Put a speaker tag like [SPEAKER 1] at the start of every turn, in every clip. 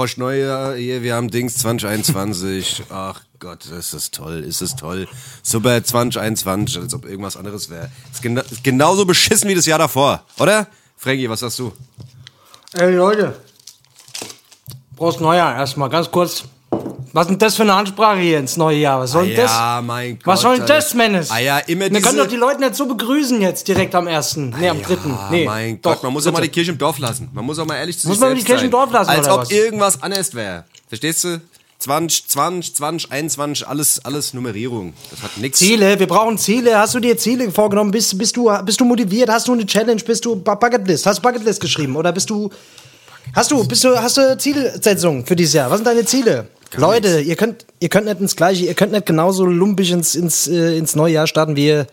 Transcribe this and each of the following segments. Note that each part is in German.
[SPEAKER 1] Prost Neujahr, hier, wir haben Dings 2021. Ach Gott, ist das toll, ist das toll. Super 2021, als ob irgendwas anderes wäre. Ist, gena ist genauso beschissen wie das Jahr davor, oder? Frankie, was sagst du?
[SPEAKER 2] Ey Leute, Prost Neujahr erstmal, ganz kurz. Was ist denn das für eine Ansprache hier ins neue Jahr? Was soll denn das?
[SPEAKER 1] Ja, mein Gott.
[SPEAKER 2] Was soll denn das, Mennes?
[SPEAKER 1] Ah ja, immer
[SPEAKER 2] Wir
[SPEAKER 1] diese...
[SPEAKER 2] können doch die Leute nicht so begrüßen jetzt direkt am ersten. Nee, am
[SPEAKER 1] ja,
[SPEAKER 2] dritten. Nee,
[SPEAKER 1] mein
[SPEAKER 2] doch,
[SPEAKER 1] Gott, man muss auch mal die. Kirche im Dorf lassen. Man muss auch mal ehrlich zu
[SPEAKER 2] Muss
[SPEAKER 1] sich
[SPEAKER 2] man die Kirche im Dorf lassen,
[SPEAKER 1] Als ob
[SPEAKER 2] was?
[SPEAKER 1] irgendwas anders wäre. Verstehst du? 20, 20, 20, 21, alles, alles Nummerierung. Das hat nichts.
[SPEAKER 2] Ziele, wir brauchen Ziele. Hast du dir Ziele vorgenommen? Bist, bist, du, bist du motiviert? Hast du eine Challenge? Bist du Bu- Bucketlist? Hast du Bucketlist geschrieben? Oder bist du. Hast du, bist du, hast du Zielsetzungen für dieses Jahr? Was sind deine Ziele? Leute, ihr könnt, ihr könnt nicht ins gleiche, ihr könnt nicht genauso lumpig ins, ins, äh, ins neue Jahr starten, wie, ihr-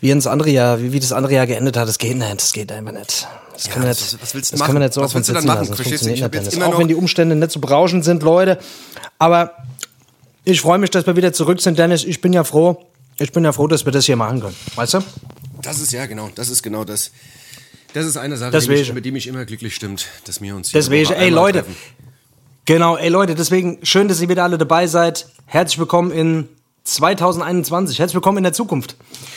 [SPEAKER 2] wie ins andere Jahr, wie, wie das andere Jahr geendet hat. Das geht nicht, das geht einfach nicht. Das kann man
[SPEAKER 1] was-
[SPEAKER 2] nicht,
[SPEAKER 1] was willst du
[SPEAKER 2] das
[SPEAKER 1] machen?
[SPEAKER 2] kann man nicht so
[SPEAKER 1] Was willst du dann machen?
[SPEAKER 2] lassen. Das
[SPEAKER 1] Verstehst du? Ich hab jetzt immer
[SPEAKER 2] Auch wenn die Umstände nicht so berauschend sind, Leute. Aber ich freue mich, dass wir wieder zurück sind, Dennis. Ich bin ja froh. Ich bin ja froh, dass wir das hier machen können. Weißt du?
[SPEAKER 1] Das ist ja genau, das ist genau das. Das ist eine Sache, die
[SPEAKER 2] Deswegen.
[SPEAKER 1] mich, mit die mich immer glücklich stimmt, dass wir uns hier
[SPEAKER 2] Deswegen, ey Leute.
[SPEAKER 1] treffen.
[SPEAKER 2] Genau, ey Leute, deswegen schön, dass ihr wieder alle dabei seid. Herzlich willkommen in 2021. Herzlich willkommen in der Zukunft.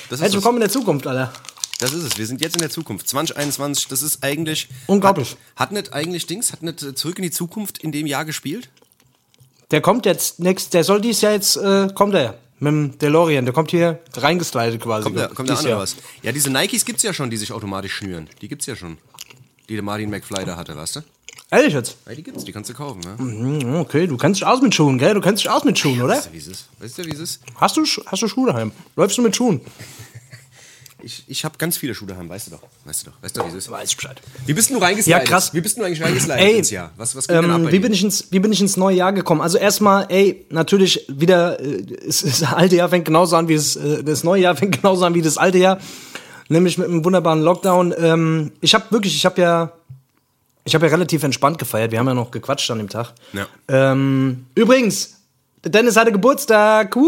[SPEAKER 2] Herzlich willkommen in der Zukunft, Alter.
[SPEAKER 1] Das ist es. Wir sind jetzt in der Zukunft. 2021, das ist eigentlich.
[SPEAKER 2] Unglaublich.
[SPEAKER 1] Hat, hat nicht eigentlich Dings, hat nicht äh, zurück in die Zukunft in dem Jahr gespielt?
[SPEAKER 2] Der kommt jetzt nächst, der soll dieses Jahr jetzt, äh, kommt er mit dem DeLorean. Der kommt hier reingeslidet quasi.
[SPEAKER 1] Kommt da, kommt da was? Ja, diese Nikes gibt's ja schon, die sich automatisch schnüren. Die gibt's ja schon. Die der Martin McFly da hatte, weißt du?
[SPEAKER 2] Ehrlich jetzt?
[SPEAKER 1] Ja, die gibt's, die kannst du kaufen, ne?
[SPEAKER 2] Hm, Okay, du kennst dich aus mit Schuhen, gell? Du kennst dich aus mit Schuhen, oder?
[SPEAKER 1] Weißt du, wie es ist? Weißt du, wie es ist?
[SPEAKER 2] Hast du, hast du Schuhe daheim? Läufst du mit Schuhen?
[SPEAKER 1] Ich, ich habe ganz viele Schuhe daheim, weißt du doch. Weißt du doch, weißt du, wie es ist?
[SPEAKER 2] Weiß ich Bescheid.
[SPEAKER 1] Wie bist du reingeslidet?
[SPEAKER 2] Ja, krass.
[SPEAKER 1] Wie bist du eigentlich reingeslidet
[SPEAKER 2] Ey,
[SPEAKER 1] ins Jahr? Was, was ab
[SPEAKER 2] Ähm,
[SPEAKER 1] bei
[SPEAKER 2] wie,
[SPEAKER 1] dir?
[SPEAKER 2] bin ich ins, wie bin ich ins neue Jahr gekommen? Also erstmal, ey, natürlich wieder, äh, es, das alte Jahr fängt genauso an wie das, äh, das neue Jahr fängt genauso an wie das alte Jahr. Nämlich mit einem wunderbaren Lockdown. Ähm, ich habe wirklich, ich habe ja, ich habe ja relativ entspannt gefeiert. Wir haben ja noch gequatscht an dem Tag.
[SPEAKER 1] Ja.
[SPEAKER 2] Ähm, übrigens, Dennis hatte Geburtstag. Woo!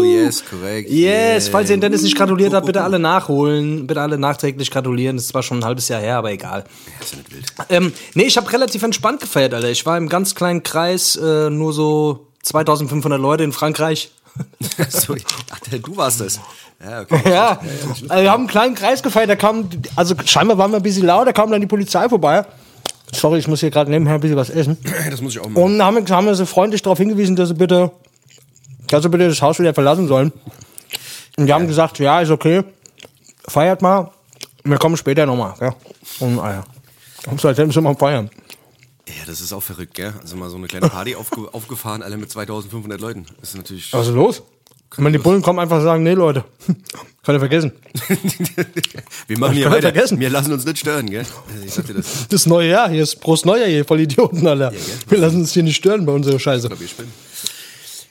[SPEAKER 1] Oh, yes, korrekt.
[SPEAKER 2] Yes,
[SPEAKER 1] Yeah.
[SPEAKER 2] falls ihr den Dennis nicht gratuliert habt, bitte alle nachholen. Bitte alle nachträglich gratulieren. Das ist zwar schon ein halbes Jahr her, aber egal.
[SPEAKER 1] Das ist ja nicht wild.
[SPEAKER 2] Ähm, nee, ich habe relativ entspannt gefeiert, Alter. Ich war im ganz kleinen Kreis, äh, nur so 2500 Leute in Frankreich.
[SPEAKER 1] so, ach, du warst das. Ja, okay.
[SPEAKER 2] Ja, also wir haben einen kleinen Kreis gefeiert, da kam, also scheinbar waren wir ein bisschen laut, da kam dann die Polizei vorbei. Sorry, ich muss hier gerade nebenher ein bisschen was essen.
[SPEAKER 1] Das muss ich auch machen.
[SPEAKER 2] Und haben, haben wir sie freundlich darauf hingewiesen, dass sie bitte, dass sie bitte das Haus wieder verlassen sollen. Und die haben gesagt, ja, ist okay, feiert mal, wir kommen später nochmal. Ja. Und, ah ja. Und seitdem sind wir am Feiern.
[SPEAKER 1] Ja, das ist auch verrückt, gell? Also mal so eine kleine Party aufge aufgefahren, alle mit 2500 Leuten. Das ist natürlich.
[SPEAKER 2] Was ist los? Wenn die Bullen kommen, einfach sagen, nee, Leute, könnt ihr vergessen.
[SPEAKER 1] wir machen hier weiter.
[SPEAKER 2] vergessen.
[SPEAKER 1] Wir lassen uns nicht stören, gell? Ich sag dir das.
[SPEAKER 2] Das neue Jahr, hier ist Prost Neujahr, hier voll Idioten, Alter.
[SPEAKER 1] gell?
[SPEAKER 2] Wir lassen uns hier nicht stören bei unserer Scheiße.
[SPEAKER 1] Wir spinnen.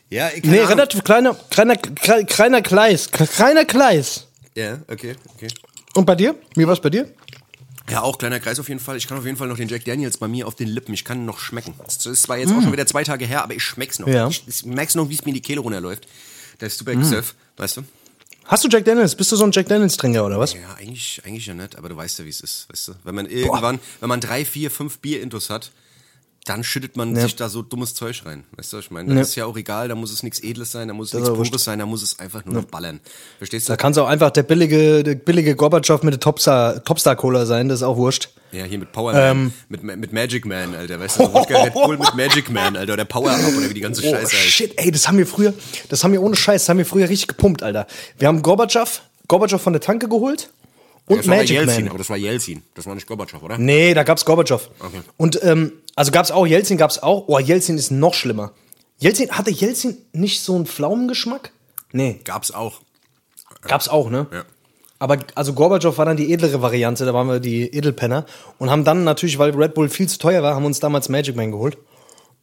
[SPEAKER 1] Ja, ich
[SPEAKER 2] Nee, relativ kleiner, kleiner, kleiner, Kleis, kleiner Kleis.
[SPEAKER 1] Ja, okay, okay.
[SPEAKER 2] Und bei dir? Wie war's bei dir?
[SPEAKER 1] Ja, auch kleiner Kreis auf jeden Fall. Ich kann auf jeden Fall noch den Jack Daniels bei mir auf den Lippen. Ich kann ihn noch schmecken. Das ist zwar jetzt auch schon wieder zwei Tage her, aber ich schmeck's noch.
[SPEAKER 2] Mm. Ja. Mm.
[SPEAKER 1] Ich, ich merk's noch, wie es mir in die Kehle runterläuft. Der ist super exzessiv, weißt du?
[SPEAKER 2] Hast du Jack Daniels? Bist du so ein Jack Daniels-Trinker oder was?
[SPEAKER 1] Ja, eigentlich, eigentlich ja nicht, aber du weißt ja, wie es ist, weißt du? Wenn man irgendwann, wenn man drei, vier, fünf Bier-Intos hat, dann schüttet man sich da so dummes Zeug rein. Weißt du, was ich meine? Das
[SPEAKER 2] Ja.
[SPEAKER 1] ist ja auch egal, da muss es nichts Edles sein, da muss es nichts Pures sein, da muss es einfach nur noch ballern. Verstehst
[SPEAKER 2] Da
[SPEAKER 1] du?
[SPEAKER 2] kann es auch einfach der billige, der billige Gorbatschow mit der Topstar, Topstar Cola sein, das ist auch wurscht.
[SPEAKER 1] Ja, hier mit Power Man, mit, mit Magic Man, Alter, weißt du? Wodka Red Bull mit Magic Man, Alter, oder Power Up oder wie die ganze
[SPEAKER 2] Oh,
[SPEAKER 1] Scheiße heißt.
[SPEAKER 2] shit, ey, das haben wir früher, das haben wir ohne Scheiß, das haben wir früher richtig gepumpt, Alter. Wir haben Gorbatschow, Gorbatschow von der Tanke geholt und
[SPEAKER 1] Das
[SPEAKER 2] Magic
[SPEAKER 1] Jelzin,
[SPEAKER 2] Man.
[SPEAKER 1] aber das war Jelzin, das war nicht Gorbatschow, oder?
[SPEAKER 2] Nee, da gab's Gorbatschow.
[SPEAKER 1] Okay.
[SPEAKER 2] Und ähm, also gab's auch Jelzin, gab's auch. Oh, Jelzin ist noch schlimmer. Jelzin hatte Jelzin nicht so einen Pflaumengeschmack? Nee,
[SPEAKER 1] Gab's auch.
[SPEAKER 2] gab's auch, ne?
[SPEAKER 1] Ja.
[SPEAKER 2] Aber also Gorbatschow war dann die edlere Variante, da waren wir die Edelpenner und haben dann natürlich, weil Red Bull viel zu teuer war, haben uns damals Magic Man geholt.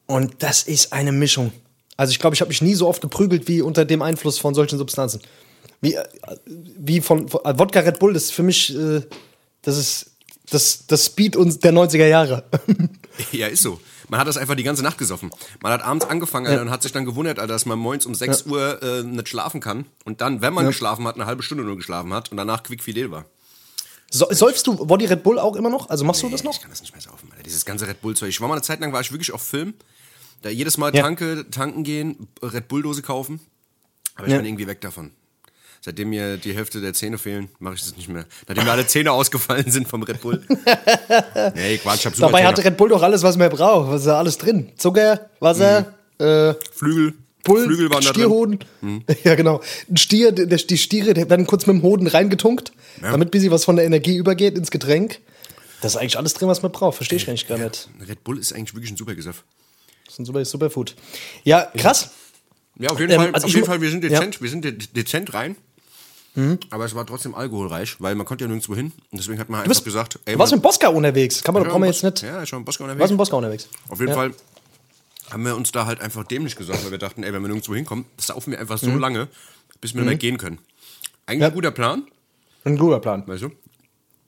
[SPEAKER 2] Und das ist eine Mischung. Also ich glaube, ich habe mich nie so oft geprügelt wie unter dem Einfluss von solchen Substanzen. Wie, äh, wie von, von äh, Wodka Red Bull, das ist für mich, äh, das ist das, das Speed der 90er Jahre.
[SPEAKER 1] Ja, ist so. Man hat das einfach die ganze Nacht gesoffen. Man hat abends angefangen Alter, und hat sich dann gewundert, Alter, dass man morgens um 6 Uhr äh, nicht schlafen kann. Und dann, wenn man geschlafen hat, eine halbe Stunde nur geschlafen hat und danach quickfidel war.
[SPEAKER 2] So, säufst du Body Red Bull auch immer noch? Also machst du das noch?
[SPEAKER 1] Ich kann das nicht mehr saufen, Alter. Dieses ganze Red Bull-Zeug. Ich war mal eine Zeit lang, war ich wirklich auf Film. Da jedes Mal
[SPEAKER 2] Ja.
[SPEAKER 1] tanke, tanken gehen, Red Bull-Dose kaufen. Aber ich
[SPEAKER 2] Ja.
[SPEAKER 1] bin irgendwie weg davon. Seitdem mir die Hälfte der Zähne fehlen, mache ich das nicht mehr. Nachdem mir alle Zähne ausgefallen sind vom Red Bull. nee, Quatsch, ich hab super
[SPEAKER 2] Dabei
[SPEAKER 1] Zähne.
[SPEAKER 2] hat Red Bull doch alles, was man braucht. Was ist da alles drin? Zucker, Wasser, äh,
[SPEAKER 1] Flügel.
[SPEAKER 2] Bull,
[SPEAKER 1] Flügel waren.
[SPEAKER 2] Stierhoden. Ja, genau. Ein Stier, der, die Stiere die werden kurz mit dem Hoden reingetunkt,
[SPEAKER 1] Ja.
[SPEAKER 2] damit ein bisschen was von der Energie übergeht ins Getränk. Das ist eigentlich alles drin, was man braucht. Verstehe ich eigentlich gar nicht.
[SPEAKER 1] Red Bull ist eigentlich wirklich ein super Gesöff.
[SPEAKER 2] Das ist ein super, Superfood. Ja, krass.
[SPEAKER 1] Ja, auf jeden
[SPEAKER 2] Ähm,
[SPEAKER 1] Fall,
[SPEAKER 2] also
[SPEAKER 1] auf jeden Fall, wir sind
[SPEAKER 2] Ja.
[SPEAKER 1] dezent, wir sind de dezent rein. Aber es war trotzdem alkoholreich, weil man konnte ja nirgendwo hin. Und deswegen hat man
[SPEAKER 2] Du,
[SPEAKER 1] einfach gesagt,
[SPEAKER 2] du warst mit Bosca unterwegs. Kann man,
[SPEAKER 1] Ja, Bos-
[SPEAKER 2] jetzt nicht.
[SPEAKER 1] Ja, ich war mit Bosca
[SPEAKER 2] Du warst
[SPEAKER 1] unterwegs.
[SPEAKER 2] mit Bosca unterwegs.
[SPEAKER 1] Auf jeden
[SPEAKER 2] ja.
[SPEAKER 1] Fall haben wir uns da halt einfach dämlich gesagt, weil wir dachten, ey, wenn wir nirgendwo hinkommen, das saufen wir einfach
[SPEAKER 2] Mhm.
[SPEAKER 1] so lange, bis wir nicht mehr gehen können. Eigentlich ein guter Plan,
[SPEAKER 2] Ein guter Plan.
[SPEAKER 1] weißt du?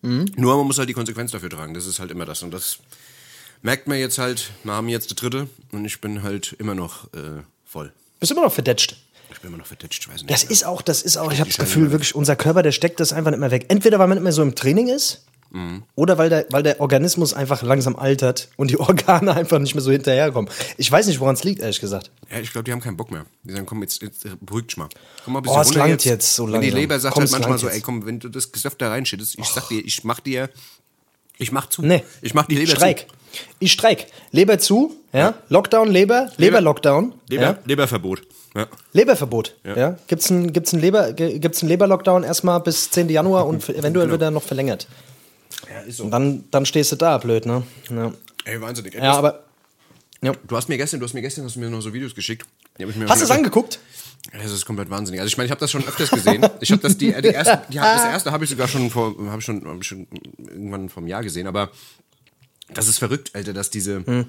[SPEAKER 2] Mhm.
[SPEAKER 1] Nur man muss halt die Konsequenz dafür tragen. Das ist halt immer das. Und das merkt man jetzt halt, wir haben jetzt die dritte und ich bin halt immer noch äh, voll.
[SPEAKER 2] Bist immer noch verdetscht.
[SPEAKER 1] Ich bin immer noch verditscht, weiß nicht.
[SPEAKER 2] Das ist auch, das ist auch, ich habe das Gefühl, wirklich, unser Körper, der steckt das einfach nicht mehr weg. Entweder weil man nicht mehr so im Training ist,
[SPEAKER 1] Mhm.
[SPEAKER 2] oder weil der, weil der Organismus einfach langsam altert und die Organe einfach nicht mehr so hinterherkommen. Ich weiß nicht, woran es liegt, ehrlich gesagt.
[SPEAKER 1] Ja, ich glaube, die haben keinen Bock mehr. Die sagen, komm, jetzt, jetzt äh, beruhig dich mal. Komm mal ein
[SPEAKER 2] Oh, es langt jetzt so
[SPEAKER 1] Wenn die. Leber sagt
[SPEAKER 2] Komm,
[SPEAKER 1] halt manchmal so,
[SPEAKER 2] jetzt.
[SPEAKER 1] ey, komm, wenn du das Gesöff da reinschüttest, ich sag dir, ich mach dir, ich mach zu.
[SPEAKER 2] Nee.
[SPEAKER 1] Ich mach die Leber
[SPEAKER 2] Streik.
[SPEAKER 1] zu.
[SPEAKER 2] Ich streik. Leber zu, ja. Lockdown, Leber, Leber-Lockdown.
[SPEAKER 1] Leber,
[SPEAKER 2] Ja.
[SPEAKER 1] Leberverbot. Ja.
[SPEAKER 2] Leberverbot. Ja. Gibt's ein, gibt's ein Leber, ge- gibt's ein Leber-Lockdown erstmal bis 10. Januar und eventuell
[SPEAKER 1] Genau.
[SPEAKER 2] wird er noch verlängert.
[SPEAKER 1] ja, ist so.
[SPEAKER 2] Und dann, dann stehst du da, blöd, ne? Ja,
[SPEAKER 1] Ey, wahnsinnig. Ey,
[SPEAKER 2] ja
[SPEAKER 1] du,
[SPEAKER 2] aber. Ja.
[SPEAKER 1] du hast mir gestern, du hast mir gestern hast du mir noch so Videos geschickt. Die hab ich mir
[SPEAKER 2] Hast du es angeguckt?
[SPEAKER 1] Das ist komplett wahnsinnig. Also ich meine, ich habe das schon öfters gesehen. Ich habe das die, die erste, die, das erste habe ich sogar schon vor, habe ich schon, hab ich schon irgendwann vom Jahr gesehen. Aber das ist verrückt, Alter, dass diese.
[SPEAKER 2] Hm.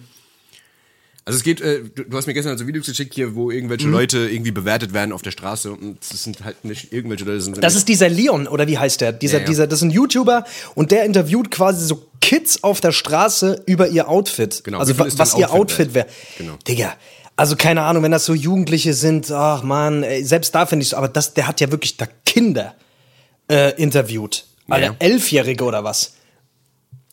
[SPEAKER 1] Also es geht, äh, du, du hast mir gestern so Videos geschickt hier, wo irgendwelche Leute irgendwie bewertet werden auf der Straße und das sind halt nicht irgendwelche Leute, das sind
[SPEAKER 2] Das ist dieser Leon, oder wie heißt der? Dieser,
[SPEAKER 1] Ja, ja.
[SPEAKER 2] dieser, das ist ein YouTuber und der interviewt quasi so Kids auf der Straße über ihr Outfit.
[SPEAKER 1] Genau,
[SPEAKER 2] Also was ihr
[SPEAKER 1] Outfit
[SPEAKER 2] wäre.
[SPEAKER 1] Genau.
[SPEAKER 2] Digga. Also keine Ahnung, wenn das so Jugendliche sind, ach man, selbst da finde ich aber das, der hat ja wirklich da Kinder äh, interviewt. Alter,
[SPEAKER 1] Ja.
[SPEAKER 2] Elfjährige oder was?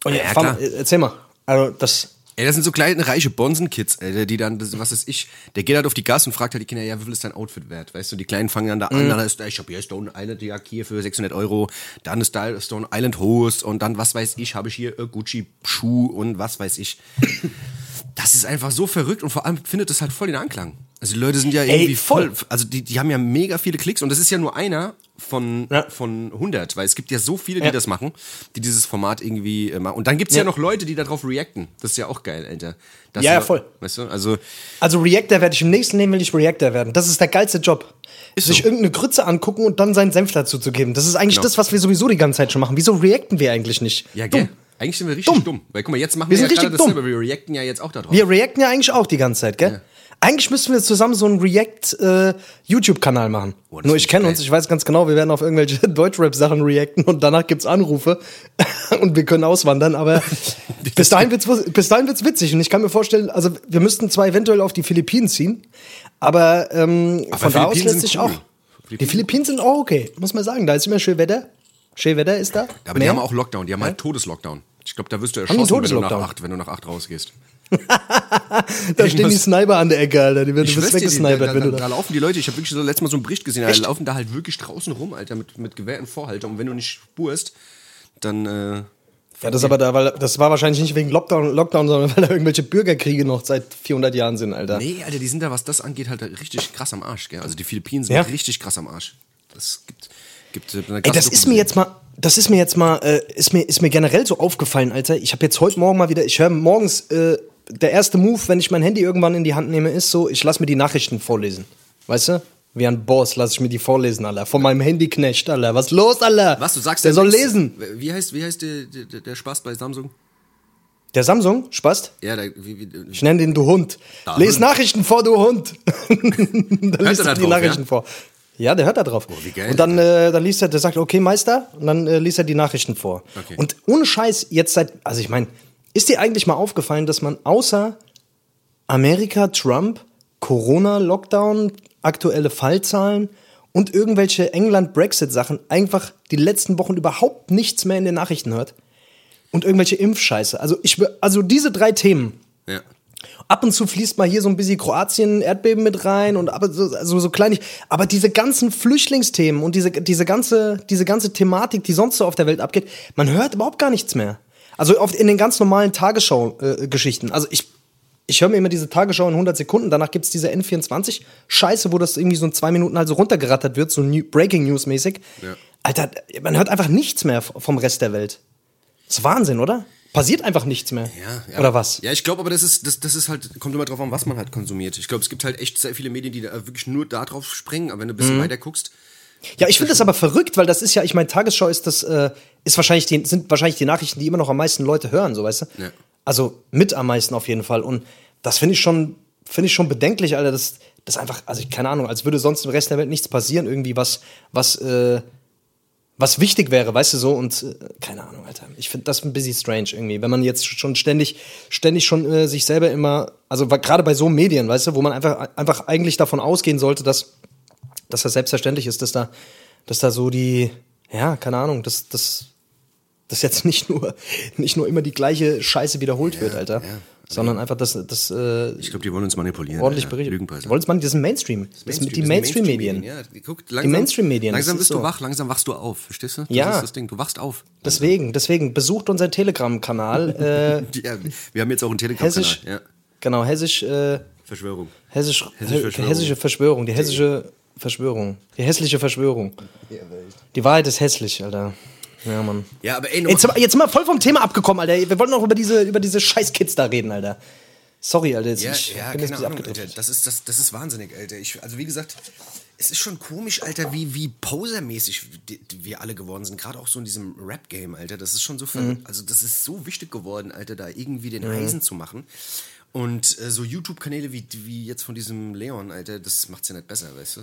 [SPEAKER 2] Und
[SPEAKER 1] Ja,
[SPEAKER 2] ja, äh, erzähl mal. Also das.
[SPEAKER 1] Ey, das sind so kleine reiche Bonsen-Kids, Alter, die dann, das, was ist ich, der geht halt auf die Gas und fragt halt die Kinder, ja, wie viel ist dein Outfit wert? Weißt du, die Kleinen fangen dann da
[SPEAKER 2] Mhm.
[SPEAKER 1] an, dann ist, ich hab hier Stone Island Jacke hier für 600 Euro, dann ist da Stone Island Hose und dann, was weiß ich, habe ich hier äh, Gucci Schuh und was weiß ich. Das ist einfach so verrückt und vor allem findet das halt voll den Anklang. Also die Leute sind ja irgendwie voll,
[SPEAKER 2] voll.
[SPEAKER 1] also die, die haben ja mega viele Klicks und das ist ja nur einer von,
[SPEAKER 2] Ja.
[SPEAKER 1] von 100, weil es gibt ja so viele, die
[SPEAKER 2] Ja.
[SPEAKER 1] das machen, die dieses Format irgendwie äh, machen. Und dann gibt's ja.
[SPEAKER 2] Ja.
[SPEAKER 1] noch Leute, die darauf reacten. Das ist ja auch geil, Alter. Das
[SPEAKER 2] Ja, ja, voll.
[SPEAKER 1] Weißt du, also
[SPEAKER 2] Also Reactor werde ich im nächsten Leben will ich Reactor werden. Das ist der geilste Job.
[SPEAKER 1] Ist
[SPEAKER 2] Sich
[SPEAKER 1] so.
[SPEAKER 2] irgendeine Grütze angucken und dann seinen Senf dazu zu geben. Das ist eigentlich
[SPEAKER 1] Genau.
[SPEAKER 2] das, was wir sowieso die ganze Zeit schon machen. Wieso reacten wir eigentlich nicht?
[SPEAKER 1] Ja,
[SPEAKER 2] Dumm.
[SPEAKER 1] gell? Eigentlich sind wir richtig dumm. Weil guck mal, jetzt machen wir,
[SPEAKER 2] Wir
[SPEAKER 1] ja
[SPEAKER 2] sind
[SPEAKER 1] gerade
[SPEAKER 2] richtig dumm.
[SPEAKER 1] dasselbe. Wir reacten ja jetzt auch darauf.
[SPEAKER 2] Wir reacten ja eigentlich auch die ganze Zeit, gell? Eigentlich müssten wir zusammen so einen React-YouTube-Kanal machen.
[SPEAKER 1] Oh,
[SPEAKER 2] Nur ich kenne uns, ich weiß ganz genau, wir werden auf irgendwelche Deutschrap-Sachen reacten und danach gibt's Anrufe und wir können auswandern, aber bis dahin, wird's, bis dahin wird's witzig und ich kann mir vorstellen, also wir müssten zwar eventuell auf die Philippinen ziehen, aber, ähm, von da aus
[SPEAKER 1] Philippinen
[SPEAKER 2] lässt sich
[SPEAKER 1] cool.
[SPEAKER 2] auch. Die Philippinen sind auch okay, muss man sagen. Da ist immer schön Wetter. Schön Wetter ist da.
[SPEAKER 1] Aber die
[SPEAKER 2] Mehr.
[SPEAKER 1] haben auch Lockdown. Die haben halt Todeslockdown. Ich glaube, da wirst du
[SPEAKER 2] die
[SPEAKER 1] erschossen, wenn du, nach acht, wenn du nach acht rausgehst.
[SPEAKER 2] da stehen die
[SPEAKER 1] muss-
[SPEAKER 2] Sniper an der Ecke, Alter. Die werden,
[SPEAKER 1] die-
[SPEAKER 2] weggesnipert,
[SPEAKER 1] da,
[SPEAKER 2] wenn
[SPEAKER 1] da,
[SPEAKER 2] du
[SPEAKER 1] da
[SPEAKER 2] da.
[SPEAKER 1] laufen die Leute, ich habe wirklich so letztes Mal so einen Bericht gesehen, da laufen da halt wirklich draußen rum, Alter, mit, mit Gewehr in Vorhalter. Und wenn du nicht spurst, dann äh,
[SPEAKER 2] Ja, das aber da, weil das war wahrscheinlich nicht wegen Lockdown, Lockdown, sondern weil da irgendwelche Bürgerkriege noch seit 400 Jahren sind, Alter.
[SPEAKER 1] Nee, Alter, die sind da, was das angeht, halt richtig krass am Arsch, gell? Also die Philippinen sind
[SPEAKER 2] Ja.
[SPEAKER 1] richtig krass am Arsch. Das gibt, gibt äh, eine
[SPEAKER 2] Ey,
[SPEAKER 1] krasse
[SPEAKER 2] das ist mir jetzt mal, das ist mir jetzt mal, äh, ist mir, ist mir generell so aufgefallen, Alter. Ich habe jetzt heute Morgen mal wieder, ich höre morgens, äh, der erste Move, wenn ich mein Handy irgendwann in die Hand nehme, ist so, ich lass mir die Nachrichten vorlesen. Weißt du? Wie ein Boss lass ich mir die vorlesen, Alter. Von meinem Handyknecht, Alter. Was los, Alter?
[SPEAKER 1] Was, du sagst
[SPEAKER 2] Der soll
[SPEAKER 1] nichts.
[SPEAKER 2] lesen.
[SPEAKER 1] Wie heißt, wie heißt der, der, der Spaß bei Samsung?
[SPEAKER 2] Der Samsung, Spast?
[SPEAKER 1] Ja, der, wie, wie,
[SPEAKER 2] Ich nenne den du Hund.
[SPEAKER 1] Da,
[SPEAKER 2] Les
[SPEAKER 1] Hund.
[SPEAKER 2] Nachrichten vor, du Hund. dann liest
[SPEAKER 1] da
[SPEAKER 2] die
[SPEAKER 1] drauf,
[SPEAKER 2] Nachrichten
[SPEAKER 1] ja?
[SPEAKER 2] vor. Ja, der hört da drauf.
[SPEAKER 1] wie geil.
[SPEAKER 2] Und dann, äh, dann liest er, der sagt, okay, Meister, und dann äh, liest er die Nachrichten vor.
[SPEAKER 1] Okay.
[SPEAKER 2] Und ohne Scheiß, jetzt seit, also ich meine, ist dir eigentlich mal aufgefallen, dass man außer Amerika, Trump, Corona-Lockdown, aktuelle Fallzahlen und irgendwelche England-Brexit-Sachen einfach die letzten Wochen überhaupt nichts mehr in den Nachrichten hört. Und irgendwelche Impfscheiße. Also, ich, also diese drei Themen.
[SPEAKER 1] Ja.
[SPEAKER 2] Ab und zu fließt mal hier so ein bisschen Kroatien, Erdbeben mit rein und aber so, also so kleinig. Aber diese ganzen Flüchtlingsthemen und diese, diese, ganze, diese ganze Thematik, die sonst so auf der Welt abgeht, man hört überhaupt gar nichts mehr. Also oft in den ganz normalen Tagesschau-Geschichten. also ich, ich höre mir immer diese Tagesschau in 100 Sekunden, danach gibt's diese N24-Scheiße, wo das irgendwie so in zwei Minuten halt so runtergerattert wird, so New Breaking News-mäßig.
[SPEAKER 1] Ja.
[SPEAKER 2] Alter, man hört einfach nichts mehr vom Rest der Welt. Das ist Wahnsinn, oder? Passiert einfach nichts mehr.
[SPEAKER 1] Ja, ja.
[SPEAKER 2] Oder was?
[SPEAKER 1] Ja, ich glaube, aber das ist, das, das ist halt, kommt immer drauf an, was man halt konsumiert. Ich glaube, es gibt halt echt sehr viele Medien, die da wirklich nur da drauf springen, aber wenn du ein bisschen
[SPEAKER 2] Mhm.
[SPEAKER 1] weiter guckst,
[SPEAKER 2] Ja, ich finde das aber verrückt, weil das ist ja, ich meine, Tagesschau ist das, äh, ist wahrscheinlich die, sind wahrscheinlich die Nachrichten, die immer noch am meisten Leute hören, so weißt du?
[SPEAKER 1] Ja.
[SPEAKER 2] Also mit am meisten auf jeden Fall. Und das finde ich schon, finde ich schon bedenklich, Alter. Das, das einfach, also ich, keine Ahnung, als würde sonst im Rest der Welt nichts passieren, irgendwie was, was, äh, was wichtig wäre, weißt du so, und äh, keine Ahnung, Alter. Ich finde das ein bisschen strange irgendwie, wenn man jetzt schon ständig, ständig schon äh, sich selber immer, also gerade bei so Medien, weißt du, wo man einfach, einfach eigentlich davon ausgehen sollte, dass, dass das selbstverständlich ist, dass da, dass da so die, ja, keine Ahnung, dass, dass, dass jetzt nicht nur, nicht nur immer die gleiche Scheiße wiederholt wird, Alter,
[SPEAKER 1] ja.
[SPEAKER 2] Sondern einfach, dass, dass äh,
[SPEAKER 1] ich glaube, die wollen uns manipulieren.
[SPEAKER 2] ordentlich
[SPEAKER 1] Alter.
[SPEAKER 2] berichtet.
[SPEAKER 1] Lügenpresse.
[SPEAKER 2] Wollt's man, das ist Mainstream. Das
[SPEAKER 1] Mainstream,
[SPEAKER 2] die
[SPEAKER 1] das
[SPEAKER 2] Mainstream-Medien.
[SPEAKER 1] Ja, langsam,
[SPEAKER 2] Mainstream-Medien,
[SPEAKER 1] Langsam
[SPEAKER 2] das ist
[SPEAKER 1] bist du
[SPEAKER 2] so.
[SPEAKER 1] wach, langsam wachst du auf, verstehst du? Das
[SPEAKER 2] Ja.
[SPEAKER 1] ist das Ding, du wachst auf.
[SPEAKER 2] Deswegen, deswegen, besucht unseren Telegram-Kanal, äh,
[SPEAKER 1] Ja, wir haben jetzt auch einen
[SPEAKER 2] Hessisch,
[SPEAKER 1] Telegram-Kanal. Ja.
[SPEAKER 2] genau, hessisch, äh,
[SPEAKER 1] Verschwörung.
[SPEAKER 2] hessisch,
[SPEAKER 1] hessische Verschwörung.
[SPEAKER 2] hessische Verschwörung, die hessische Verschwörung, die hässliche Verschwörung. Die Wahrheit ist hässlich, Alter. Ja, Mann.
[SPEAKER 1] Ja, aber ey,
[SPEAKER 2] Jetzt, jetzt sind wir voll vom Thema abgekommen, Alter. Wir wollten noch über diese, über diese scheiß Kids da reden, Alter. Sorry, Alter. Jetzt
[SPEAKER 1] Ja,
[SPEAKER 2] ich
[SPEAKER 1] ja
[SPEAKER 2] bin
[SPEAKER 1] keine Ahnung, Alter. Das ist, das, das ist wahnsinnig, Alter. Ich, also wie gesagt, es ist schon komisch, Alter, wie, wie posermäßig wir alle geworden sind. Gerade auch so in diesem Rap-Game, Alter. Das ist schon so, ver
[SPEAKER 2] Mhm.
[SPEAKER 1] also das ist so wichtig geworden, Alter, da irgendwie den Eisen zu machen. Und äh, so YouTube-Kanäle wie, wie jetzt von diesem Leon, Alter, das macht's ja nicht besser, weißt du?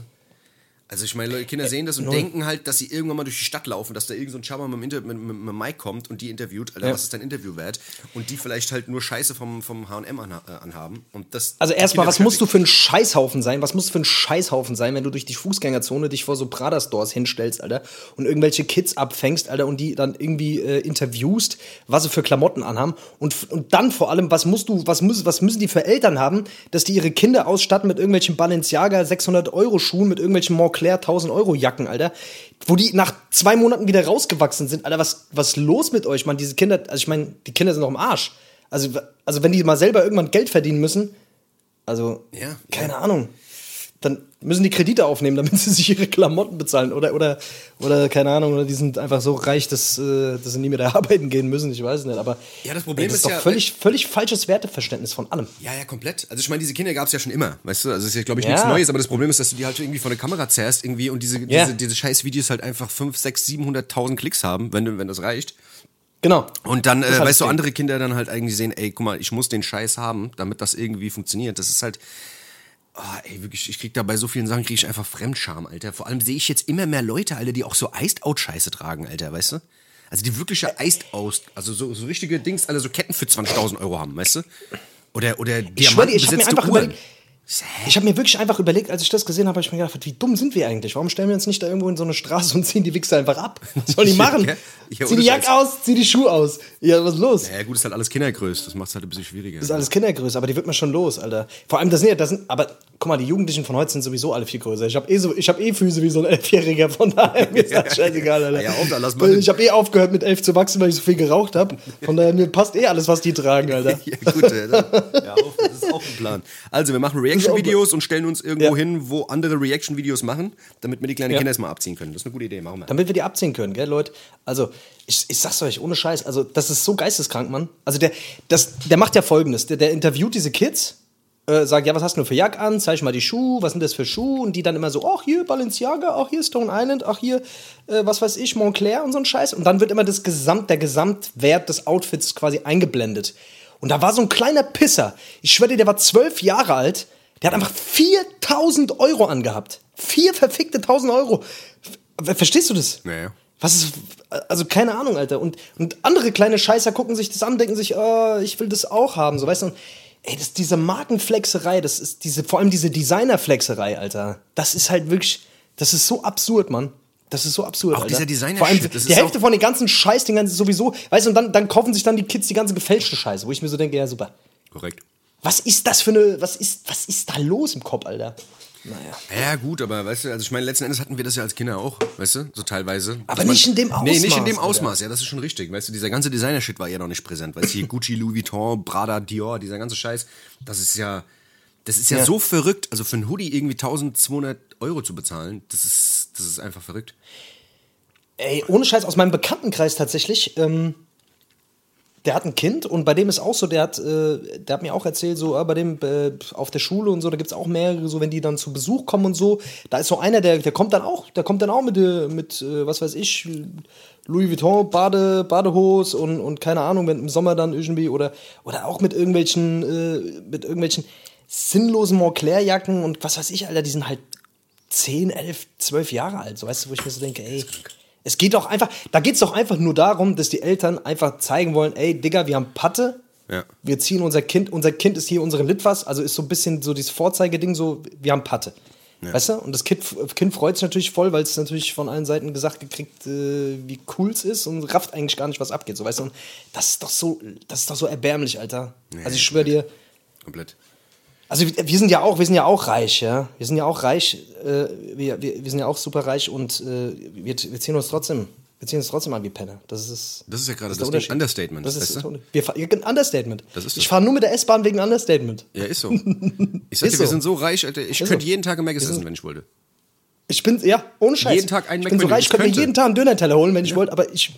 [SPEAKER 1] Also ich meine, Leute, Kinder sehen das und
[SPEAKER 2] null.
[SPEAKER 1] denken halt, dass sie irgendwann mal durch die Stadt laufen, dass da irgend so ein Schabber mit, mit, mit, mit Mic kommt und die interviewt, Alter,
[SPEAKER 2] Ja.
[SPEAKER 1] was ist dein Interview wert? Und die vielleicht halt nur Scheiße vom, vom H&M anha äh, anhaben. Und das,
[SPEAKER 2] Also erstmal, was musst du für ein Scheißhaufen sein? Was musst du für ein Scheißhaufen sein, wenn du durch die Fußgängerzone dich vor so Prada-Stores hinstellst, Alter, und irgendwelche Kids abfängst, Alter, und die dann irgendwie äh, interviewst, was sie für Klamotten anhaben. Und, und dann vor allem, was musst du, was, muss, was müssen die für Eltern haben, dass die ihre Kinder ausstatten mit irgendwelchen Balenciaga 600 Euro Schuhen, mit irgendwelchen Montclair 1000 Euro Jacken, Alter, wo die nach zwei Monaten wieder rausgewachsen sind. Alter, was, was ist los mit euch, Mann? Diese Kinder, also ich meine, die Kinder sind noch im Arsch. Also, also wenn die mal selber irgendwann Geld verdienen müssen, also,
[SPEAKER 1] Ja,
[SPEAKER 2] keine
[SPEAKER 1] ja.
[SPEAKER 2] Ahnung. Dann müssen die Kredite aufnehmen, damit sie sich ihre Klamotten bezahlen. Oder, oder, oder keine Ahnung, oder die sind einfach so reich, dass, äh, dass sie nie mehr arbeiten gehen müssen. Ich weiß nicht. Aber
[SPEAKER 1] Ja, das Problem
[SPEAKER 2] ey, das
[SPEAKER 1] ist
[SPEAKER 2] ist doch
[SPEAKER 1] ja-
[SPEAKER 2] völlig, völlig falsches Werteverständnis von allem.
[SPEAKER 1] Ja, ja, komplett. Also ich meine, diese Kinder gab es ja schon immer, weißt du? Also es ist ja, glaube ich,
[SPEAKER 2] Ja.
[SPEAKER 1] nichts Neues, aber das Problem ist, dass du die halt irgendwie vor der Kamera zerrst irgendwie und diese,
[SPEAKER 2] Ja.
[SPEAKER 1] diese, diese scheiß Videos halt einfach 5, 6, 700.000 Klicks haben, wenn, wenn das reicht.
[SPEAKER 2] Genau.
[SPEAKER 1] Und dann, äh,
[SPEAKER 2] halt
[SPEAKER 1] weißt
[SPEAKER 2] das
[SPEAKER 1] du, andere Kinder dann halt eigentlich sehen, ey, guck mal, ich muss den Scheiß haben, damit das irgendwie funktioniert. Das ist halt, oh, ey, wirklich, ich krieg da bei so vielen Sachen, krieg ich einfach Fremdscham, Alter. Vor allem sehe ich jetzt immer mehr Leute, Alter, die auch so Iced-Out-Scheiße tragen, Alter, weißt du? Also die wirkliche Iced-Out, also so, so richtige Dings, alle so Ketten für 20.000 Euro haben, weißt du? Oder, oder
[SPEAKER 2] Ich schwöre dir, ich habe mir einfach
[SPEAKER 1] Uhren.
[SPEAKER 2] überlegt, ich habe mir wirklich einfach überlegt, als ich das gesehen habe, habe ich mir gedacht, wie dumm sind wir eigentlich? Warum stellen wir uns nicht da irgendwo in so eine Straße und ziehen die Wichser einfach ab? Was sollen die machen?
[SPEAKER 1] Ja,
[SPEAKER 2] zieh die Jacke aus, zieh die Schuhe aus. Ja, was ist los?
[SPEAKER 1] Ja, gut, ist halt alles Kindergröß, das macht es halt ein bisschen schwieriger.
[SPEAKER 2] Das ist alles Kindergröße, aber die wird man schon los, Alter. Vor allem, das sind ja, das sind, aber guck mal, die Jugendlichen von heute sind sowieso alle viel größer. Ich habe eh, so, ich hab eh Füße wie so ein Elfjähriger, von daher mir ist das scheißegal, Alter.
[SPEAKER 1] Ja, auf, dann lass machen.
[SPEAKER 2] Ich habe eh aufgehört mit elf zu wachsen, weil ich so viel geraucht habe. Von daher, mir passt eh alles, was die tragen, Alter.
[SPEAKER 1] Ja, gut, äh, dann- ja, auf, das ist auch ein Plan. Also, wir machen Reaction-Videos und stellen uns irgendwo
[SPEAKER 2] Ja.
[SPEAKER 1] hin, wo andere Reaction-Videos machen, damit wir die kleinen
[SPEAKER 2] Ja.
[SPEAKER 1] Kinder erstmal abziehen können. Das ist eine gute Idee, machen wir.
[SPEAKER 2] Damit wir die abziehen können, gell, Leute? Also, ich, ich sag's euch, ohne Scheiß, also, das ist so geisteskrank, Mann. Also, der, das, der macht ja folgendes: der, der interviewt diese Kids, äh, sagt, ja, was hast du für Jack an? Zeig mal die Schuhe, was sind das für Schuhe? Und die dann immer so, ach, hier Balenciaga, ach, hier Stone Island, ach, hier, äh, was weiß ich, Montclair und so ein Scheiß. Und dann wird immer das Gesamt, der Gesamtwert des Outfits quasi eingeblendet. Und da war so ein kleiner Pisser. Ich schwöre dir, der war zwölf Jahre alt. Der hat einfach 4000 Euro angehabt. Vier verfickte 1000 Euro. Ver- Verstehst du das?
[SPEAKER 1] Naja.
[SPEAKER 2] Was ist, also keine Ahnung, Alter. Und, und andere kleine Scheißer gucken sich das an, denken sich, oh, ich will das auch haben, so weißt du. Und, ey, das, diese Markenflexerei, das ist diese, vor allem diese Designerflexerei, Alter. Das ist halt wirklich, Das ist so absurd, Mann. Das ist so absurd.
[SPEAKER 1] Auch
[SPEAKER 2] Alter.
[SPEAKER 1] dieser Designer-Shit,
[SPEAKER 2] Vor allem die
[SPEAKER 1] ist
[SPEAKER 2] Hälfte von den ganzen Scheiß, den ganzen sowieso, weißt du, und dann, dann kaufen sich dann die Kids die ganze gefälschte Scheiße, wo ich mir so denke, ja super.
[SPEAKER 1] Korrekt.
[SPEAKER 2] Was ist das für eine, was ist, was ist da los im Kopf, Alter? Naja.
[SPEAKER 1] Ja, gut, aber weißt du, also ich meine, letzten Endes hatten wir das ja als Kinder auch, weißt du, so teilweise.
[SPEAKER 2] Aber nicht in dem
[SPEAKER 1] Nee, nicht in
[SPEAKER 2] Ausmaß,
[SPEAKER 1] dem. Ausmaß, ja, das ist schon richtig. Weißt du, dieser ganze Designer-Shit war ja noch nicht präsent. Weißt du, hier Gucci, Louis Vuitton, Prada, Dior, dieser ganze Scheiß, das ist ja, das ist ja,
[SPEAKER 2] Ja.
[SPEAKER 1] so verrückt. Also für einen Hoodie irgendwie 1200 Euro zu bezahlen, das ist, das ist einfach verrückt.
[SPEAKER 2] Ey, ohne Scheiß, aus meinem Bekanntenkreis tatsächlich, ähm, der hat ein Kind und bei dem ist auch so, der hat, äh, der hat mir auch erzählt, so, äh, bei dem äh, auf der Schule und so, da gibt es auch mehrere, so wenn die dann zu Besuch kommen und so, da ist so einer, der, der kommt dann auch, der kommt dann auch mit, äh, mit äh, was weiß ich, Louis Vuitton, Bade, Badehose und, und keine Ahnung, wenn im Sommer dann irgendwie oder, oder auch mit irgendwelchen, äh, mit irgendwelchen sinnlosen Montclair-Jacken und was weiß ich, Alter, die sind halt 10, 11, 12 Jahre alt, so weißt du, wo ich mir so denke, ey, es geht doch einfach, da geht es doch einfach nur darum, dass die Eltern einfach zeigen wollen, ey, Digga, wir haben Patte,
[SPEAKER 1] Ja.
[SPEAKER 2] wir ziehen unser Kind, unser Kind ist hier unsere Litwas, also ist so ein bisschen so dieses Vorzeigeding, so, wir haben Patte. Weißt du? Und das Kind, kind freut sich natürlich voll, weil es natürlich von allen Seiten gesagt gekriegt, äh, wie cool es ist und rafft eigentlich gar nicht, was abgeht. So, weißt du? Und das ist doch so, das ist doch so erbärmlich, Alter. also ich schwöre dir,
[SPEAKER 1] Komplett.
[SPEAKER 2] Also wir wir sind ja auch, wir sind ja auch reich, ja. Wir sind ja auch reich, äh, wir, wir, wir sind ja auch super reich und äh, wir, wir ziehen uns trotzdem, wir ziehen uns trotzdem an wie Penner. Das ist
[SPEAKER 1] Das ist ja gerade das.
[SPEAKER 2] Unterschied.
[SPEAKER 1] Understatement,
[SPEAKER 2] Das ist
[SPEAKER 1] weißt du?
[SPEAKER 2] das wir ja, Understatement.
[SPEAKER 1] Das ist
[SPEAKER 2] ich
[SPEAKER 1] das.
[SPEAKER 2] fahre nur mit der S-Bahn wegen Understatement.
[SPEAKER 1] Ja, ist so. Ich sag dir, wir
[SPEAKER 2] so.
[SPEAKER 1] sind so reich, Alter, ich
[SPEAKER 2] Ist
[SPEAKER 1] könnte
[SPEAKER 2] so.
[SPEAKER 1] jeden Tag ein Maggis essen, wenn ich wollte.
[SPEAKER 2] Ich bin, ja, ohne Scheiß.
[SPEAKER 1] Jeden Tag ein
[SPEAKER 2] Ich bin so reich, ich
[SPEAKER 1] ich
[SPEAKER 2] könnte mir
[SPEAKER 1] könnte.
[SPEAKER 2] jeden Tag einen Döner-Teller holen, wenn ich wollte, aber ich,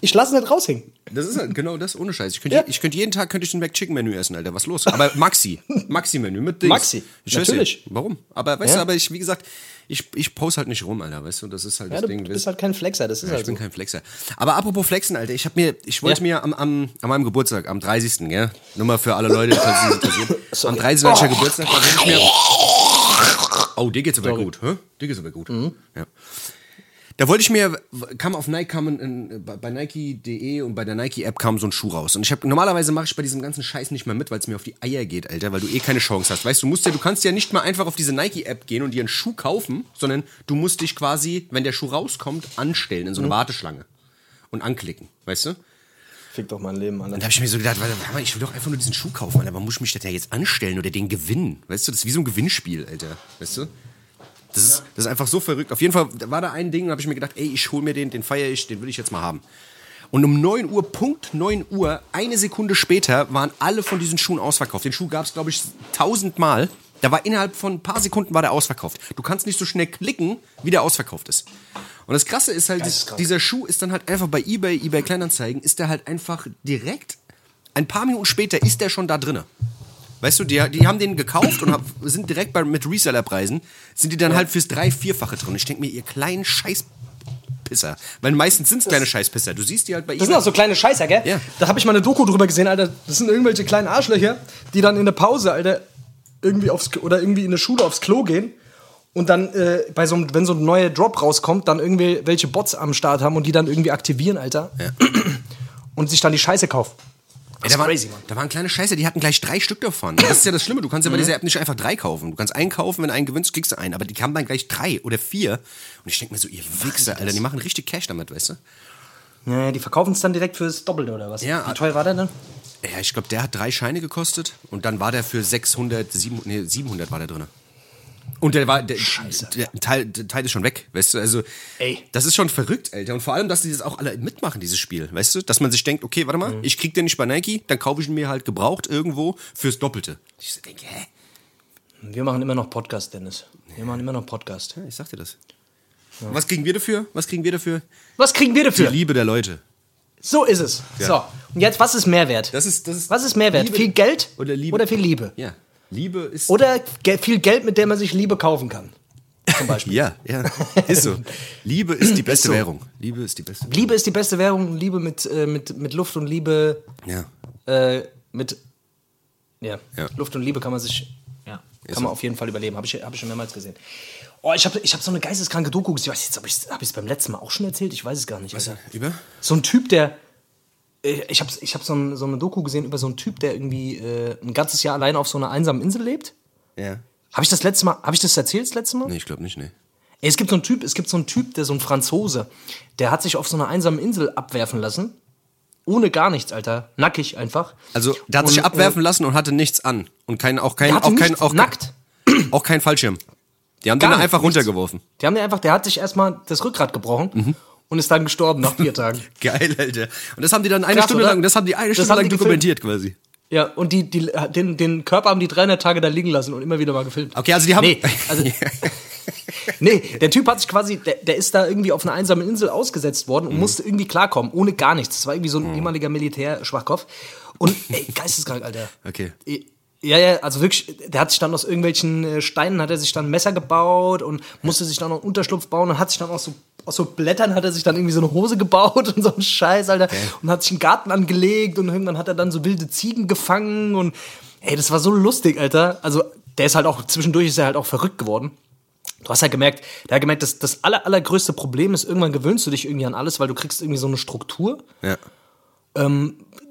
[SPEAKER 2] ich lasse nicht raushängen.
[SPEAKER 1] Das ist halt genau das, ohne Scheiß. Ich könnte,
[SPEAKER 2] Ja.
[SPEAKER 1] ich könnte jeden Tag könnte ich ein McChicken-Menü essen, Alter. Was los? Aber Maxi. Maxi-Menü mit Dings.
[SPEAKER 2] Maxi,
[SPEAKER 1] Ich
[SPEAKER 2] natürlich.
[SPEAKER 1] Warum? Aber weißt
[SPEAKER 2] Ja.
[SPEAKER 1] du, aber ich, wie gesagt, ich, ich post halt nicht rum, Alter. Weißt du, das ist halt
[SPEAKER 2] Ja,
[SPEAKER 1] das
[SPEAKER 2] du
[SPEAKER 1] Ding.
[SPEAKER 2] bist halt kein Flexer, das ist
[SPEAKER 1] Ja,
[SPEAKER 2] halt
[SPEAKER 1] ich bin
[SPEAKER 2] so.
[SPEAKER 1] kein Flexer. Aber apropos Flexen, Alter, ich mir, ich wollte mir am, am, an meinem Geburtstag, am 30. Gell? Nur mal für alle Leute, falls sie interessiert. Am 30. hatte ich ja Geburtstag, da ich mir. Oh, dir geht's aber
[SPEAKER 2] Sorry.
[SPEAKER 1] gut, hä? Dir geht's aber gut. Ja. Da wollte ich mir, kam auf Nike, kam in, bei Nike.de und bei der Nike-App kam so ein Schuh raus. Und ich habe normalerweise mache ich bei diesem ganzen Scheiß nicht mehr mit, weil es mir auf die Eier geht, Alter, weil du eh keine Chance hast. Weißt du, du musst ja, du kannst ja nicht mal einfach auf diese Nike-App gehen und dir einen Schuh kaufen, sondern du musst dich quasi, wenn der Schuh rauskommt, anstellen in so eine Warteschlange und anklicken, weißt du?
[SPEAKER 2] Fick doch mein Leben, Alter.
[SPEAKER 1] Und da habe ich mir so gedacht, warte mal, ich will doch einfach nur diesen Schuh kaufen, Alter. Warum muss ich mich das ja jetzt anstellen oder den gewinnen? Weißt du, das ist wie so ein Gewinnspiel, Alter. Weißt du? Das ist, das ist einfach so verrückt. Auf jeden Fall war da ein Ding, da habe ich mir gedacht, ey, ich hol mir den, den feiere ich, den will ich jetzt mal haben. Und um 9 Uhr, Punkt 9 Uhr, eine Sekunde später, waren alle von diesen Schuhen ausverkauft. Den Schuh gab es, glaube ich, tausendmal. Da war innerhalb von ein paar Sekunden war der ausverkauft. Du kannst nicht so schnell klicken, wie der ausverkauft ist. Und das Krasse ist halt,
[SPEAKER 2] Geisteskrank.
[SPEAKER 1] dieser Schuh ist dann halt einfach bei eBay, eBay Kleinanzeigen, ist der halt einfach direkt, ein paar Minuten später ist der schon da drinne. Weißt du, die, die haben den gekauft und hab, sind direkt bei, mit Resellerpreisen, sind die dann halt fürs drei-, vierfache drin. Ich denke mir, ihr kleinen Scheißpisser. Weil meistens sind es kleine Scheißpisser. Du siehst die halt bei
[SPEAKER 2] Das sind auch so kleine Scheißer, gell?
[SPEAKER 1] Ja.
[SPEAKER 2] Da habe ich mal eine Doku drüber gesehen, Alter. Das sind irgendwelche kleinen Arschlöcher, die dann in der Pause, Alter, irgendwie aufs oder irgendwie in der Schule aufs Klo gehen und dann äh, bei so einem, wenn so ein neuer Drop rauskommt, dann irgendwie welche Bots am Start haben und die dann irgendwie aktivieren, Alter. Und sich dann die Scheiße kaufen.
[SPEAKER 1] Ey, da, waren,
[SPEAKER 2] crazy, Mann.
[SPEAKER 1] da waren kleine Scheiße, die hatten gleich drei Stück davon. Das ist ja das Schlimme. Du kannst ja bei dieser App nicht einfach drei kaufen. Du kannst einen kaufen, wenn du einen gewinnst, kriegst du einen. Aber die haben dann gleich drei oder vier. Und ich denke mir so, ihr Wichser, Alter, die machen richtig Cash damit, weißt du?
[SPEAKER 2] Ja, die verkaufen es dann direkt fürs Doppelte oder was?
[SPEAKER 1] Ja.
[SPEAKER 2] Wie teuer war der denn?
[SPEAKER 1] Ja, ich glaube, der hat drei Scheine gekostet. Und dann war der für 600, 700, nee, 700 war der drin. Und der war, der,
[SPEAKER 2] Scheiße.
[SPEAKER 1] der Teil, der Teil ist schon weg, weißt du, also,
[SPEAKER 2] Ey.
[SPEAKER 1] das ist schon verrückt, Alter. Und vor allem, dass die das auch alle mitmachen, dieses Spiel, weißt du, dass man sich denkt, okay, warte mal,
[SPEAKER 2] Mhm.
[SPEAKER 1] ich krieg den nicht bei Nike, dann kaufe ich ihn mir halt gebraucht irgendwo fürs Doppelte. Ich so denke, hä?
[SPEAKER 2] Wir machen immer noch Podcast, Dennis. Wir machen immer noch Podcast.
[SPEAKER 1] Ja, ich sag dir das. Was kriegen wir dafür? Was kriegen wir dafür?
[SPEAKER 2] Was kriegen wir
[SPEAKER 1] Die
[SPEAKER 2] dafür?
[SPEAKER 1] Liebe der Leute.
[SPEAKER 2] So ist es.
[SPEAKER 1] Ja.
[SPEAKER 2] So. Und jetzt, was ist Mehrwert?
[SPEAKER 1] Das ist, das ist
[SPEAKER 2] was ist Mehrwert?
[SPEAKER 1] Liebe-
[SPEAKER 2] viel Geld
[SPEAKER 1] oder Liebe?
[SPEAKER 2] oder viel Liebe?
[SPEAKER 1] Ja. Liebe ist.
[SPEAKER 2] Oder viel Geld, mit dem man sich Liebe kaufen kann. Zum Beispiel.
[SPEAKER 1] Ja, ja. Ist so. Liebe ist die beste
[SPEAKER 2] so.
[SPEAKER 1] Währung. Liebe ist die beste Währung.
[SPEAKER 2] Liebe ist die beste Währung. Liebe mit, äh, mit, mit Luft und Liebe.
[SPEAKER 1] Ja.
[SPEAKER 2] Äh, mit ja.
[SPEAKER 1] Ja.
[SPEAKER 2] Luft und Liebe kann man sich. Ja.
[SPEAKER 1] Ist
[SPEAKER 2] Kann man
[SPEAKER 1] so.
[SPEAKER 2] auf jeden Fall überleben. Habe ich, hab ich schon mehrmals gesehen. Oh, ich habe ich hab so eine geisteskranke Doku gesehen. Ich weiß jetzt, ob ich es hab beim letzten Mal auch schon erzählt? Ich weiß es gar nicht. Alter.
[SPEAKER 1] Über?
[SPEAKER 2] So ein Typ, der. Äh, Ich habe ich hab so, ein, so eine Doku gesehen über so einen Typ, der irgendwie äh, ein ganzes Jahr allein auf so einer einsamen Insel lebt.
[SPEAKER 1] Ja.
[SPEAKER 2] Habe ich das letzte Mal, habe ich das erzählt das letzte Mal?
[SPEAKER 1] Nee, ich glaube nicht, nee.
[SPEAKER 2] Ey, es gibt so einen Typ, es gibt so einen Typ, der so ein Franzose, der hat sich auf so einer einsamen Insel abwerfen lassen. Ohne gar nichts, Alter. Nackig einfach.
[SPEAKER 1] Also, der hat sich
[SPEAKER 2] Und,
[SPEAKER 1] abwerfen lassen und hatte nichts an. Und kein, auch kein, auch kein, auch,
[SPEAKER 2] nackt.
[SPEAKER 1] auch kein Fallschirm. Die haben
[SPEAKER 2] Gar
[SPEAKER 1] den einfach
[SPEAKER 2] nichts.
[SPEAKER 1] runtergeworfen.
[SPEAKER 2] Die haben den einfach, der hat sich erstmal das Rückgrat gebrochen
[SPEAKER 1] Mhm.
[SPEAKER 2] Und ist dann gestorben nach vier Tagen.
[SPEAKER 1] Geil, Alter. Und das haben die dann eine
[SPEAKER 2] Krass,
[SPEAKER 1] Stunde
[SPEAKER 2] oder?
[SPEAKER 1] lang, das haben die eine
[SPEAKER 2] Das
[SPEAKER 1] Stunde lang dokumentiert quasi.
[SPEAKER 2] Ja, und die, die, den, den Körper haben die 300 Tage da liegen lassen und immer wieder mal gefilmt.
[SPEAKER 1] Okay, also die haben.
[SPEAKER 2] Nee, also, nee, der Typ hat sich quasi, der, der ist da irgendwie auf einer einsamen Insel ausgesetzt worden und
[SPEAKER 1] Mhm.
[SPEAKER 2] musste irgendwie klarkommen, ohne gar nichts. Das war irgendwie so ein ehemaliger Militär-Schwachkopf. Und, ey, geisteskrank, Alter.
[SPEAKER 1] Okay.
[SPEAKER 2] Ja, ja, also wirklich, der hat sich dann aus irgendwelchen äh, Steinen, hat er sich dann ein Messer gebaut und musste sich dann noch einen Unterschlupf bauen und hat sich dann aus so, aus so Blättern hat er sich dann irgendwie so eine Hose gebaut und so einen Scheiß, Alter. Und hat sich einen Garten angelegt und irgendwann hat er dann so wilde Ziegen gefangen und ey, das war so lustig, Alter. Also, der ist halt auch, zwischendurch ist er halt auch verrückt geworden. Du hast ja gemerkt, der hat gemerkt, dass das aller, allergrößte Problem ist, irgendwann gewöhnst du dich irgendwie an alles, weil du kriegst irgendwie so eine Struktur
[SPEAKER 1] Ja.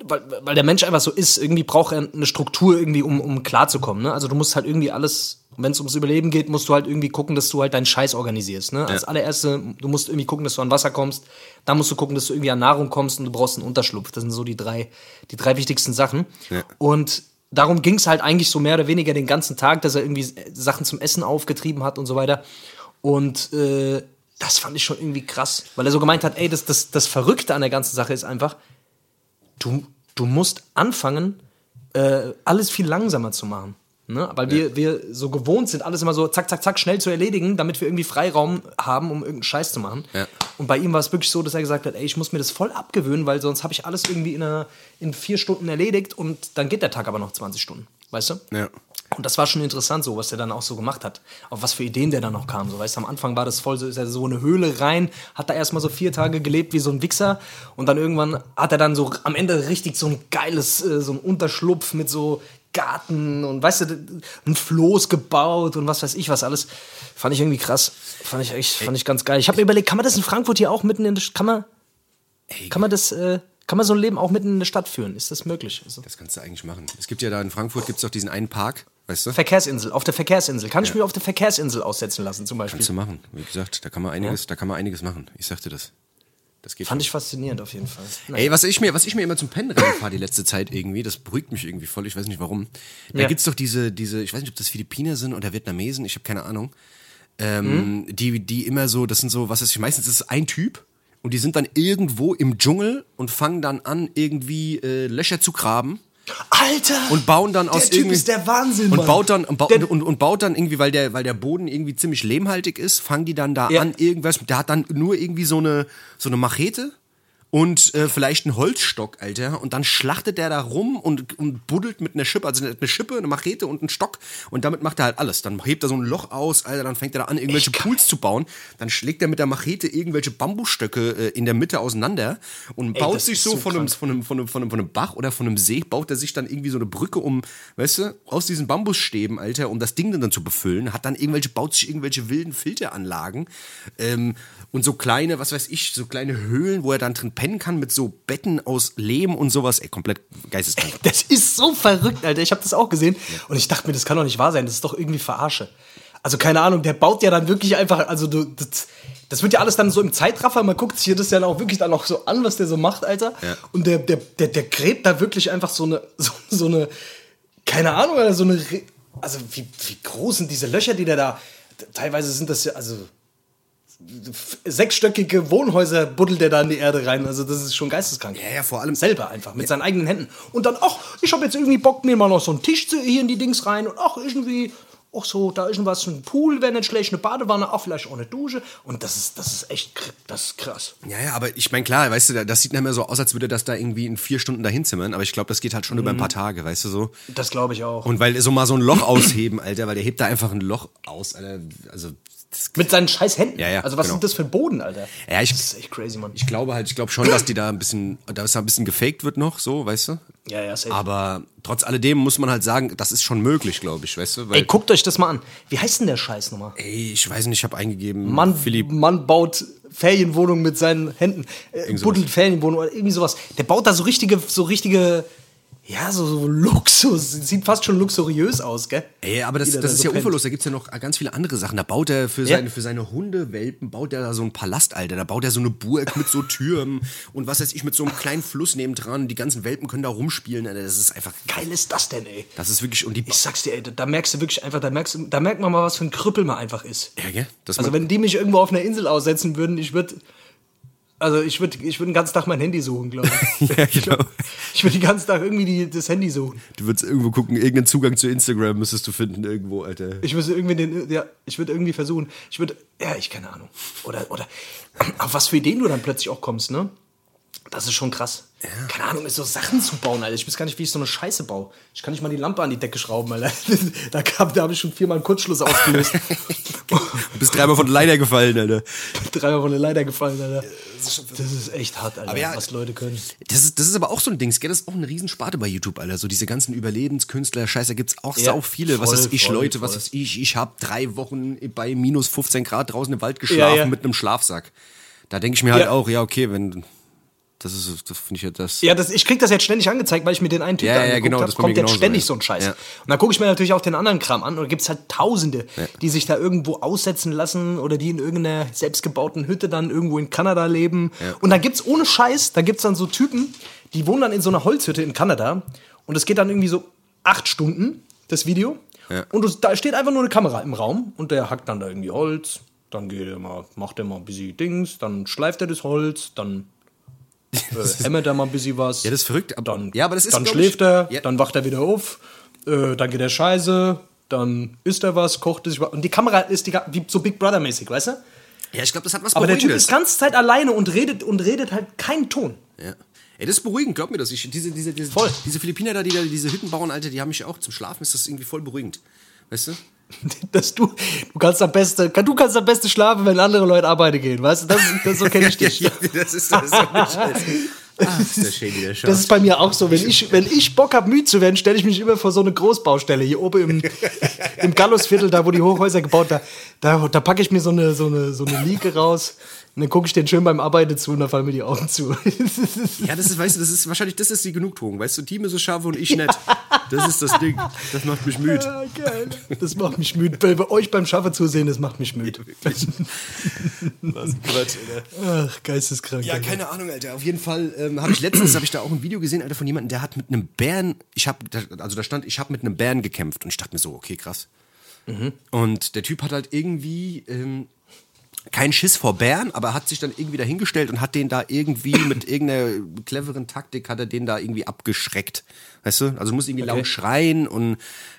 [SPEAKER 2] Weil, weil der Mensch einfach so ist, irgendwie braucht er eine Struktur irgendwie, um, um klarzukommen. Ne? Also du musst halt irgendwie alles, wenn es ums Überleben geht, musst du halt irgendwie gucken, dass du halt deinen Scheiß organisierst. Ne? Als allererste, du musst irgendwie gucken, dass du an Wasser kommst, dann musst du gucken, dass du irgendwie an Nahrung kommst und du brauchst einen Unterschlupf. Das sind so die drei, die drei wichtigsten Sachen.
[SPEAKER 1] Ja.
[SPEAKER 2] Und darum ging es halt eigentlich so mehr oder weniger den ganzen Tag, dass er irgendwie Sachen zum Essen aufgetrieben hat und so weiter. Und äh, das fand ich schon irgendwie krass, weil er so gemeint hat, ey, das, das, das Verrückte an der ganzen Sache ist einfach, du, du musst anfangen, äh, alles viel langsamer zu machen. Ne? Weil wir, wir so gewohnt sind, alles immer so zack, zack, zack, schnell zu erledigen, damit wir irgendwie Freiraum haben, um irgendeinen Scheiß zu machen.
[SPEAKER 1] Ja.
[SPEAKER 2] Und bei ihm war es wirklich so, dass er gesagt hat, ey, ich muss mir das voll abgewöhnen, weil sonst habe ich alles irgendwie in, einer, in vier Stunden erledigt und dann geht der Tag aber noch 20 Stunden. Weißt du?
[SPEAKER 1] Ja.
[SPEAKER 2] Und das war schon interessant, so was der dann auch so gemacht hat. Auf was für Ideen der dann noch kam. So, weißt du, am Anfang war das voll so, ist er so eine Höhle rein, hat da erstmal so vier Tage gelebt wie so ein Wichser. Und dann irgendwann hat er dann so am Ende richtig so ein geiles, äh, so ein Unterschlupf mit so Garten und weißt du, ein Floß gebaut und was weiß ich was alles. Fand ich irgendwie krass. Fand ich echt, fand ich ganz geil. Ich habe mir überlegt, kann man das in Frankfurt hier auch mitten in der, kann man, kann man das, äh, kann man so ein Leben auch mitten in der Stadt führen? Ist das möglich? Also,
[SPEAKER 1] Das kannst du eigentlich machen. Es gibt ja da in Frankfurt gibt's doch diesen einen Park, weißt du?
[SPEAKER 2] Verkehrsinsel, auf der Verkehrsinsel. Kann ich mir auf der Verkehrsinsel aussetzen lassen, zum Beispiel?
[SPEAKER 1] Kannst du machen. Wie gesagt, da kann man einiges, da kann man einiges machen. Ich sagte das. Das geht
[SPEAKER 2] Fand
[SPEAKER 1] schon.
[SPEAKER 2] ich faszinierend auf jeden Fall.
[SPEAKER 1] Ey, was ich mir, was ich mir immer zum Pennen reinfahre die letzte Zeit irgendwie, das beruhigt mich irgendwie voll, ich weiß nicht warum. Da
[SPEAKER 2] Ja.
[SPEAKER 1] gibt's doch diese, diese, ich weiß nicht, ob das Philippiner sind oder Vietnamesen, ich habe keine Ahnung. Ähm,
[SPEAKER 2] Hm?
[SPEAKER 1] die, die immer so, das sind so, was ist, meistens ist es ein Typ und die sind dann irgendwo im Dschungel und fangen dann an, irgendwie äh, Löcher zu graben
[SPEAKER 2] Alter!
[SPEAKER 1] und bauen dann aus
[SPEAKER 2] der Typ ist der Wahnsinn,
[SPEAKER 1] und
[SPEAKER 2] Mann.
[SPEAKER 1] baut dann und, bau,
[SPEAKER 2] Der-
[SPEAKER 1] und, und baut dann irgendwie weil der weil der Boden irgendwie ziemlich lehmhaltig ist fangen die dann da
[SPEAKER 2] Ja.
[SPEAKER 1] an irgendwas der hat dann nur irgendwie so eine so eine Machete und äh, vielleicht einen Holzstock, Alter. Und dann schlachtet der da rum und, und buddelt mit einer Schippe, also eine Schippe, eine Machete und einen Stock. Und damit macht er halt alles. Dann hebt er so ein Loch aus, Alter, dann fängt er da an, irgendwelche Pools zu bauen. Dann schlägt er mit der Machete irgendwelche Bambusstöcke äh, in der Mitte auseinander und baut
[SPEAKER 2] das
[SPEAKER 1] sich so,
[SPEAKER 2] so
[SPEAKER 1] von, einem, von, einem, von, einem, von, einem, von einem Bach oder von einem See, baut er sich dann irgendwie so eine Brücke um, weißt du, aus diesen Bambusstäben, Alter, um das Ding dann zu befüllen. Hat dann irgendwelche, baut sich irgendwelche wilden Filteranlagen ähm, und so kleine, was weiß ich, so kleine Höhlen, wo er dann drin pennen kann mit so Betten aus Lehm und sowas. Ey, komplett geisteskrank.
[SPEAKER 2] Das ist so verrückt, Alter. Ich habe das auch gesehen und ich dachte mir, das kann doch nicht wahr sein. Das ist doch irgendwie Verarsche. Also keine Ahnung, der baut ja dann wirklich einfach, also du, das, das wird ja alles dann so im Zeitraffer. Man guckt sich hier das ja auch wirklich dann auch so an, was der so macht, Alter.
[SPEAKER 1] Ja.
[SPEAKER 2] Und der, der, der, der gräbt da wirklich einfach so eine, so, so eine, keine Ahnung, Alter, so eine, also wie, wie groß sind diese Löcher, die der da, teilweise sind das ja, also sechsstöckige Wohnhäuser buddelt er da in die Erde rein. Also das ist schon geisteskrank.
[SPEAKER 1] Ja, ja, vor allem-
[SPEAKER 2] selber einfach mit seinen eigenen Händen. Und dann, ach, ich habe jetzt irgendwie Bock, mir mal noch so einen Tisch zu, hier in die Dings rein und ach, irgendwie, ach so, da ist was, ein Pool wäre nicht schlecht, eine Badewanne, ach, vielleicht auch eine Dusche. Und das ist, das ist echt, das ist krass.
[SPEAKER 1] Ja, ja, aber ich meine, klar, weißt du, das sieht nicht mehr so aus, als würde das da irgendwie in vier Stunden dahin zimmern, aber ich glaube, das geht halt schon über ein paar Tage, weißt du so.
[SPEAKER 2] Das glaube ich auch.
[SPEAKER 1] Und weil so mal so ein Loch ausheben, Alter, weil der hebt da einfach ein Loch aus, Alter. Also,
[SPEAKER 2] mit seinen scheiß Händen.
[SPEAKER 1] Ja, ja,
[SPEAKER 2] Also was
[SPEAKER 1] genau.
[SPEAKER 2] sind das für Boden, Alter?
[SPEAKER 1] Ja, ich-
[SPEAKER 2] das ist echt crazy, Mann.
[SPEAKER 1] ich glaube halt, ich glaube schon, dass die da ein bisschen, dass da ein bisschen gefaked wird noch, so, weißt du.
[SPEAKER 2] ja, ja, safe.
[SPEAKER 1] Aber trotz alledem muss man halt sagen, das ist schon möglich, glaube ich, weißt du. Weil,
[SPEAKER 2] Ey, guckt euch das mal an. Wie heißt denn der Scheiß nochmal?
[SPEAKER 1] ey, ich weiß nicht, ich habe eingegeben,
[SPEAKER 2] Mann,
[SPEAKER 1] Philipp.
[SPEAKER 2] Mann baut Ferienwohnung mit seinen Händen, äh, buddelt Ferienwohnung oder irgendwie sowas. Der baut da so richtige, so richtige, Ja, so, so Luxus. Sieht fast schon luxuriös aus, gell?
[SPEAKER 1] Ey, aber das, das
[SPEAKER 2] da
[SPEAKER 1] ist
[SPEAKER 2] so
[SPEAKER 1] ja uferlos. Da gibt's ja noch ganz viele andere Sachen. Da baut er für
[SPEAKER 2] Ja.
[SPEAKER 1] seine, für seine Hundewelpen, baut er da so einen Palast, Alter. Da baut er so eine Burg mit so Türmen und was weiß ich, mit so einem kleinen Fluss nebendran. Die ganzen Welpen können da rumspielen, Alter. Das ist einfach
[SPEAKER 2] Geil ist das denn, ey?
[SPEAKER 1] Das ist wirklich, und die,
[SPEAKER 2] Ich sag's dir, ey, da merkst du wirklich einfach, da merkst du, da merkt man mal, was für ein Krüppel man einfach ist.
[SPEAKER 1] ja, gell? Das
[SPEAKER 2] Also wenn die mich irgendwo auf einer Insel aussetzen würden, ich würde, also ich würde, ich würde den ganzen Tag mein Handy suchen, glaube ich.
[SPEAKER 1] Ja, genau.
[SPEAKER 2] Ich würde den ganzen Tag irgendwie die, das Handy suchen.
[SPEAKER 1] Du würdest irgendwo gucken, irgendeinen Zugang zu Instagram müsstest du finden irgendwo, Alter.
[SPEAKER 2] Ich würde irgendwie den, ja, ich würde irgendwie versuchen, ich würde, ja, ich keine Ahnung. Oder, oder, auf was für Ideen du dann plötzlich auch kommst, ne? Das ist schon krass. Keine Ahnung, ist so Sachen zu bauen, Alter. Ich weiß gar nicht, wie ich so eine Scheiße baue. Ich kann nicht mal die Lampe an die Decke schrauben, Alter. Da, da habe ich schon viermal einen Kurzschluss ausgelöst.
[SPEAKER 1] Du bist dreimal von der Leiter gefallen, Alter.
[SPEAKER 2] Dreimal von der Leiter gefallen, Alter. Das ist echt hart, Alter,
[SPEAKER 1] ja,
[SPEAKER 2] was Leute können.
[SPEAKER 1] Das ist, das ist aber auch so ein Ding, gell? Das ist auch eine Riesensparte bei YouTube, Alter. So diese ganzen Überlebenskünstler, Scheiße, da gibt's auch
[SPEAKER 2] Ja,
[SPEAKER 1] sau viele. was
[SPEAKER 2] voll,
[SPEAKER 1] weiß ich,
[SPEAKER 2] voll,
[SPEAKER 1] Leute, was
[SPEAKER 2] voll.
[SPEAKER 1] weiß ich. Ich habe drei Wochen bei minus 15 Grad draußen im Wald
[SPEAKER 2] Ja,
[SPEAKER 1] geschlafen
[SPEAKER 2] ja.
[SPEAKER 1] mit einem Schlafsack. Da denke ich mir halt
[SPEAKER 2] Ja.
[SPEAKER 1] auch, ja, okay, wenn. Das ist, das finde ich ja das.
[SPEAKER 2] Ja, das, ich krieg das jetzt ständig angezeigt, weil ich mir den einen Typ
[SPEAKER 1] Ja,
[SPEAKER 2] da
[SPEAKER 1] ja, genau,
[SPEAKER 2] hab,
[SPEAKER 1] das
[SPEAKER 2] kommt jetzt ständig
[SPEAKER 1] ja.
[SPEAKER 2] so ein Scheiß.
[SPEAKER 1] Ja.
[SPEAKER 2] Und dann gucke ich mir natürlich auch den anderen Kram an und da gibt's halt Tausende, die sich da irgendwo aussetzen lassen oder die in irgendeiner selbstgebauten Hütte dann irgendwo in Kanada leben. Und dann gibt's ohne Scheiß, da gibt's dann so Typen, die wohnen dann in so einer Holzhütte in Kanada und es geht dann irgendwie so acht Stunden, das Video.
[SPEAKER 1] Ja.
[SPEAKER 2] Und du, da steht einfach nur eine Kamera im Raum und der hackt dann da irgendwie Holz, dann geht er mal, macht er mal ein bisschen Dings, dann schleift er das Holz, dann hämmert er mal ein bisschen was.
[SPEAKER 1] Ja, das ist verrückt. Aber,
[SPEAKER 2] Dann,
[SPEAKER 1] ja, aber das ist
[SPEAKER 2] dann schläft er,
[SPEAKER 1] Ja,
[SPEAKER 2] dann wacht er wieder auf, äh, dann geht er scheiße, dann isst er was, kocht es. Und die Kamera ist die, wie so Big Brother-mäßig, weißt du?
[SPEAKER 1] ja, ich glaube, das hat was
[SPEAKER 2] Aber der Typ ist die ganze Zeit alleine und redet und redet halt keinen Ton.
[SPEAKER 1] Ja. Ey, das ist beruhigend, glaub mir das. Ich, diese, diese, diese,
[SPEAKER 2] Voll.
[SPEAKER 1] diese Philippiner da, die da diese Hütten bauen, Alter, die haben mich auch zum Schlafen, ist das irgendwie voll beruhigend. Weißt du?
[SPEAKER 2] Dass du, du kannst am besten, du kannst am besten schlafen, wenn andere Leute arbeiten gehen, weißt du? Das, das so kenne ich dich.
[SPEAKER 1] Ja, das ist das. Ist so. Ah, ist.
[SPEAKER 2] Das ist bei mir auch so. Wenn ich, wenn ich Bock habe, müde zu werden, stelle ich mich immer vor so eine Großbaustelle hier oben im, im Gallusviertel, da wo die Hochhäuser gebaut da, da, da packe ich mir so eine, so eine, so eine Liege raus und dann gucke ich den schön beim Arbeiten zu und dann fallen mir die Augen zu.
[SPEAKER 1] Ja, das ist, weißt du, das ist wahrscheinlich, das ist die Genugtuung. Weißt du, Team ist es scharf und ich nicht. Das ist das Ding. Das macht mich müde.
[SPEAKER 2] Ah, geil. Das macht mich müde. Bei, bei euch beim Schaffen zusehen, das macht mich müde.
[SPEAKER 1] Was Quatsch, Alter.
[SPEAKER 2] Ach, geisteskrank.
[SPEAKER 1] Ja,
[SPEAKER 2] Alter.
[SPEAKER 1] keine Ahnung, Alter. Auf jeden Fall ähm, habe ich letztens habe ich da auch ein Video gesehen, Alter, von jemandem, der hat mit einem Bären, ich habe, also da stand, ich habe mit einem Bären gekämpft und ich dachte mir so, okay, krass. Und der Typ hat halt irgendwie ähm, keinen Schiss vor Bären, aber hat sich dann irgendwie dahingestellt und hat den da irgendwie mit irgendeiner cleveren Taktik hat er den da irgendwie abgeschreckt. Weißt du? Also du musst irgendwie
[SPEAKER 2] Okay.
[SPEAKER 1] laut schreien und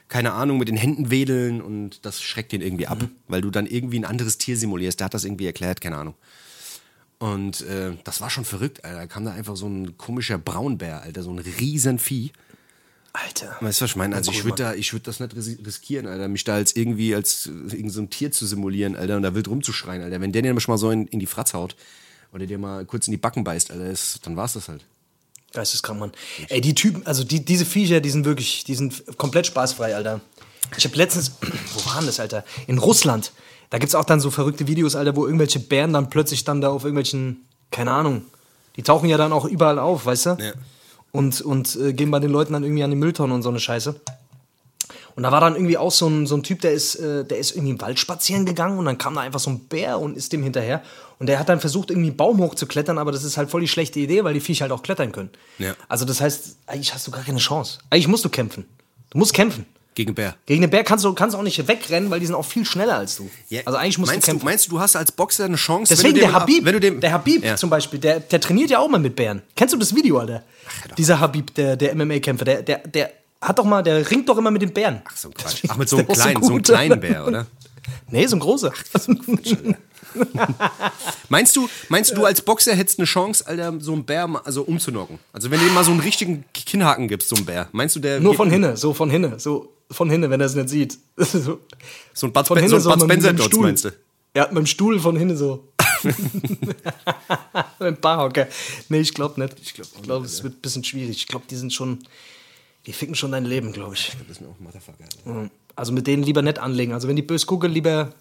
[SPEAKER 1] keine Ahnung, mit den Händen wedeln und das schreckt den irgendwie ab, weil du dann irgendwie ein anderes Tier simulierst. Der hat das irgendwie erklärt, keine Ahnung. Und äh, das war schon verrückt, Alter. Da kam da einfach so ein komischer Braunbär, Alter, so ein riesen Vieh.
[SPEAKER 2] Alter.
[SPEAKER 1] Weißt du, was ich meine? Also ich würde da, ich würde das nicht ris- riskieren, Alter, mich da als irgendwie als äh, irgend so ein Tier zu simulieren, Alter, und da wild rumzuschreien, Alter. Wenn der dir mal so in, in die Fratz haut oder dir mal kurz in die Backen beißt, Alter, ist, dann war's das halt.
[SPEAKER 2] Geisteskrank, Mann. Ey, die Typen, also die, diese Viecher, die sind wirklich, die sind komplett spaßfrei, Alter. Ich habe letztens, wo waren das, Alter? In Russland. Da gibt's auch dann so verrückte Videos, Alter, wo irgendwelche Bären dann plötzlich dann da auf irgendwelchen, keine Ahnung, die tauchen ja dann auch überall auf, weißt du?
[SPEAKER 1] Ja.
[SPEAKER 2] Und, und äh, gehen bei den Leuten dann irgendwie an die Mülltonnen und so eine Scheiße. Und da war dann irgendwie auch so ein, so ein Typ, der ist, äh, der ist irgendwie im Wald spazieren gegangen und dann kam da einfach so ein Bär und ist dem hinterher. Und der hat dann versucht, irgendwie einen Baum hochzuklettern, aber das ist halt voll die schlechte Idee, weil die Viecher halt auch klettern können.
[SPEAKER 1] Ja.
[SPEAKER 2] Also das heißt, eigentlich hast du gar keine Chance. Eigentlich musst du kämpfen. Du musst kämpfen.
[SPEAKER 1] Gegen Bär.
[SPEAKER 2] Gegen den Bär kannst du kannst auch nicht wegrennen, weil die sind auch viel schneller als du. also eigentlich musst
[SPEAKER 1] meinst
[SPEAKER 2] du kämpfen.
[SPEAKER 1] meinst du, du hast als Boxer eine Chance,
[SPEAKER 2] Deswegen
[SPEAKER 1] du
[SPEAKER 2] der
[SPEAKER 1] ab-
[SPEAKER 2] Habib,
[SPEAKER 1] wenn du dem,
[SPEAKER 2] der Habib
[SPEAKER 1] Ja.
[SPEAKER 2] zum Beispiel, der, der trainiert ja auch mal mit Bären. Kennst du das Video, Alter?
[SPEAKER 1] doch.
[SPEAKER 2] Dieser Habib, der, der MMA-Kämpfer, der, der, der hat doch mal, der ringt doch immer mit den Bären.
[SPEAKER 1] Ach, so ein Quatsch. Ach, mit so einem kleinen, so einem
[SPEAKER 2] gut,
[SPEAKER 1] kleinen. Bär, oder?
[SPEAKER 2] Nee, so ein großer.
[SPEAKER 1] Meinst du, meinst du als Boxer hättest eine Chance, Alter, so einen Bär mal- also umzunocken? Also wenn du ihm mal so einen richtigen Kinnhaken gibst, so einen Bär, meinst du, der
[SPEAKER 2] Nur von hinne, so von hinne, so von hinne, wenn er es nicht sieht. so,
[SPEAKER 1] so ein Bud, so ein Bud Spencer
[SPEAKER 2] Stuhl.
[SPEAKER 1] meinst du?
[SPEAKER 2] Ja, mit dem Stuhl von hinne so. mit dem Barhocker. Nee, ich glaube nicht. Ich glaube, glaub, es wird ein bisschen schwierig. Ich glaube, die sind schon, die ficken schon dein Leben, glaube ich.
[SPEAKER 1] Das ist mir auch Motherfucker. Alter.
[SPEAKER 2] Also mit denen lieber nicht anlegen. Also wenn die böse gucken, lieber,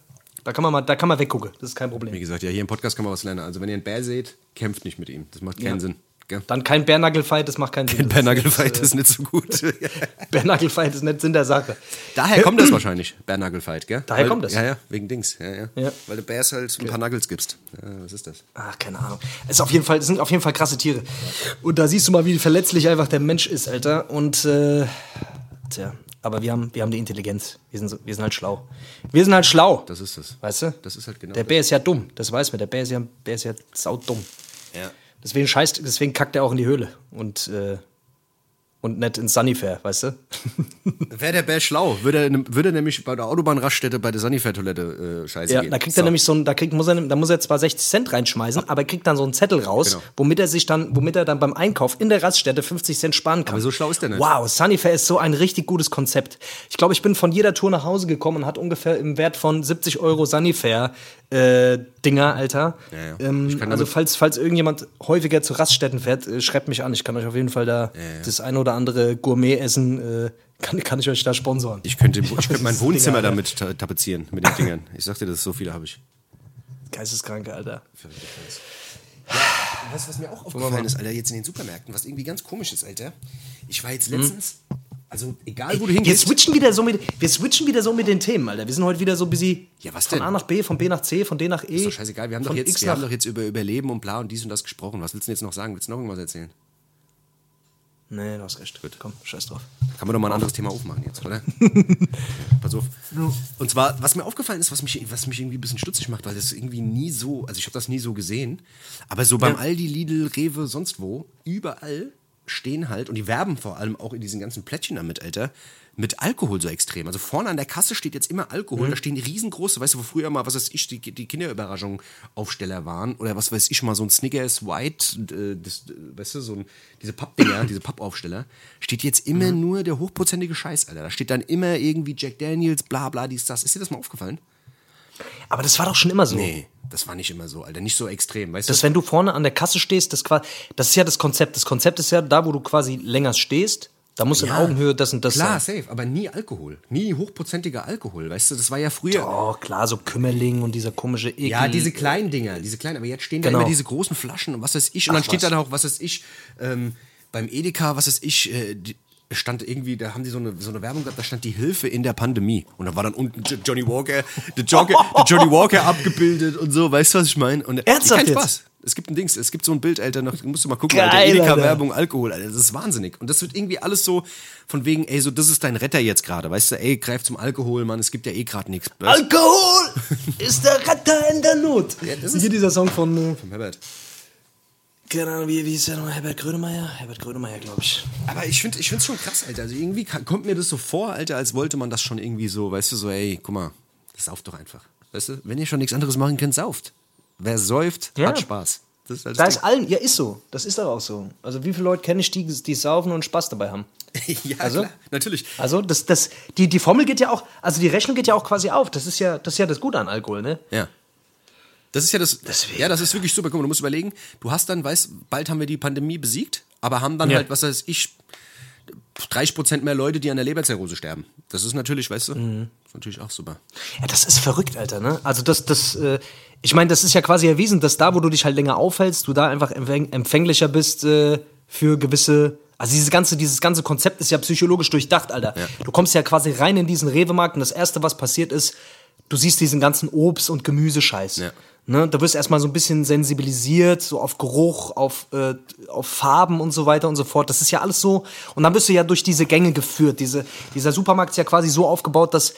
[SPEAKER 2] da kann man mal, da kann man weggucken. Das ist kein
[SPEAKER 1] Wie
[SPEAKER 2] Problem.
[SPEAKER 1] gesagt, ja, hier im Podcast kann man was lernen. Also wenn ihr einen Bär seht, kämpft nicht mit ihm. Das macht keinen
[SPEAKER 2] Ja.
[SPEAKER 1] Sinn. Gell?
[SPEAKER 2] Dann kein Bärnagelfight, das macht keinen Sinn.
[SPEAKER 1] Ein Bärnagelfight ist nicht so gut.
[SPEAKER 2] Bärnagelfight ist nicht Sinn der Sache.
[SPEAKER 1] Daher kommt das wahrscheinlich, Bärnagelfight, gell?
[SPEAKER 2] Daher
[SPEAKER 1] Weil,
[SPEAKER 2] kommt das.
[SPEAKER 1] Ja, ja, wegen Dings. Ja, ja.
[SPEAKER 2] Ja.
[SPEAKER 1] Weil du Bärs halt ein paar Nuggels gibst. Ja, was ist das?
[SPEAKER 2] Ach, keine Ahnung. Es ist auf jeden Fall, es sind auf jeden Fall krasse Tiere. Und da siehst du mal, wie verletzlich einfach der Mensch ist, Alter. Und äh, tja, aber wir haben, wir haben die Intelligenz. Wir sind, so, wir sind halt schlau. Wir sind halt schlau.
[SPEAKER 1] Das ist es.
[SPEAKER 2] weißt du?
[SPEAKER 1] Das ist halt genau
[SPEAKER 2] Der. Bär ist ja dumm, das weiß man. Der Bär ist ja, Bär ist ja saudumm.
[SPEAKER 1] Ja.
[SPEAKER 2] Deswegen scheißt, deswegen kackt er auch in die Höhle. Und, äh, und nicht ins Sunnyfair, weißt du?
[SPEAKER 1] Wäre der Bär schlau, würde er, würde er nämlich bei der Autobahnraststätte bei der Sanifair-Toilette äh, scheiße
[SPEAKER 2] Ja,
[SPEAKER 1] gehen.
[SPEAKER 2] da kriegt
[SPEAKER 1] So.
[SPEAKER 2] er nämlich so ein, da kriegt, muss er, da muss er zwar 60 Cent reinschmeißen, aber er kriegt dann so einen Zettel raus,
[SPEAKER 1] Genau.
[SPEAKER 2] womit er sich dann, womit er dann beim Einkauf in der Raststätte 50 Cent sparen kann.
[SPEAKER 1] Aber so schlau ist der nicht.
[SPEAKER 2] Wow, Sunnyfair ist so ein richtig gutes Konzept. Ich glaube, ich bin von jeder Tour nach Hause gekommen und hat ungefähr im Wert von 70 Euro Sunnyfair äh, Dinger, Alter.
[SPEAKER 1] Ja, ja.
[SPEAKER 2] Ähm, also falls, falls irgendjemand häufiger zu Raststätten fährt, äh, schreibt mich an. Ich kann euch auf jeden Fall da das ein oder andere Gourmet-Essen, äh, kann, kann ich euch da sponsoren.
[SPEAKER 1] Ich könnte, ich könnte mein Wohnzimmer
[SPEAKER 2] Dinger,
[SPEAKER 1] damit ta tapezieren, mit den Dingern. Ich sagte, das so viele habe ich.
[SPEAKER 2] Geisteskranke, Alter.
[SPEAKER 1] Weißt du, was mir auch aufgefallen ist, Alter, jetzt in den Supermärkten, was irgendwie ganz komisch ist, Alter? Ich war jetzt letztens, also egal wo du
[SPEAKER 2] Wir
[SPEAKER 1] hingehst.
[SPEAKER 2] switchen wieder so mit, wir switchen wieder so mit den Themen, Alter. Wir sind heute wieder so busy.
[SPEAKER 1] Ja, was
[SPEAKER 2] Von
[SPEAKER 1] denn?
[SPEAKER 2] A nach B, von B nach C, von D nach E.
[SPEAKER 1] Ist doch scheißegal, wir haben, doch
[SPEAKER 2] von
[SPEAKER 1] jetzt,
[SPEAKER 2] X
[SPEAKER 1] wir haben doch jetzt über Überleben und bla und dies und das gesprochen. Was willst du denn jetzt noch sagen? Willst du noch irgendwas erzählen?
[SPEAKER 2] Nee, du hast recht. Gut, komm, scheiß drauf.
[SPEAKER 1] Kann man doch mal ein anderes Thema aufmachen jetzt, oder? Pass auf. Und zwar, was mir aufgefallen ist, was mich, was mich irgendwie ein bisschen stutzig macht, weil das irgendwie nie so, also ich habe das nie so gesehen, aber so beim Aldi, Lidl, Rewe, sonst wo, überall stehen halt, und die werben vor allem auch in diesen ganzen Plättchen damit, Alter, mit Alkohol so extrem. Also vorne an der Kasse steht jetzt immer Alkohol, da stehen riesengroße, weißt du, wo früher mal, was weiß ich, die, die Kinderüberraschung Aufsteller waren, oder was weiß ich, mal so ein Snickers White, äh, das, äh, weißt du, so ein, diese Pappdinger, diese Pappaufsteller, steht jetzt immer nur der hochprozentige Scheiß, Alter. Da steht dann immer irgendwie Jack Daniels, bla bla, dies, das. Ist dir das mal aufgefallen?
[SPEAKER 2] Aber das war doch schon immer so.
[SPEAKER 1] Nee, das war nicht immer so, Alter. Nicht so extrem, weißt
[SPEAKER 2] Dass
[SPEAKER 1] du?
[SPEAKER 2] wenn du vorne an der Kasse stehst, das, das ist ja das Konzept. Das Konzept ist ja, da wo du quasi länger stehst, da muss in
[SPEAKER 1] Ja,
[SPEAKER 2] Augenhöhe das und das
[SPEAKER 1] Klar,
[SPEAKER 2] sein.
[SPEAKER 1] safe, aber nie Alkohol. Nie hochprozentiger Alkohol, weißt du? Das war ja früher.
[SPEAKER 2] Oh, klar, so Kümmerling und dieser komische Ekel.
[SPEAKER 1] Ja, diese kleinen Dinger, diese kleinen, aber jetzt stehen
[SPEAKER 2] Genau.
[SPEAKER 1] da immer diese großen Flaschen und was weiß ich. Und
[SPEAKER 2] Ach,
[SPEAKER 1] dann steht
[SPEAKER 2] was.
[SPEAKER 1] da auch, was weiß ich, ähm, beim Edeka, was weiß ich, äh, die, stand irgendwie, da haben die so eine, so eine Werbung gehabt, da stand die Hilfe in der Pandemie. Und da war dann unten Johnny Walker, der, Joker, der Johnny Walker abgebildet und so, weißt du, was ich meine? Und
[SPEAKER 2] Ernsthaft
[SPEAKER 1] kein? Spaß. Es gibt ein Dings, es gibt so ein Bild, Alter, noch, musst du mal gucken,
[SPEAKER 2] Geil,
[SPEAKER 1] Alter. Edeka-Werbung, Alkohol, Alter, das ist wahnsinnig. Und das wird irgendwie alles so von wegen, ey, so, das ist dein Retter jetzt gerade, weißt du, ey, greif zum Alkohol, Mann, es gibt ja eh gerade nichts.
[SPEAKER 2] Alkohol ist der Retter in der Not.
[SPEAKER 1] das
[SPEAKER 2] Hier dieser Song von, äh,
[SPEAKER 1] Herbert.
[SPEAKER 2] Keine Ahnung, wie, wie ist der nochmal? Herbert Grönemeyer? Herbert Grönemeyer, glaube ich.
[SPEAKER 1] Aber ich finde ich find's schon krass, Alter. Also irgendwie kommt mir das so vor, Alter, als wollte man das schon irgendwie so, weißt du, so, ey, guck mal, das sauft doch einfach. Weißt du, wenn ihr schon nichts anderes machen könnt, sauft. Wer säuft,
[SPEAKER 2] Ja.
[SPEAKER 1] hat Spaß. Das ist halt
[SPEAKER 2] Da ist allen, ja, ist so. Das ist doch auch so. Also, wie viele Leute kenne ich, die, die saufen und Spaß dabei haben?
[SPEAKER 1] Ja,
[SPEAKER 2] also-
[SPEAKER 1] klar, natürlich.
[SPEAKER 2] Also, das, das, die, die Formel geht ja auch, also die Rechnung geht ja auch quasi auf. Das ist ja das, ist ja das Gute an Alkohol, ne?
[SPEAKER 1] Ja. Das ist ja das.
[SPEAKER 2] Deswegen.
[SPEAKER 1] Ja, das ist wirklich super. Guck mal, du musst überlegen, du hast dann, weißt, bald haben wir die Pandemie besiegt, aber haben dann
[SPEAKER 2] Ja.
[SPEAKER 1] halt, was weiß ich, 30 Prozent mehr Leute, die an der Leberzirrhose sterben. Das ist natürlich, weißt du,
[SPEAKER 2] Mhm.
[SPEAKER 1] ist natürlich auch super.
[SPEAKER 2] Ja, das ist verrückt, Alter, ne? Also das, das, äh, ich meine, das ist ja quasi erwiesen, dass da, wo du dich halt länger aufhältst, du da einfach empfäng empfänglicher bist äh, für gewisse. Also dieses ganze, dieses ganze Konzept ist ja psychologisch durchdacht, Alter. Du kommst ja quasi rein in diesen Rewe-Markt und das erste, was passiert ist, du siehst diesen ganzen Obst- und Gemüsescheiß.
[SPEAKER 1] Ja.
[SPEAKER 2] Ne? Da wirst du erstmal so ein bisschen sensibilisiert, so auf Geruch, auf, äh, auf Farben und so weiter und so fort. Das ist ja alles so. Und dann bist du ja durch diese Gänge geführt. Diese, dieser Supermarkt ist ja quasi so aufgebaut, dass,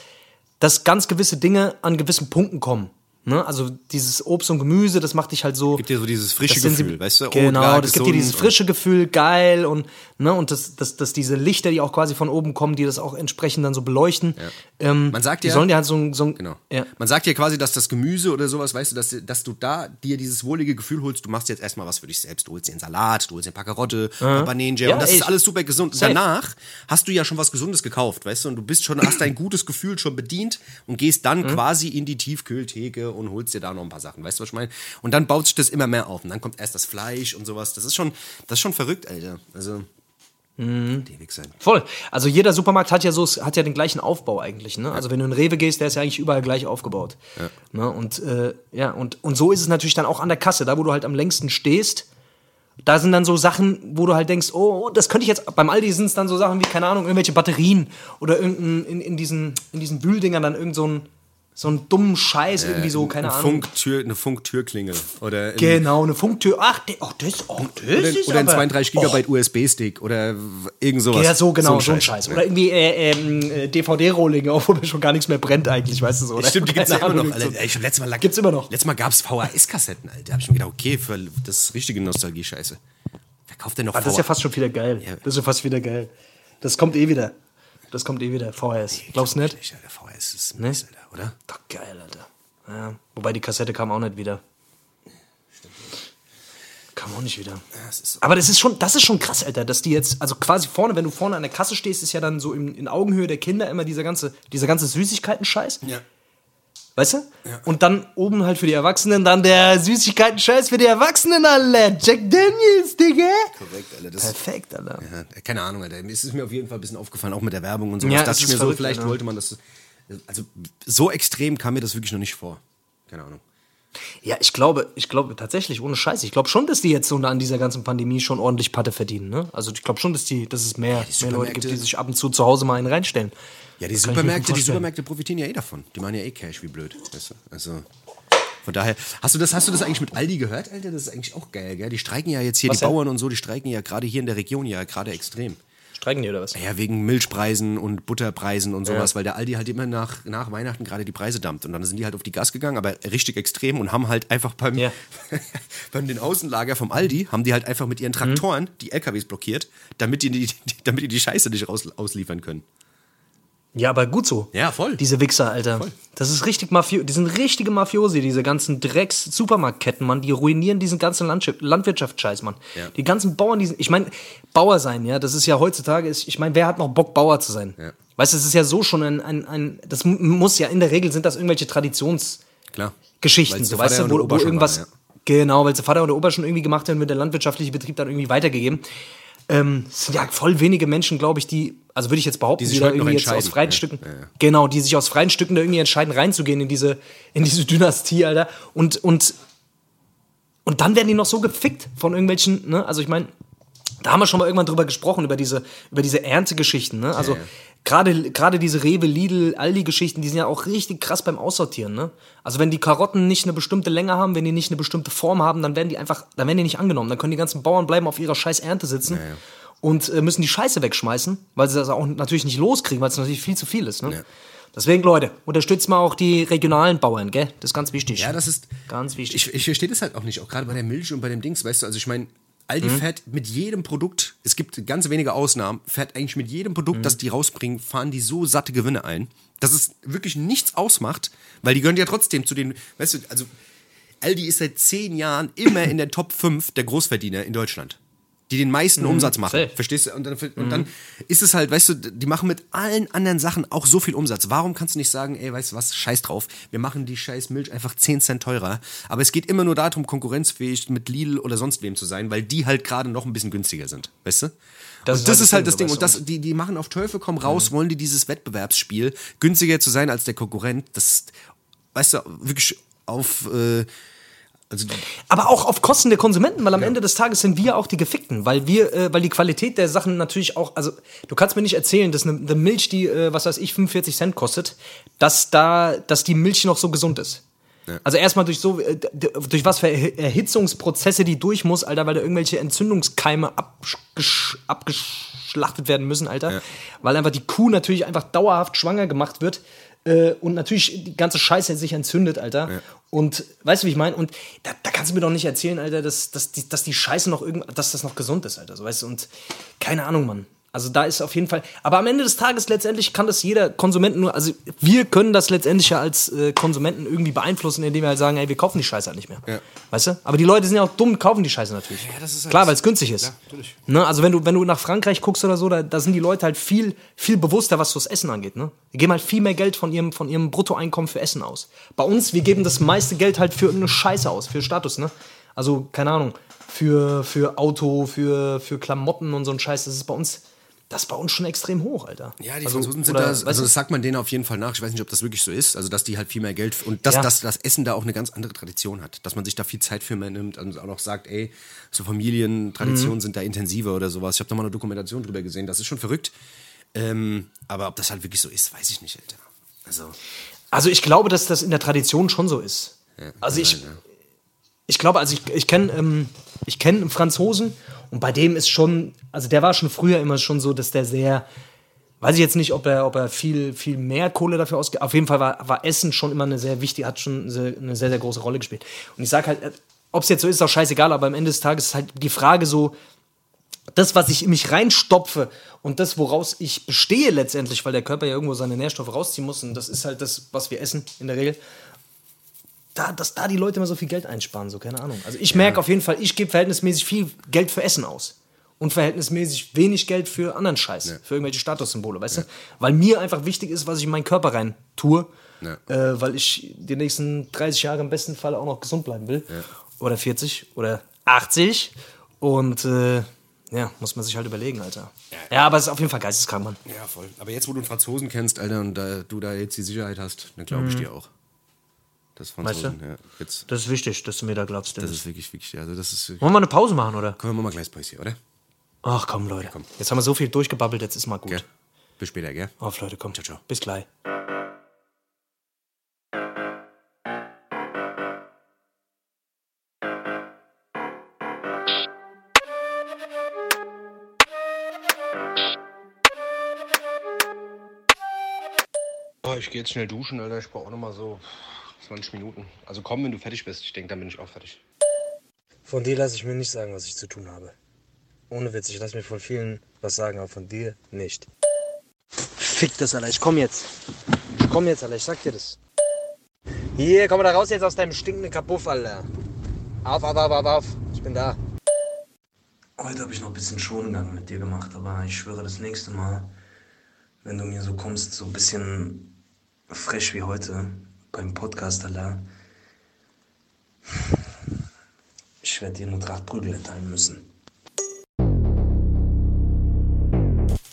[SPEAKER 2] dass ganz gewisse Dinge an gewissen Punkten kommen. Ne? Also dieses Obst und Gemüse, das macht dich halt so.
[SPEAKER 1] Gibt dir so dieses frische
[SPEAKER 2] sind sie-
[SPEAKER 1] Gefühl, weißt du? Oh,
[SPEAKER 2] Genau,
[SPEAKER 1] klar,
[SPEAKER 2] das gibt dir dieses frische Gefühl, geil und ne und das, das, das diese Lichter, die auch quasi von oben kommen, die das auch entsprechend dann so beleuchten. Ähm,
[SPEAKER 1] Man sagt
[SPEAKER 2] die
[SPEAKER 1] ja-
[SPEAKER 2] sollen dir halt so ein, so ein
[SPEAKER 1] Genau.
[SPEAKER 2] Ja.
[SPEAKER 1] Man sagt ja quasi, dass das Gemüse oder sowas, weißt du, dass, dass du da dir dieses wohlige Gefühl holst, du machst jetzt erstmal was für dich selbst. Du holst dir einen Salat, du holst dir ein paar Karotte, ein paar Bananenjam
[SPEAKER 2] Ja,
[SPEAKER 1] und das
[SPEAKER 2] ey,
[SPEAKER 1] ist alles super gesund. Und
[SPEAKER 2] safe.
[SPEAKER 1] danach hast du ja schon was Gesundes gekauft, weißt du, und du bist schon, hast dein gutes Gefühl schon bedient und gehst dann
[SPEAKER 2] Mhm.
[SPEAKER 1] quasi in die Tiefkühltheke und holst dir da noch ein paar Sachen, weißt du, was ich meine? Und dann baut sich das immer mehr auf und dann kommt erst das Fleisch und sowas. Das ist schon, das ist schon verrückt, Alter. Also,
[SPEAKER 2] Mhm. Voll. Also jeder Supermarkt hat ja so, hat ja den gleichen Aufbau eigentlich. Ne? Also wenn du in Rewe gehst, der ist ja eigentlich überall gleich aufgebaut. Ne? Und äh, ja, und, und so ist es natürlich dann auch an der Kasse, da wo du halt am längsten stehst. Da sind dann so Sachen, wo du halt denkst, oh, das könnte ich jetzt. Beim Aldi sind es dann so Sachen wie, keine Ahnung, irgendwelche Batterien oder irgendein, in, in diesen, in diesen Wühldingern dann irgend so ein, so einen dummen Scheiß, irgendwie so, keine
[SPEAKER 1] Eine
[SPEAKER 2] Ahnung.
[SPEAKER 1] Funktür, eine Funktürklingel. Oder,
[SPEAKER 2] Genau, eine Funktür. Ach, de, oh, das, oh, das
[SPEAKER 1] oder,
[SPEAKER 2] ist
[SPEAKER 1] oder ein
[SPEAKER 2] aber,
[SPEAKER 1] 32 Gigabyte USB-Stick oder irgend sowas.
[SPEAKER 2] Ja, so genau, so ein
[SPEAKER 1] Scheiß.
[SPEAKER 2] Scheiß. Oder irgendwie äh, ähm, äh, DVD-Rohlinge, obwohl mir schon gar nichts mehr brennt eigentlich, weißt du so. Oder?
[SPEAKER 1] Stimmt, die gibt's ja immer noch. Alter, ich hab letztes Mal,
[SPEAKER 2] Gibt's immer noch.
[SPEAKER 1] Letztes Mal gab's VHS-Kassetten, Alter. Da hab ich mir gedacht, okay, für das ist richtige Nostalgie-Scheiße. Wer kauft denn noch
[SPEAKER 2] Ah, das ist ja fast schon wieder geil.
[SPEAKER 1] Ja.
[SPEAKER 2] Das ist ja fast wieder geil. Das kommt eh wieder. Das kommt eh wieder. VHS. Glaubst du nicht?
[SPEAKER 1] Nicht, Alter, VHS ist
[SPEAKER 2] Ne?
[SPEAKER 1] Alter, oder?
[SPEAKER 2] Doch, geil, Alter. Ja. Wobei die Kassette kam auch nicht wieder. Kam auch nicht wieder.
[SPEAKER 1] das ist so.
[SPEAKER 2] Aber das ist schon, das ist schon krass, Alter, dass die jetzt, also quasi vorne, wenn du vorne an der Kasse stehst, ist ja dann so in, in Augenhöhe der Kinder immer dieser ganze, dieser ganze Süßigkeiten-Scheiß.
[SPEAKER 1] Ja.
[SPEAKER 2] Weißt du? Und dann oben halt für die Erwachsenen dann der Süßigkeiten-Scheiß für die Erwachsenen, Alter. Jack Daniels, Digga.
[SPEAKER 1] Korrekt, Alter. Das,
[SPEAKER 2] Perfekt, Alter.
[SPEAKER 1] ja, keine Ahnung, Alter. Es ist mir auf jeden Fall ein bisschen aufgefallen, auch mit der Werbung und so.
[SPEAKER 2] Ja,
[SPEAKER 1] Ja, dachte ich
[SPEAKER 2] ist
[SPEAKER 1] mir so,
[SPEAKER 2] verrückt,
[SPEAKER 1] vielleicht
[SPEAKER 2] Alter.
[SPEAKER 1] wollte man das. Also, so extrem kam mir das wirklich noch nicht vor. Keine Ahnung.
[SPEAKER 2] Ja, ich glaube, ich glaube tatsächlich, ohne Scheiß, ich glaube schon, dass die jetzt so an dieser ganzen Pandemie schon ordentlich Patte verdienen. Ne? Also ich glaube schon, dass, die, dass es mehr,
[SPEAKER 1] die
[SPEAKER 2] mehr Leute gibt, die sich ab und zu zu Hause mal einen reinstellen.
[SPEAKER 1] Ja, die
[SPEAKER 2] Das
[SPEAKER 1] Supermärkte, die. Supermärkte profitieren ja eh davon. Die machen ja eh Cash, wie blöd. Weißt du? Also. Von daher, hast du das, hast du das eigentlich mit Aldi gehört, Alter? Das ist eigentlich auch geil, gell? Die streiken ja jetzt hier,
[SPEAKER 2] Was
[SPEAKER 1] die
[SPEAKER 2] denn?
[SPEAKER 1] Bauern und so, die streiken ja gerade hier in der Region ja gerade extrem.
[SPEAKER 2] Streiken die oder was?
[SPEAKER 1] Ja, wegen Milchpreisen und Butterpreisen und sowas,
[SPEAKER 2] Ja.
[SPEAKER 1] weil der Aldi halt immer nach, nach Weihnachten gerade die Preise dampft. Und dann sind die halt auf die Gas gegangen, aber richtig extrem und haben halt einfach beim,
[SPEAKER 2] Ja.
[SPEAKER 1] beim den Außenlager vom Aldi, haben die halt einfach mit ihren Traktoren die LKWs blockiert, damit die, die, damit die die Scheiße nicht raus, ausliefern können.
[SPEAKER 2] Ja, aber gut so.
[SPEAKER 1] Ja, voll.
[SPEAKER 2] Diese Wichser, Alter. Das ist richtig Mafio die sind richtige Mafiosi, diese ganzen Drecks-Supermarktketten, Mann. Die ruinieren diesen ganzen Landwirtschaftsscheiß, Mann.
[SPEAKER 1] Ja.
[SPEAKER 2] Die ganzen Bauern, die sind, ich meine, Bauer sein, ja, das ist ja heutzutage, ist, ich meine, wer hat noch Bock, Bauer zu sein?
[SPEAKER 1] Ja.
[SPEAKER 2] Weißt du, es ist ja so schon ein, ein, ein, das mu- muss ja, in der Regel sind das irgendwelche Traditions-
[SPEAKER 1] Klar.
[SPEAKER 2] Geschichten,
[SPEAKER 1] Weil's
[SPEAKER 2] so weißt du, wo, wo irgendwas.
[SPEAKER 1] war, ja.
[SPEAKER 2] Genau, weil der Vater und der Opa schon irgendwie gemacht haben, wird der landwirtschaftliche Betrieb dann irgendwie weitergegeben. Ähm, es sind ja voll wenige Menschen, glaube ich, die, also würde ich jetzt behaupten,
[SPEAKER 1] Die
[SPEAKER 2] die,
[SPEAKER 1] sich
[SPEAKER 2] da irgendwie jetzt aus freien
[SPEAKER 1] Ja,
[SPEAKER 2] Stücken,
[SPEAKER 1] ja, ja.
[SPEAKER 2] genau, die sich aus freien Stücken da irgendwie entscheiden, reinzugehen in diese, in diese Dynastie, Alter. Und, und, und dann werden die noch so gefickt von irgendwelchen, ne, also ich meine, da haben wir schon mal irgendwann drüber gesprochen, über diese, über diese Erntegeschichten, ne? Also. Gerade gerade diese Rewe, Lidl, Aldi-Geschichten, die sind ja auch richtig krass beim Aussortieren, ne? Also wenn die Karotten nicht eine bestimmte Länge haben, wenn die nicht eine bestimmte Form haben, dann werden die einfach, dann werden die nicht angenommen. Dann können die ganzen Bauern bleiben auf ihrer scheiß Ernte sitzen
[SPEAKER 1] ja.
[SPEAKER 2] und äh, müssen die Scheiße wegschmeißen, weil sie das auch natürlich nicht loskriegen, weil es natürlich viel zu viel ist, ne?
[SPEAKER 1] Ja.
[SPEAKER 2] Deswegen, Leute, unterstützt mal auch die regionalen Bauern, gell? Das ist ganz wichtig.
[SPEAKER 1] Ja, das ist.
[SPEAKER 2] Ganz wichtig.
[SPEAKER 1] Ich, ich verstehe das halt auch nicht, auch gerade bei der Milch und bei dem Dings, weißt du, also ich meine, Aldi
[SPEAKER 2] Mhm.
[SPEAKER 1] fährt mit jedem Produkt, es gibt ganz wenige Ausnahmen, fährt eigentlich mit jedem Produkt,
[SPEAKER 2] Mhm.
[SPEAKER 1] das die rausbringen, fahren die so satte Gewinne ein, dass es wirklich nichts ausmacht, weil die gehören ja trotzdem zu den, weißt du, also Aldi ist seit zehn Jahren immer in der Top 5 der Großverdiener in Deutschland. Die den meisten Umsatz machen.
[SPEAKER 2] safe.
[SPEAKER 1] Verstehst du? Und dann, und dann ist es halt, weißt du, die machen mit allen anderen Sachen auch so viel Umsatz. Warum kannst du nicht sagen, ey, weißt du was, scheiß drauf, wir machen die scheiß Milch einfach 10 Cent teurer. Aber es geht immer nur darum, konkurrenzfähig mit Lidl oder sonst wem zu sein, weil die halt gerade noch ein bisschen günstiger sind. Weißt du?
[SPEAKER 2] Das
[SPEAKER 1] und
[SPEAKER 2] ist
[SPEAKER 1] das
[SPEAKER 2] halt
[SPEAKER 1] ist
[SPEAKER 2] das
[SPEAKER 1] halt
[SPEAKER 2] Ding,
[SPEAKER 1] das Ding.
[SPEAKER 2] weißt
[SPEAKER 1] Und das, die, die machen auf Teufel komm raus, wollen die dieses Wettbewerbsspiel, günstiger zu sein als der Konkurrent. Das, weißt du, wirklich auf. Äh, also,
[SPEAKER 2] Aber auch auf Kosten der Konsumenten, weil am Ende des Tages sind wir auch die Gefickten, weil wir, äh, weil die Qualität der Sachen natürlich auch, also du kannst mir nicht erzählen, dass eine, eine Milch, die, äh, was weiß ich, 45 Cent kostet, dass da, dass die Milch noch so gesund ist. Also erstmal durch so, äh, durch was für Er- Erhitzungsprozesse die durch muss, Alter, weil da irgendwelche Entzündungskeime abgesch abgeschlachtet werden müssen, Alter. Weil einfach die Kuh natürlich einfach dauerhaft schwanger gemacht wird äh, und natürlich die ganze Scheiße sich entzündet, Alter. Und weißt du, wie ich meine? Und da, da kannst du mir doch nicht erzählen, Alter, dass, dass, die, dass die Scheiße noch irgend, dass das noch gesund ist, Alter. So, weißt du? Und keine Ahnung, Mann. Also da ist auf jeden Fall. Aber am Ende des Tages letztendlich kann das jeder Konsument nur. Also wir können das letztendlich ja als äh, Konsumenten irgendwie beeinflussen, indem wir halt sagen, ey, wir kaufen die Scheiße halt nicht mehr.
[SPEAKER 1] Ja.
[SPEAKER 2] Weißt du? Aber die Leute sind ja auch dumm, kaufen die Scheiße natürlich.
[SPEAKER 1] das ist halt
[SPEAKER 2] Klar, weil es günstig ist.
[SPEAKER 1] Ja, natürlich.
[SPEAKER 2] Ne? Also wenn du, wenn du nach Frankreich guckst oder so, da, da sind die Leute halt viel, viel bewusster, was das Essen angeht. Ne? Die geben halt viel mehr Geld von ihrem, von ihrem Bruttoeinkommen für Essen aus. Bei uns, wir geben das meiste Geld halt für irgendeine Scheiße aus, für Status, ne? Also, keine Ahnung, für, für Auto, für, für Klamotten und so ein Scheiß. Das ist bei uns das ist bei uns schon extrem hoch, Alter.
[SPEAKER 1] Ja, die
[SPEAKER 2] also,
[SPEAKER 1] Franzosen sind da, also das sagt man denen auf jeden Fall nach. Ich weiß nicht, ob das wirklich so ist. Also, dass die halt viel mehr Geld und dass,
[SPEAKER 2] Ja.
[SPEAKER 1] dass das Essen da auch eine ganz andere Tradition hat. Dass man sich da viel Zeit für mehr nimmt und auch noch sagt, ey, so Familientraditionen
[SPEAKER 2] Mhm.
[SPEAKER 1] sind da intensiver oder sowas. Ich habe da mal eine Dokumentation drüber gesehen. Das ist schon verrückt. Ähm, aber ob das halt wirklich so ist, weiß ich nicht, Alter. Also,
[SPEAKER 2] Also ich glaube, dass das in der Tradition schon so ist. also ich, ich glaube, also ich, ich kenne ähm, ich kenn einen Franzosen und bei dem ist schon, also der war schon früher immer schon so, dass der sehr, weiß ich jetzt nicht, ob er, ob er viel, viel mehr Kohle dafür ausgibt. Auf jeden Fall war, war Essen schon immer eine sehr wichtige, hat schon eine sehr, sehr große Rolle gespielt. Und ich sage halt, ob es jetzt so ist, ist auch scheißegal, aber am Ende des Tages ist halt die Frage so, das, was ich in mich reinstopfe und das, woraus ich bestehe letztendlich, weil der Körper ja irgendwo seine Nährstoffe rausziehen muss, und das ist halt das, was wir essen in der Regel, da, dass da die Leute immer so viel Geld einsparen, so keine Ahnung. Also ich merke auf jeden Fall, ich gebe verhältnismäßig viel Geld für Essen aus. Und verhältnismäßig wenig Geld für anderen Scheiß, für irgendwelche Statussymbole, weißt du? Weil mir einfach wichtig ist, was ich in meinen Körper rein tue,
[SPEAKER 1] Ja.
[SPEAKER 2] äh, weil ich die nächsten 30 Jahre im besten Fall auch noch gesund bleiben will. Oder 40 oder 80. Und äh, ja, muss man sich halt überlegen, Alter. Ja, aber es ist auf jeden Fall geisteskrank, Mann.
[SPEAKER 1] ja, voll. Aber jetzt, wo du einen Franzosen kennst, Alter, und da, du da jetzt die Sicherheit hast, dann glaube ich dir auch. Das.
[SPEAKER 2] Weißt du?
[SPEAKER 1] Ja. Jetzt,
[SPEAKER 2] Das ist wichtig, dass du mir da glaubst,
[SPEAKER 1] das ist wirklich, wirklich, also das ist,
[SPEAKER 2] Wollen wir mal eine Pause machen, oder?
[SPEAKER 1] können wir mal gleich Päuschen, oder?
[SPEAKER 2] Ach komm, Leute. Jetzt haben wir so viel durchgebabbelt, jetzt ist mal gut.
[SPEAKER 1] Gell? Bis später, gell?
[SPEAKER 2] Auf, Leute, komm.
[SPEAKER 1] Ciao, ciao.
[SPEAKER 2] Bis gleich.
[SPEAKER 1] Oh, ich gehe jetzt schnell duschen, Alter. Ich brauche auch noch mal so 20 Minuten. Also komm, wenn du fertig bist. Ich denke, dann bin ich auch fertig.
[SPEAKER 2] Von dir lasse ich mir nicht sagen, was ich zu tun habe. Ohne Witz, ich lasse mir von vielen was sagen, aber von dir nicht. Fick das, Alter. Ich komm jetzt. Ich komm jetzt, Alter. Ich sag dir das. Hier, komm mal da raus jetzt aus deinem stinkenden Kapuff, Alter. Auf, auf, auf, auf, auf. Ich bin da.
[SPEAKER 3] Heute habe ich noch ein bisschen Schongang mit dir gemacht, aber ich schwöre, das nächste Mal, wenn du mir so kommst, so ein bisschen fresh wie heute beim Podcast, Alter, ich werde dir eine Tracht Prügel erteilen müssen.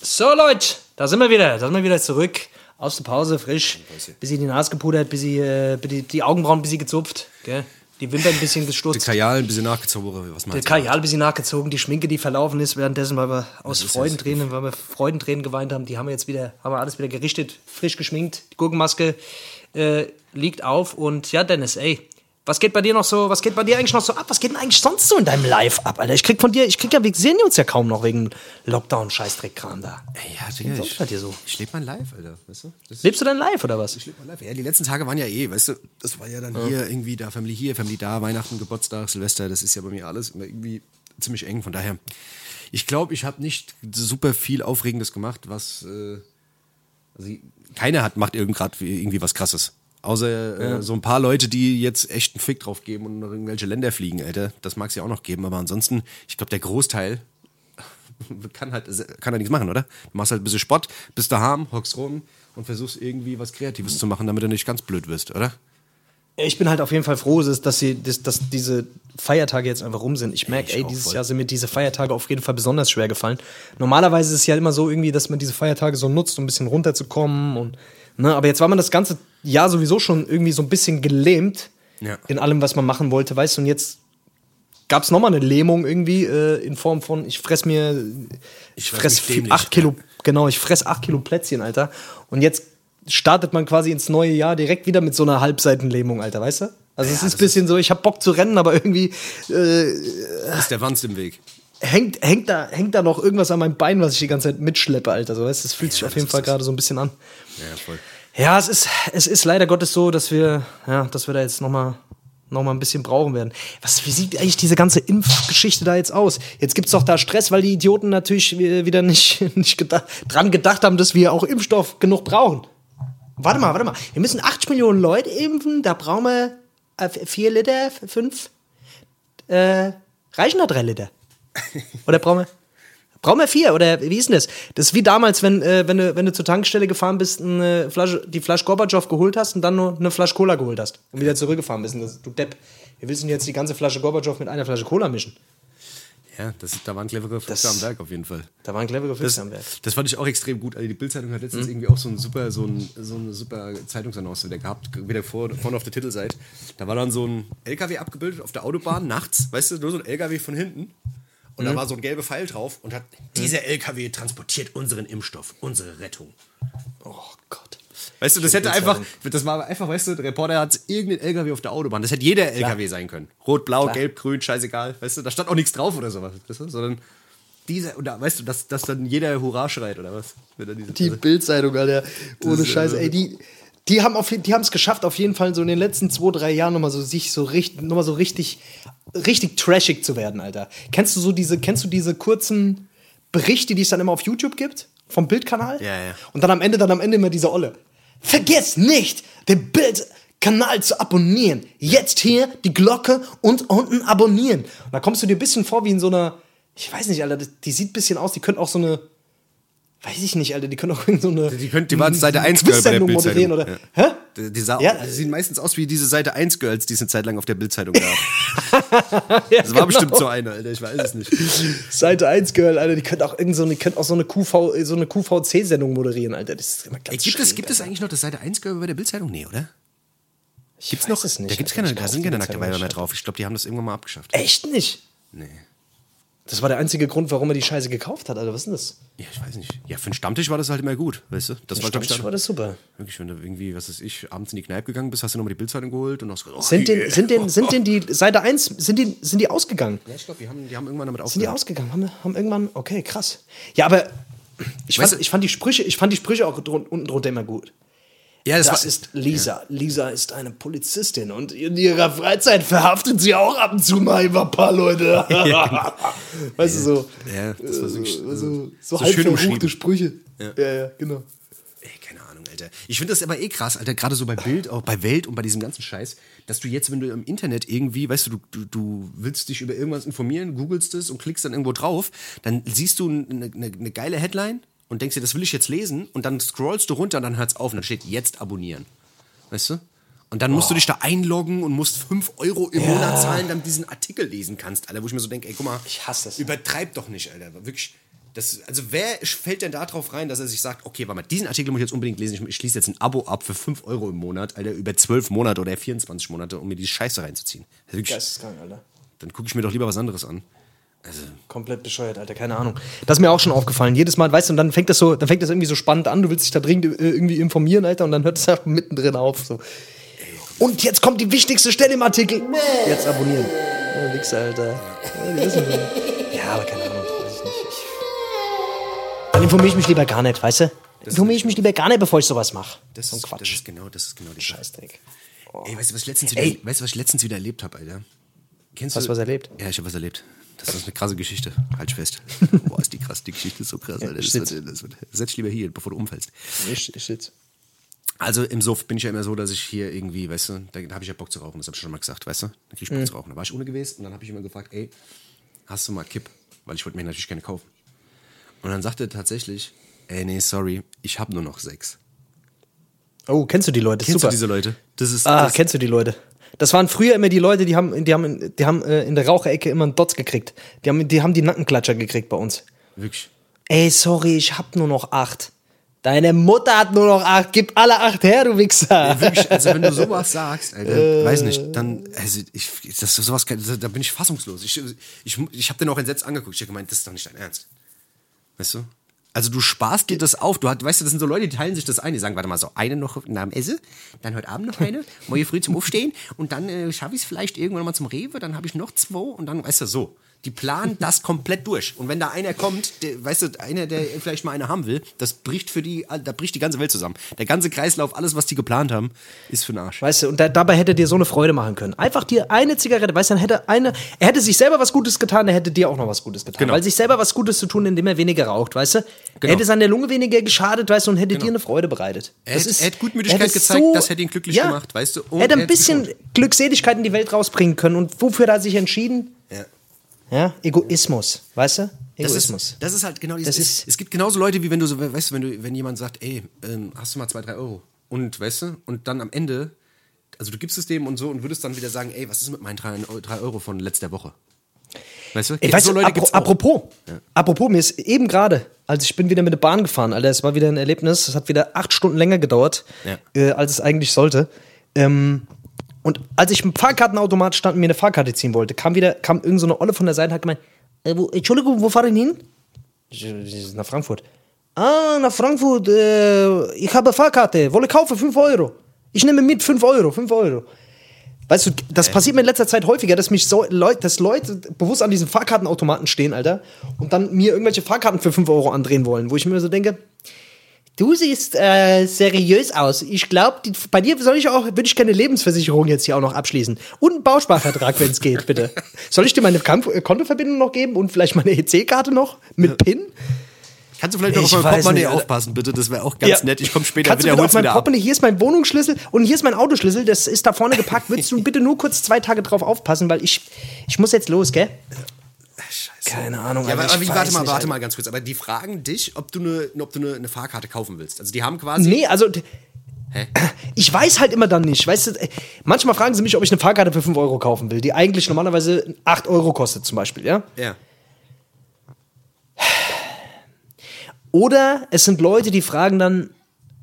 [SPEAKER 2] So, Leute, da sind wir wieder. Da sind wir wieder zurück. Aus der Pause, frisch. Bisschen die Nase gepudert, bisschen äh, die, die Augenbrauen ein bisschen gezupft. Gell? Die Wimpern ein bisschen
[SPEAKER 1] Die
[SPEAKER 2] gestutzt.
[SPEAKER 1] Kajal ein bisschen nachgezogen. Was
[SPEAKER 2] Der
[SPEAKER 1] meinst du?
[SPEAKER 2] Kajal ein bisschen nachgezogen, die Schminke, die verlaufen ist, währenddessen, weil wir aus Freudentränen, weil wir Freudentränen geweint haben, die haben wir jetzt wieder, haben wir alles wieder gerichtet, frisch geschminkt. Die Gurkenmaske äh, liegt auf und ja, Dennis, ey, was geht bei dir noch so, was geht bei dir eigentlich noch so ab? Was geht denn eigentlich sonst so in deinem Live ab, Alter? Ich krieg von dir, ich krieg ja, wir sehen uns ja kaum noch wegen Lockdown-Scheißdreck-Kram da.
[SPEAKER 1] Ja, Digga,
[SPEAKER 2] sonst
[SPEAKER 1] ich,
[SPEAKER 2] bei dir so?
[SPEAKER 1] ich lebe mein Live, Alter. Weißt du? Das
[SPEAKER 2] Lebst du denn live oder was?
[SPEAKER 1] ich lebe mein Live. Ja, die letzten Tage waren ja eh, weißt du, das war ja dann hier irgendwie da, Family hier, Family da, Weihnachten, Geburtstag, Silvester, das ist ja bei mir alles immer irgendwie ziemlich eng. Von daher, ich glaube, ich habe nicht super viel Aufregendes gemacht, was, äh, also keiner hat, macht irgend grad irgendwie was krasses. Außer äh, so ein paar Leute, die jetzt echt einen Fick drauf geben und nach irgendwelche Länder fliegen, Alter. Das mag es ja auch noch geben, aber ansonsten, ich glaube, der Großteil kann halt, kann halt nichts machen, oder? Du machst halt ein bisschen Sport, bist daheim, hockst rum und versuchst irgendwie was Kreatives zu machen, damit du nicht ganz blöd wirst, oder?
[SPEAKER 2] Ich bin halt auf jeden Fall froh, dass, sie, dass, dass diese Feiertage jetzt einfach rum sind. Ich merke, ey, dieses
[SPEAKER 1] voll.
[SPEAKER 2] Jahr sind mir diese Feiertage auf jeden Fall besonders schwer gefallen. Normalerweise ist es ja immer so irgendwie, dass man diese Feiertage so nutzt, um ein bisschen runterzukommen. Und, ne? Aber jetzt war man das ganze Jahr sowieso schon irgendwie so ein bisschen gelähmt
[SPEAKER 1] Ja.
[SPEAKER 2] in allem, was man machen wollte, weißt du? Und jetzt gab es nochmal eine Lähmung irgendwie äh, in Form von, ich fress mir, ich
[SPEAKER 1] fress
[SPEAKER 2] fress acht Kilo, genau, ich fress acht Kilo Plätzchen, Alter. Und jetzt startet man quasi ins neue Jahr direkt wieder mit so einer Halbseitenlähmung, Alter, weißt du? Also es ist ein bisschen so, ich hab Bock zu rennen, aber irgendwie äh,
[SPEAKER 1] Ist der Wanst im Weg.
[SPEAKER 2] hängt, hängt, da, hängt da noch irgendwas an meinem Bein, was ich die ganze Zeit mitschleppe, Alter. So, weißt? du? Das fühlt sich auf jeden Fall
[SPEAKER 1] ist-
[SPEAKER 2] gerade so ein bisschen an.
[SPEAKER 1] Ja, voll.
[SPEAKER 2] Ja, es ist, es ist leider Gottes so, dass wir, ja, dass wir da jetzt nochmal noch mal ein bisschen brauchen werden. Was, wie sieht eigentlich diese ganze Impfgeschichte da jetzt aus? Jetzt gibt's doch da Stress, weil die Idioten natürlich wieder nicht, nicht gedacht, dran gedacht haben, dass wir auch Impfstoff genug brauchen. Warte mal, warte mal. Wir müssen 80 Millionen Leute impfen, da brauchen wir äh, 4 Liter, 5. Äh, reichen da 3 Liter? Oder brauchen wir. Brauchen wir vier oder wie ist denn das? Das ist wie damals, wenn, äh, wenn, du, wenn du zur Tankstelle gefahren bist, eine Flasche, die Flasche Gorbatschow geholt hast und dann nur eine Flasche Cola geholt hast und wieder zurückgefahren bist. Das, du Depp, wir willst denn jetzt die ganze Flasche Gorbatschow mit einer Flasche Cola mischen?
[SPEAKER 1] Ja, das, da waren clevere Füchse am Werk auf jeden Fall.
[SPEAKER 2] Da waren clevere Füchse am Werk.
[SPEAKER 1] das fand ich auch extrem gut. Also die Bildzeitung hat
[SPEAKER 2] Mhm.
[SPEAKER 1] letztens irgendwie auch so, ein super, so, ein, so eine super Zeitungsannonce wieder gehabt, wieder vor, vorne auf der Titelseite. Da war dann so ein LKW abgebildet auf der Autobahn nachts, weißt du, nur so ein LKW von hinten. Und
[SPEAKER 2] Mhm.
[SPEAKER 1] da war so ein gelber Pfeil drauf und hat, dieser LKW transportiert unseren Impfstoff, unsere Rettung.
[SPEAKER 2] Oh Gott.
[SPEAKER 1] Weißt du, das hätte einfach, das war einfach, weißt du, der Reporter hat irgendein LKW auf der Autobahn. Das hätte jeder LKW sein können. Rot, blau,
[SPEAKER 2] Klar.
[SPEAKER 1] gelb, grün, scheißegal. Weißt du, da stand auch nichts drauf oder sowas, weißt du, sondern dieser, da, weißt du, dass, dass dann jeder Hurra schreit oder was?
[SPEAKER 2] Die Bildzeitung, Alter. Ohne Scheiß,
[SPEAKER 1] äh,
[SPEAKER 2] ey, die. Die haben es geschafft, auf jeden Fall so in den letzten zwei, drei Jahren nochmal so sich so richtig, nochmal so richtig, richtig trashig zu werden, Alter. Kennst du so diese, kennst du diese kurzen Berichte, die es dann immer auf YouTube gibt? Vom Bildkanal?
[SPEAKER 1] Ja, ja.
[SPEAKER 2] Und dann am Ende, dann am Ende immer diese Olle. Vergiss nicht, den Bildkanal zu abonnieren. Jetzt hier die Glocke und unten abonnieren. Und da kommst du dir ein bisschen vor wie in so einer, ich weiß nicht, Alter, die sieht ein bisschen aus, die könnte auch so eine, weiß ich nicht, Alter, die können auch irgend so eine.
[SPEAKER 1] Die, könnte, die war Seite 1 Girl bei der Bildzeitung.
[SPEAKER 2] oder.
[SPEAKER 1] Ja.
[SPEAKER 2] Hä?
[SPEAKER 1] Die, die,
[SPEAKER 2] Ja.
[SPEAKER 1] die sehen meistens aus wie diese Seite 1 Girls, die es eine Zeit lang auf der Bildzeitung gab. das war bestimmt so eine, Alter, ich weiß es nicht.
[SPEAKER 2] Seite 1 Girl, Alter, die könnte auch irgend so eine, die könnte auch so eine QV, so eine QVC-Sendung moderieren, Alter. Das ist immer ganz
[SPEAKER 1] Ey, gibt, es, gibt es eigentlich noch das Seite 1 Girl bei der Bildzeitung? Nee, oder?
[SPEAKER 2] Ich
[SPEAKER 1] Gibt's noch?
[SPEAKER 2] es nicht,
[SPEAKER 1] da gibt's keine, da sind keine Nackte mehr
[SPEAKER 2] nicht.
[SPEAKER 1] drauf. Ich glaube, die haben das irgendwann mal abgeschafft.
[SPEAKER 2] Echt nicht?
[SPEAKER 1] Nee.
[SPEAKER 2] Das war der einzige Grund, warum er die Scheiße gekauft hat, Alter. Was ist denn das?
[SPEAKER 1] Ja, ich weiß nicht. Ja, für einen Stammtisch war das halt immer gut, weißt du? Das war, glaub ich,
[SPEAKER 2] Stammtisch war das super.
[SPEAKER 1] wirklich, wenn du irgendwie, was weiß ich, abends in die Kneipe gegangen bist, hast du nochmal die Bildzeitung geholt und hast gesagt, oh,
[SPEAKER 2] Sind
[SPEAKER 1] yeah.
[SPEAKER 2] denn, sind denn, sind denn die Seite 1, sind die, sind die ausgegangen?
[SPEAKER 1] Ja, ich glaube, die haben, die haben irgendwann damit
[SPEAKER 2] Sind die ausgegangen? Haben, haben irgendwann, okay, krass. Ja, aber ich
[SPEAKER 1] Weißt
[SPEAKER 2] fand,
[SPEAKER 1] du-
[SPEAKER 2] ich fand die Sprüche, ich fand die Sprüche auch drun, unten drunter immer gut.
[SPEAKER 1] Ja, das,
[SPEAKER 2] Das ist Lisa. Lisa ist eine Polizistin und in ihrer Freizeit verhaftet sie auch ab und zu mal ein paar Leute. weißt du, so,
[SPEAKER 1] Ja, das war
[SPEAKER 2] so, so,
[SPEAKER 1] so
[SPEAKER 2] so
[SPEAKER 1] schön
[SPEAKER 2] halb verruchte. Sprüche.
[SPEAKER 1] Ja.
[SPEAKER 2] ja, ja genau.
[SPEAKER 1] Ey, keine Ahnung, Alter. Ich finde das aber eh krass, Alter, gerade so bei Bild, auch bei Welt und bei diesem ganzen Scheiß, dass du jetzt, wenn du im Internet irgendwie, weißt du, du, du, du willst dich über irgendwas informieren, googelst es und klickst dann irgendwo drauf, dann siehst du eine, eine, eine geile Headline und denkst dir, das will ich jetzt lesen und dann scrollst du runter und dann hört's auf und dann steht jetzt abonnieren. Weißt du? Und dann musst du dich da einloggen und musst 5 Euro im Monat zahlen, damit du diesen Artikel lesen kannst, Alter, wo ich mir so denke, ey, guck mal,
[SPEAKER 2] Ich hasse das.
[SPEAKER 1] Übertreib doch nicht, Alter. Wirklich. Das, also wer fällt denn da drauf rein, dass er sich sagt, okay, warte mal, diesen Artikel muss ich jetzt unbedingt lesen, ich, ich schließe jetzt ein Abo ab für 5 Euro im Monat, Alter, über 12 Monate oder 24 Monate, um mir diese Scheiße reinzuziehen. Also wirklich,
[SPEAKER 2] Geisteskrank, Alter.
[SPEAKER 1] dann gucke ich mir doch lieber was anderes an. Also,
[SPEAKER 2] Komplett bescheuert, Alter, keine Ahnung. Das ist mir auch schon aufgefallen. Jedes Mal, weißt du, und dann fängt das so, dann fängt das irgendwie so spannend an, du willst dich da dringend äh, irgendwie informieren, Alter, und dann hört es einfach mittendrin auf. So. Und jetzt kommt die wichtigste Stelle im Artikel. Jetzt abonnieren. Ja, nix, Alter. Ja, die wissen schon. ja, aber keine Ahnung, weiß ich nicht. Ich dann informiere ich mich lieber gar nicht, weißt du? Dann informiere ich mich lieber gar nicht, bevor ich sowas mache.
[SPEAKER 1] das,
[SPEAKER 2] so ein
[SPEAKER 1] ist, das
[SPEAKER 2] Quatsch.
[SPEAKER 1] ist genau, das ist genau die.
[SPEAKER 2] Scheißdreck.
[SPEAKER 1] Ey, weißt du, was ich letztens wieder,
[SPEAKER 2] Ey.
[SPEAKER 1] weißt du, was ich letztens wieder erlebt habe, Alter? Kennst
[SPEAKER 2] Hast du was erlebt?
[SPEAKER 1] Ja, ich habe was erlebt. Das ist eine krasse Geschichte. Halt fest. Boah, ist die krass, die Geschichte ist so krass, Alter. Das wird, das wird, setz dich lieber hier, bevor du umfällst.
[SPEAKER 2] Ich, ich sitz.
[SPEAKER 1] Also im Suff bin ich ja immer so, dass ich hier irgendwie, weißt du, da habe ich ja Bock zu rauchen, das habe ich schon mal gesagt, weißt du? Da krieg ich Bock zu rauchen. Da war ich ohne gewesen und dann habe ich immer gefragt, ey, hast du mal Kipp? Weil ich wollte mir natürlich gerne kaufen. Und dann sagte er tatsächlich, ey, nee, sorry, ich habe nur noch sechs.
[SPEAKER 2] Oh, kennst du die Leute?
[SPEAKER 1] Kennst
[SPEAKER 2] Super.
[SPEAKER 1] du diese Leute? Das ist,
[SPEAKER 2] Ah,
[SPEAKER 1] das,
[SPEAKER 2] kennst du die Leute? Das waren früher immer die Leute, die haben, die haben, die haben äh, in der Raucherecke immer einen Dots gekriegt. Die haben, die haben die Nackenklatscher gekriegt bei uns.
[SPEAKER 1] wirklich.
[SPEAKER 2] Ey, sorry, ich hab nur noch acht. Deine Mutter hat nur noch acht. Gib alle acht her, du Wichser.
[SPEAKER 1] Ja, wirklich, also wenn du sowas sagst, Alter, weiß nicht, dann, also ich, das, sowas, da bin ich fassungslos. Ich, ich, ich habe den auch entsetzt angeguckt. Ich habe gemeint, das ist doch nicht dein Ernst. Weißt du? Also du sparst dir das auf. Du hast, weißt du, das sind so Leute, die teilen sich das ein. Die sagen, warte mal, so eine noch nach dem Essen, dann heute Abend noch eine, morgen früh zum Aufstehen und dann äh, schaffe ich es vielleicht irgendwann mal zum Rewe, dann habe ich noch zwei und dann, weißt du, so. Die planen das komplett durch. Und wenn da einer kommt, der, weißt du, einer, der vielleicht mal eine haben will, das bricht für die, da bricht die ganze Welt zusammen. Der ganze Kreislauf, alles, was die geplant haben, ist für den Arsch.
[SPEAKER 2] Weißt du, und da, dabei hätte dir so eine Freude machen können. Einfach dir eine Zigarette, weißt du, dann hätte eine, er hätte sich selber was Gutes getan, er hätte dir auch noch was Gutes getan.
[SPEAKER 1] Genau.
[SPEAKER 2] Weil sich selber was Gutes zu tun, indem er weniger raucht, weißt du? Er
[SPEAKER 1] Genau.
[SPEAKER 2] hätte seiner Lunge weniger geschadet, weißt du, und hätte dir eine Freude bereitet.
[SPEAKER 1] Er
[SPEAKER 2] Das
[SPEAKER 1] hätte- er hätte Gutmütigkeit gezeigt, das hätte ihn glücklich gemacht, weißt du, und
[SPEAKER 2] er hätte
[SPEAKER 1] er
[SPEAKER 2] ein
[SPEAKER 1] hätte es
[SPEAKER 2] bisschen. Glückseligkeit in die Welt rausbringen können. Und wofür hat er sich entschieden?
[SPEAKER 1] Ja.
[SPEAKER 2] Ja, Egoismus, weißt du?
[SPEAKER 1] Das
[SPEAKER 2] Egoismus.
[SPEAKER 1] ist, das ist halt genau dieses.
[SPEAKER 2] Das
[SPEAKER 1] es, es gibt genauso Leute, wie wenn du so, weißt du, wenn du, wenn jemand sagt, ey, ähm, hast du mal zwei, drei Euro? Und, weißt du, und dann am Ende, also du gibst es dem und so und würdest dann wieder sagen, ey, was ist mit meinen drei, drei Euro von letzter Woche? Weißt du?
[SPEAKER 2] Ich weiß,
[SPEAKER 1] so Leute
[SPEAKER 2] apro apropos, apropos, mir ist eben gerade, also ich bin wieder mit der Bahn gefahren, Alter, es war wieder ein Erlebnis, es hat wieder acht Stunden länger gedauert,
[SPEAKER 1] Ja.
[SPEAKER 2] äh, als es eigentlich sollte. Ähm, und als ich im Fahrkartenautomat stand und mir eine Fahrkarte ziehen wollte, kam wieder, kam irgend so eine Olle von der Seite und hat gemeint, äh, wo, Entschuldigung, wo hin? Ich, ich, nach Frankfurt. Ah, nach Frankfurt, äh, ich habe Fahrkarte, wolle kaufen, 5 Euro. Ich nehme mit 5 Euro, 5 Euro. Weißt du, das passiert mir in letzter Zeit häufiger, dass mich so Leute, dass Leute bewusst an diesen Fahrkartenautomaten stehen, Alter, und dann mir irgendwelche Fahrkarten für 5 Euro andrehen wollen, wo ich mir so denke, du siehst äh, seriös aus. Ich glaube, bei dir soll ich auch, würde ich gerne Lebensversicherung jetzt hier auch noch abschließen. Und einen Bausparvertrag, wenn es geht, bitte. Soll ich dir meine Kamp äh, Kontoverbindung noch geben und vielleicht meine EC-Karte noch mit PIN?
[SPEAKER 1] Kannst du vielleicht noch
[SPEAKER 2] Ich
[SPEAKER 1] auf mein Portemonnaie
[SPEAKER 2] nicht,
[SPEAKER 1] aufpassen, bitte? Das wäre auch ganz
[SPEAKER 2] Ja.
[SPEAKER 1] nett. Ich komme später
[SPEAKER 2] Kannst du
[SPEAKER 1] wieder,
[SPEAKER 2] bitte
[SPEAKER 1] hol's
[SPEAKER 2] auf mein. Portemonnaie, hier ist mein Wohnungsschlüssel und hier ist mein Autoschlüssel, das ist da vorne gepackt. Würdest du bitte nur kurz zwei Tage drauf aufpassen, weil ich, ich muss jetzt los, gell? Keine Ahnung.
[SPEAKER 1] Ja, aber,
[SPEAKER 2] Alter,
[SPEAKER 1] aber
[SPEAKER 2] ich
[SPEAKER 1] wie, warte mal,
[SPEAKER 2] nicht,
[SPEAKER 1] warte mal ganz kurz. Aber die fragen dich, ob du eine, ob du eine, eine Fahrkarte kaufen willst. Also die haben quasi.
[SPEAKER 2] Nee, also. d- Ich weiß halt immer dann nicht. Weißt du, äh, manchmal fragen sie mich, ob ich eine Fahrkarte für 5 Euro kaufen will, die eigentlich normalerweise 8 Euro kostet, zum Beispiel, ja?
[SPEAKER 1] Ja.
[SPEAKER 2] Oder es sind Leute, die fragen dann,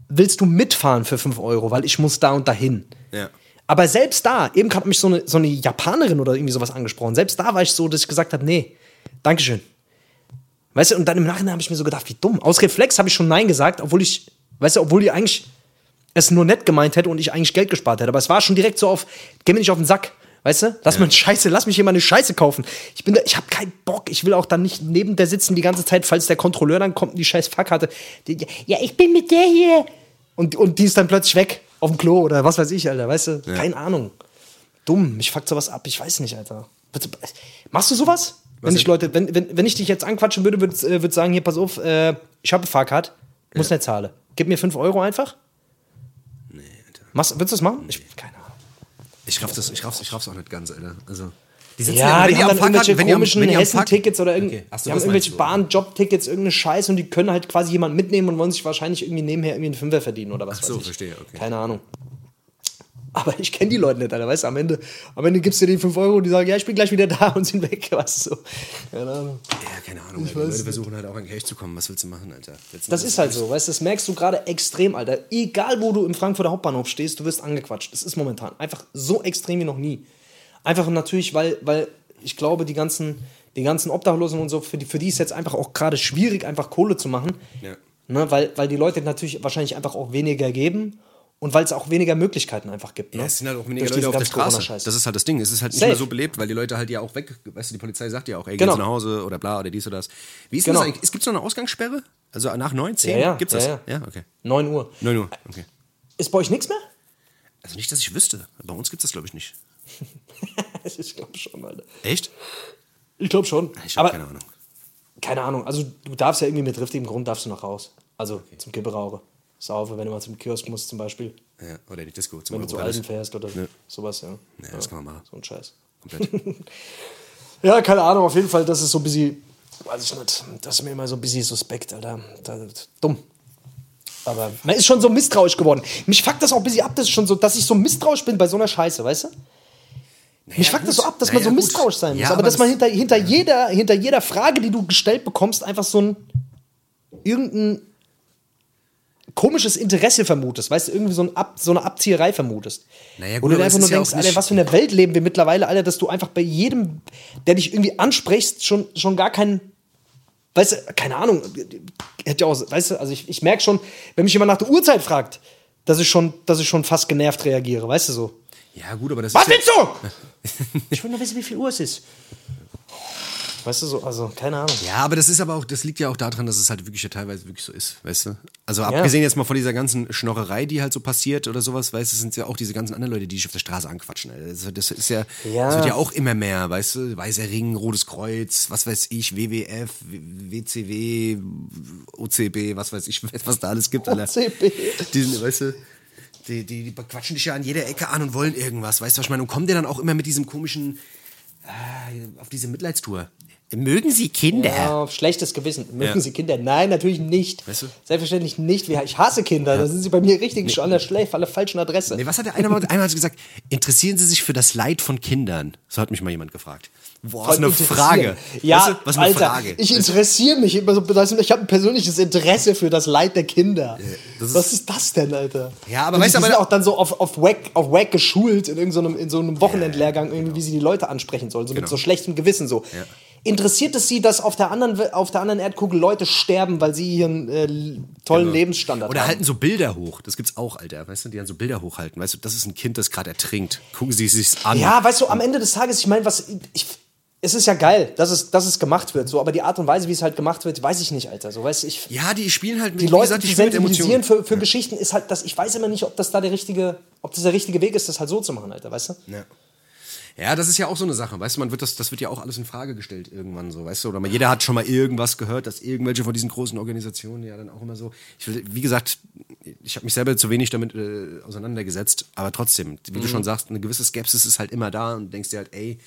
[SPEAKER 2] willst du mitfahren für 5 Euro, weil ich muss da und dahin.
[SPEAKER 1] Ja.
[SPEAKER 2] Aber selbst da, eben hat mich so eine, so eine Japanerin oder irgendwie sowas angesprochen. Selbst da war ich so, dass ich gesagt habe, nee, Dankeschön. Weißt du, und dann im Nachhinein habe ich mir so gedacht, wie dumm. Aus Reflex habe ich schon Nein gesagt, obwohl ich, weißt du, obwohl die eigentlich es nur nett gemeint hätte und ich eigentlich Geld gespart hätte. Aber es war schon direkt so auf, geh mir nicht auf den Sack. Weißt du? Lass mir Scheiße, lass mich hier mal eine Scheiße kaufen. Ich bin da, ich habe keinen Bock. Ich will auch dann nicht neben der sitzen die ganze Zeit, falls der Kontrolleur dann kommt und die scheiß Fahrkarte. Die, ja, ich bin mit der hier. Und, und die ist dann plötzlich weg auf dem Klo oder was weiß ich, Alter. Weißt du? Keine Ahnung. Dumm. Mich fuckt sowas ab. Ich weiß nicht, Alter. Machst du sowas? Wenn ich Leute, wenn, wenn, wenn ich dich jetzt anquatschen würde, würde äh, würd sagen, hier, pass auf, äh, ich habe eine Fahrkarte, du musst nicht zahlen. Gib mir 5 Euro einfach.
[SPEAKER 1] Nee, Alter.
[SPEAKER 2] Machst, würdest du das machen? Ich, keine Ahnung.
[SPEAKER 1] Ich raff das, ich raff's, ich raff's auch nicht ganz, Alter. Also. Die sitzen
[SPEAKER 2] Ja,
[SPEAKER 1] wenn
[SPEAKER 2] die haben
[SPEAKER 1] am
[SPEAKER 2] dann
[SPEAKER 1] Fahrrad-
[SPEAKER 2] irgendwelche
[SPEAKER 1] die
[SPEAKER 2] komischen
[SPEAKER 1] die
[SPEAKER 2] Hessen-Tickets oder irgend,
[SPEAKER 1] Okay. Ach so,
[SPEAKER 2] die haben irgendwelche. Bahn-Job-Tickets, irgendeine Scheiße und die können halt quasi jemanden mitnehmen und wollen sich wahrscheinlich irgendwie nebenher irgendwie einen Fünfer verdienen oder was
[SPEAKER 1] Ach so,
[SPEAKER 2] weiß ich.
[SPEAKER 1] verstehe, okay.
[SPEAKER 2] Keine Ahnung. Aber ich kenne die Leute nicht, Alter, weißt du, am Ende, am Ende gibst du denen 5 Euro und die sagen, ja, ich bin gleich wieder da und sind weg, weißt du, so. Keine Ahnung.
[SPEAKER 1] Ja, keine Ahnung. Die Leute versuchen halt auch an Cash zu kommen. Was willst du machen, Alter? Letzten
[SPEAKER 2] Das ist halt so, weißt du, das merkst du gerade extrem, Alter. Egal, wo du im Frankfurter Hauptbahnhof stehst, du wirst angequatscht. Das ist momentan einfach so extrem wie noch nie. Einfach natürlich, weil, weil ich glaube, die ganzen, die ganzen Obdachlosen und so, für die, für die ist jetzt einfach auch gerade schwierig, einfach Kohle zu machen.
[SPEAKER 1] Ja.
[SPEAKER 2] Ne, weil, weil die Leute natürlich wahrscheinlich einfach auch weniger geben und weil es auch weniger Möglichkeiten einfach gibt. Ne?
[SPEAKER 1] Ja, es sind halt auch weniger
[SPEAKER 2] Durch
[SPEAKER 1] Leute auf der Straße. Das ist halt das Ding. Es ist halt nicht
[SPEAKER 2] Safe.
[SPEAKER 1] mehr so belebt, weil die Leute halt ja auch weg, weißt du, die Polizei sagt ja auch, ey, geh
[SPEAKER 2] Genau.
[SPEAKER 1] jetzt nach Hause oder bla oder dies oder das. Wie ist
[SPEAKER 2] Genau.
[SPEAKER 1] denn das eigentlich? Es gibt so eine Ausgangssperre? Also nach 9, 10?
[SPEAKER 2] Ja, ja,
[SPEAKER 1] Gibt's
[SPEAKER 2] ja,
[SPEAKER 1] das?
[SPEAKER 2] ja.
[SPEAKER 1] Ja, okay.
[SPEAKER 2] 9 Uhr.
[SPEAKER 1] 9 Uhr, okay.
[SPEAKER 2] Ist bei euch nichts mehr?
[SPEAKER 1] Also nicht, dass ich wüsste. Bei uns gibt's das, glaube ich, nicht.
[SPEAKER 2] ich glaube schon, Alter.
[SPEAKER 1] Echt?
[SPEAKER 2] Ich glaube schon.
[SPEAKER 1] Ich habe keine Ahnung.
[SPEAKER 2] keine Ahnung, also du darfst ja irgendwie mit triftigem Grund darfst du noch raus. Also zum Kipperauche. Saufe, wenn du mal zum Kiosk musst zum Beispiel.
[SPEAKER 1] Ja, oder die Disco zum
[SPEAKER 2] Wenn du zu. Alten fährst oder
[SPEAKER 1] Ja.
[SPEAKER 2] sowas, ja.
[SPEAKER 1] Ja, das kann man machen.
[SPEAKER 2] So ein Scheiß.
[SPEAKER 1] Komplett.
[SPEAKER 2] Ja, keine Ahnung, auf jeden Fall, das ist so ein bisschen, weiß ich nicht, das ist mir immer so ein bisschen suspekt, Alter. Das, dumm. Aber man ist schon so misstrauisch geworden. Mich fuckt das auch ein bisschen ab, das ist schon so, dass ich so misstrauisch bin bei so einer Scheiße, weißt du? Mich fuckt das so ab, dass man
[SPEAKER 1] Naja,
[SPEAKER 2] so
[SPEAKER 1] gut.
[SPEAKER 2] misstrauisch sein muss.
[SPEAKER 1] Ja,
[SPEAKER 2] aber,
[SPEAKER 1] aber
[SPEAKER 2] dass man
[SPEAKER 1] das-
[SPEAKER 2] hinter, hinter, jeder, hinter jeder Frage, die du gestellt bekommst, einfach so ein irgendein komisches Interesse vermutest, weißt du, irgendwie so, ein Ab, so eine Abzieherei vermutest.
[SPEAKER 1] Naja,
[SPEAKER 2] Wo
[SPEAKER 1] gut,
[SPEAKER 2] du dir
[SPEAKER 1] aber
[SPEAKER 2] einfach nur
[SPEAKER 1] ja
[SPEAKER 2] denkst,
[SPEAKER 1] auch
[SPEAKER 2] Alter, was für eine Welt leben wir mittlerweile, Alter, dass du einfach bei jedem, der dich irgendwie ansprichst, schon, schon gar keinen, weißt du, keine Ahnung, hätte ja auch, weißt du, also ich, ich merke schon, wenn mich jemand nach der Uhrzeit fragt, dass ich schon, dass ich schon fast genervt reagiere, weißt du so.
[SPEAKER 1] Ja, gut, aber das
[SPEAKER 2] Was
[SPEAKER 1] ist.
[SPEAKER 2] willst du? ich will nur wissen, wie viel Uhr es ist. Weißt du so, also keine Ahnung.
[SPEAKER 1] Ja, aber das ist aber auch, das liegt ja auch daran, dass es halt wirklich ja teilweise wirklich so ist, weißt du? Also abgesehen jetzt mal von dieser ganzen Schnorrerei, die halt so passiert oder sowas, weißt du, sind ja auch diese ganzen anderen Leute, die dich auf der Straße anquatschen. Alter. Das, ist ja,
[SPEAKER 2] Ja.
[SPEAKER 1] das wird ja auch immer mehr, weißt du? Weißer Ring, Rotes Kreuz, was weiß ich, WWF, WCW, OCB, was weiß ich, was da alles gibt, Alter.
[SPEAKER 2] OCB.
[SPEAKER 1] Die sind, weißt du, die, die, die quatschen dich ja an jeder Ecke an und wollen irgendwas, weißt du, was ich meine? Und kommen dir dann auch immer mit diesem komischen, äh, auf diese Mitleidstour. Mögen Sie Kinder?
[SPEAKER 2] Ja, schlechtes Gewissen. Mögen
[SPEAKER 1] Ja.
[SPEAKER 2] Sie Kinder? Nein, natürlich nicht.
[SPEAKER 1] Weißt du?
[SPEAKER 2] Selbstverständlich nicht. Ich hasse Kinder. Da sind sie bei mir richtig schon an der Schleif, an der falschen Adresse.
[SPEAKER 1] Nee, was hat der eine mal, einmal gesagt? Interessieren Sie sich für das Leid von Kindern? So hat mich mal jemand gefragt. Boah, was eine. Frage.
[SPEAKER 2] Ja,
[SPEAKER 1] Weißt du, was eine
[SPEAKER 2] Alter,
[SPEAKER 1] Frage.
[SPEAKER 2] ich interessiere mich immer so. Ich habe ein persönliches Interesse für das Leid der Kinder.
[SPEAKER 1] ist-
[SPEAKER 2] was ist das denn, Alter?
[SPEAKER 1] Ja, aber
[SPEAKER 2] Und
[SPEAKER 1] weißt du,
[SPEAKER 2] die sind auch dann so auf, auf, Wack, auf Wack geschult in irgendeinem in so einem Wochenendlehrgang, irgendwie, wie sie die Leute ansprechen sollen, so mit
[SPEAKER 1] Genau.
[SPEAKER 2] so schlechtem Gewissen so. Interessiert es sie, dass auf der anderen auf der anderen Erdkugel Leute sterben, weil sie ihren äh, tollen Lebensstandard
[SPEAKER 1] Genau. Oder
[SPEAKER 2] haben?
[SPEAKER 1] halten so Bilder hoch. Das gibt's auch, Alter. Weißt du, die dann so Bilder hochhalten. Weißt du, das ist ein Kind, das gerade ertrinkt. Gucken Sie es sich an.
[SPEAKER 2] Ja, weißt du, am Ende des Tages, ich meine, was ich, es ist ja geil, dass es, dass es gemacht wird, so, aber die Art und Weise, wie es halt gemacht wird, weiß ich nicht, Alter. So, weißt du, ich,
[SPEAKER 1] Ja, die spielen halt mit,
[SPEAKER 2] die Leute,
[SPEAKER 1] gesagt,
[SPEAKER 2] die
[SPEAKER 1] mit
[SPEAKER 2] sensibilisieren für, für Geschichten, ist halt, dass ich weiß immer nicht, ob das da der richtige, ob das der richtige Weg ist, das halt so zu machen, Alter, weißt du?
[SPEAKER 1] Ja. Ja, das ist ja auch so eine Sache, weißt du, man wird das, das wird ja auch alles in Frage gestellt irgendwann so, weißt du, oder mal, jeder hat schon mal irgendwas gehört, dass irgendwelche von diesen großen Organisationen ja dann auch immer so, ich will, wie gesagt, ich habe mich selber zu wenig damit äh, auseinandergesetzt, aber trotzdem, wie du schon sagst, eine gewisse Skepsis ist halt immer da und denkst dir halt, ey,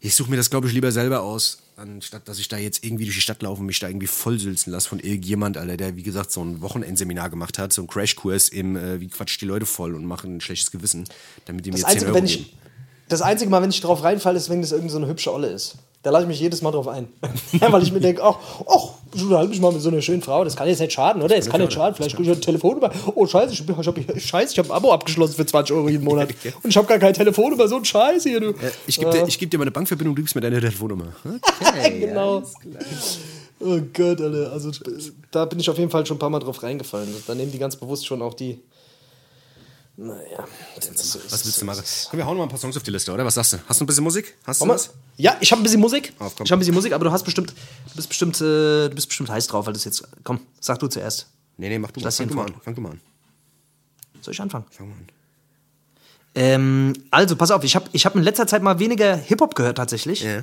[SPEAKER 1] ich suche mir das, glaube ich, lieber selber aus, anstatt dass ich da jetzt irgendwie durch die Stadt laufe und mich da irgendwie vollsülzen lasse von irgendjemand, Alter, der, wie gesagt, so ein Wochenendseminar gemacht hat, so ein Crashkurs im, äh, wie quatscht die Leute voll und machen ein schlechtes Gewissen, damit die mir
[SPEAKER 2] Das
[SPEAKER 1] 10
[SPEAKER 2] einzige,
[SPEAKER 1] Euro
[SPEAKER 2] wenn
[SPEAKER 1] geben.
[SPEAKER 2] Das einzige Mal, wenn ich drauf reinfalle, ist, wenn das irgendwie so eine hübsche Olle ist. Da lasse ich mich jedes Mal drauf ein. ja, weil ich mir denke, ach, ach, ich unterhalte mich mal mit so einer schönen Frau. Das kann jetzt nicht schaden, oder? Das kann nicht schaden. Vielleicht kriege ich ein Telefonnummer. Oh, scheiße, ich, ich habe scheiße, ich hab ein Abo abgeschlossen für 20 Euro jeden Monat. Und ich habe gar keine Telefonnummer. So ein Scheiß hier, du.
[SPEAKER 1] Ich gebe dir, ich geb dir meine Bankverbindung, du gibst mir deine Telefonnummer. Okay.
[SPEAKER 2] genau. Oh Gott, Alter. Also da bin ich auf jeden Fall schon ein paar Mal drauf reingefallen. Da nehmen die ganz bewusst schon auch die. Naja.
[SPEAKER 1] Was willst du machen? Komm, wir hauen noch mal ein paar Songs auf die Liste, oder? Was sagst du? Hast du ein bisschen Musik? Hast du was?
[SPEAKER 2] Ja, ich habe ein bisschen Musik.
[SPEAKER 1] Komm.
[SPEAKER 2] ich habe ein bisschen Musik, aber du hast bestimmt, du bist bestimmt, äh, du bist bestimmt heiß drauf, weil das jetzt. Komm, sag du zuerst.
[SPEAKER 1] Nee, nee, mach du mal. Fang du mal an. Fang du mal an.
[SPEAKER 2] Soll ich anfangen?
[SPEAKER 1] Fang mal an.
[SPEAKER 2] Ähm, also, pass auf, ich habe ich hab in letzter Zeit mal weniger Hip-Hop gehört tatsächlich.
[SPEAKER 1] Ja.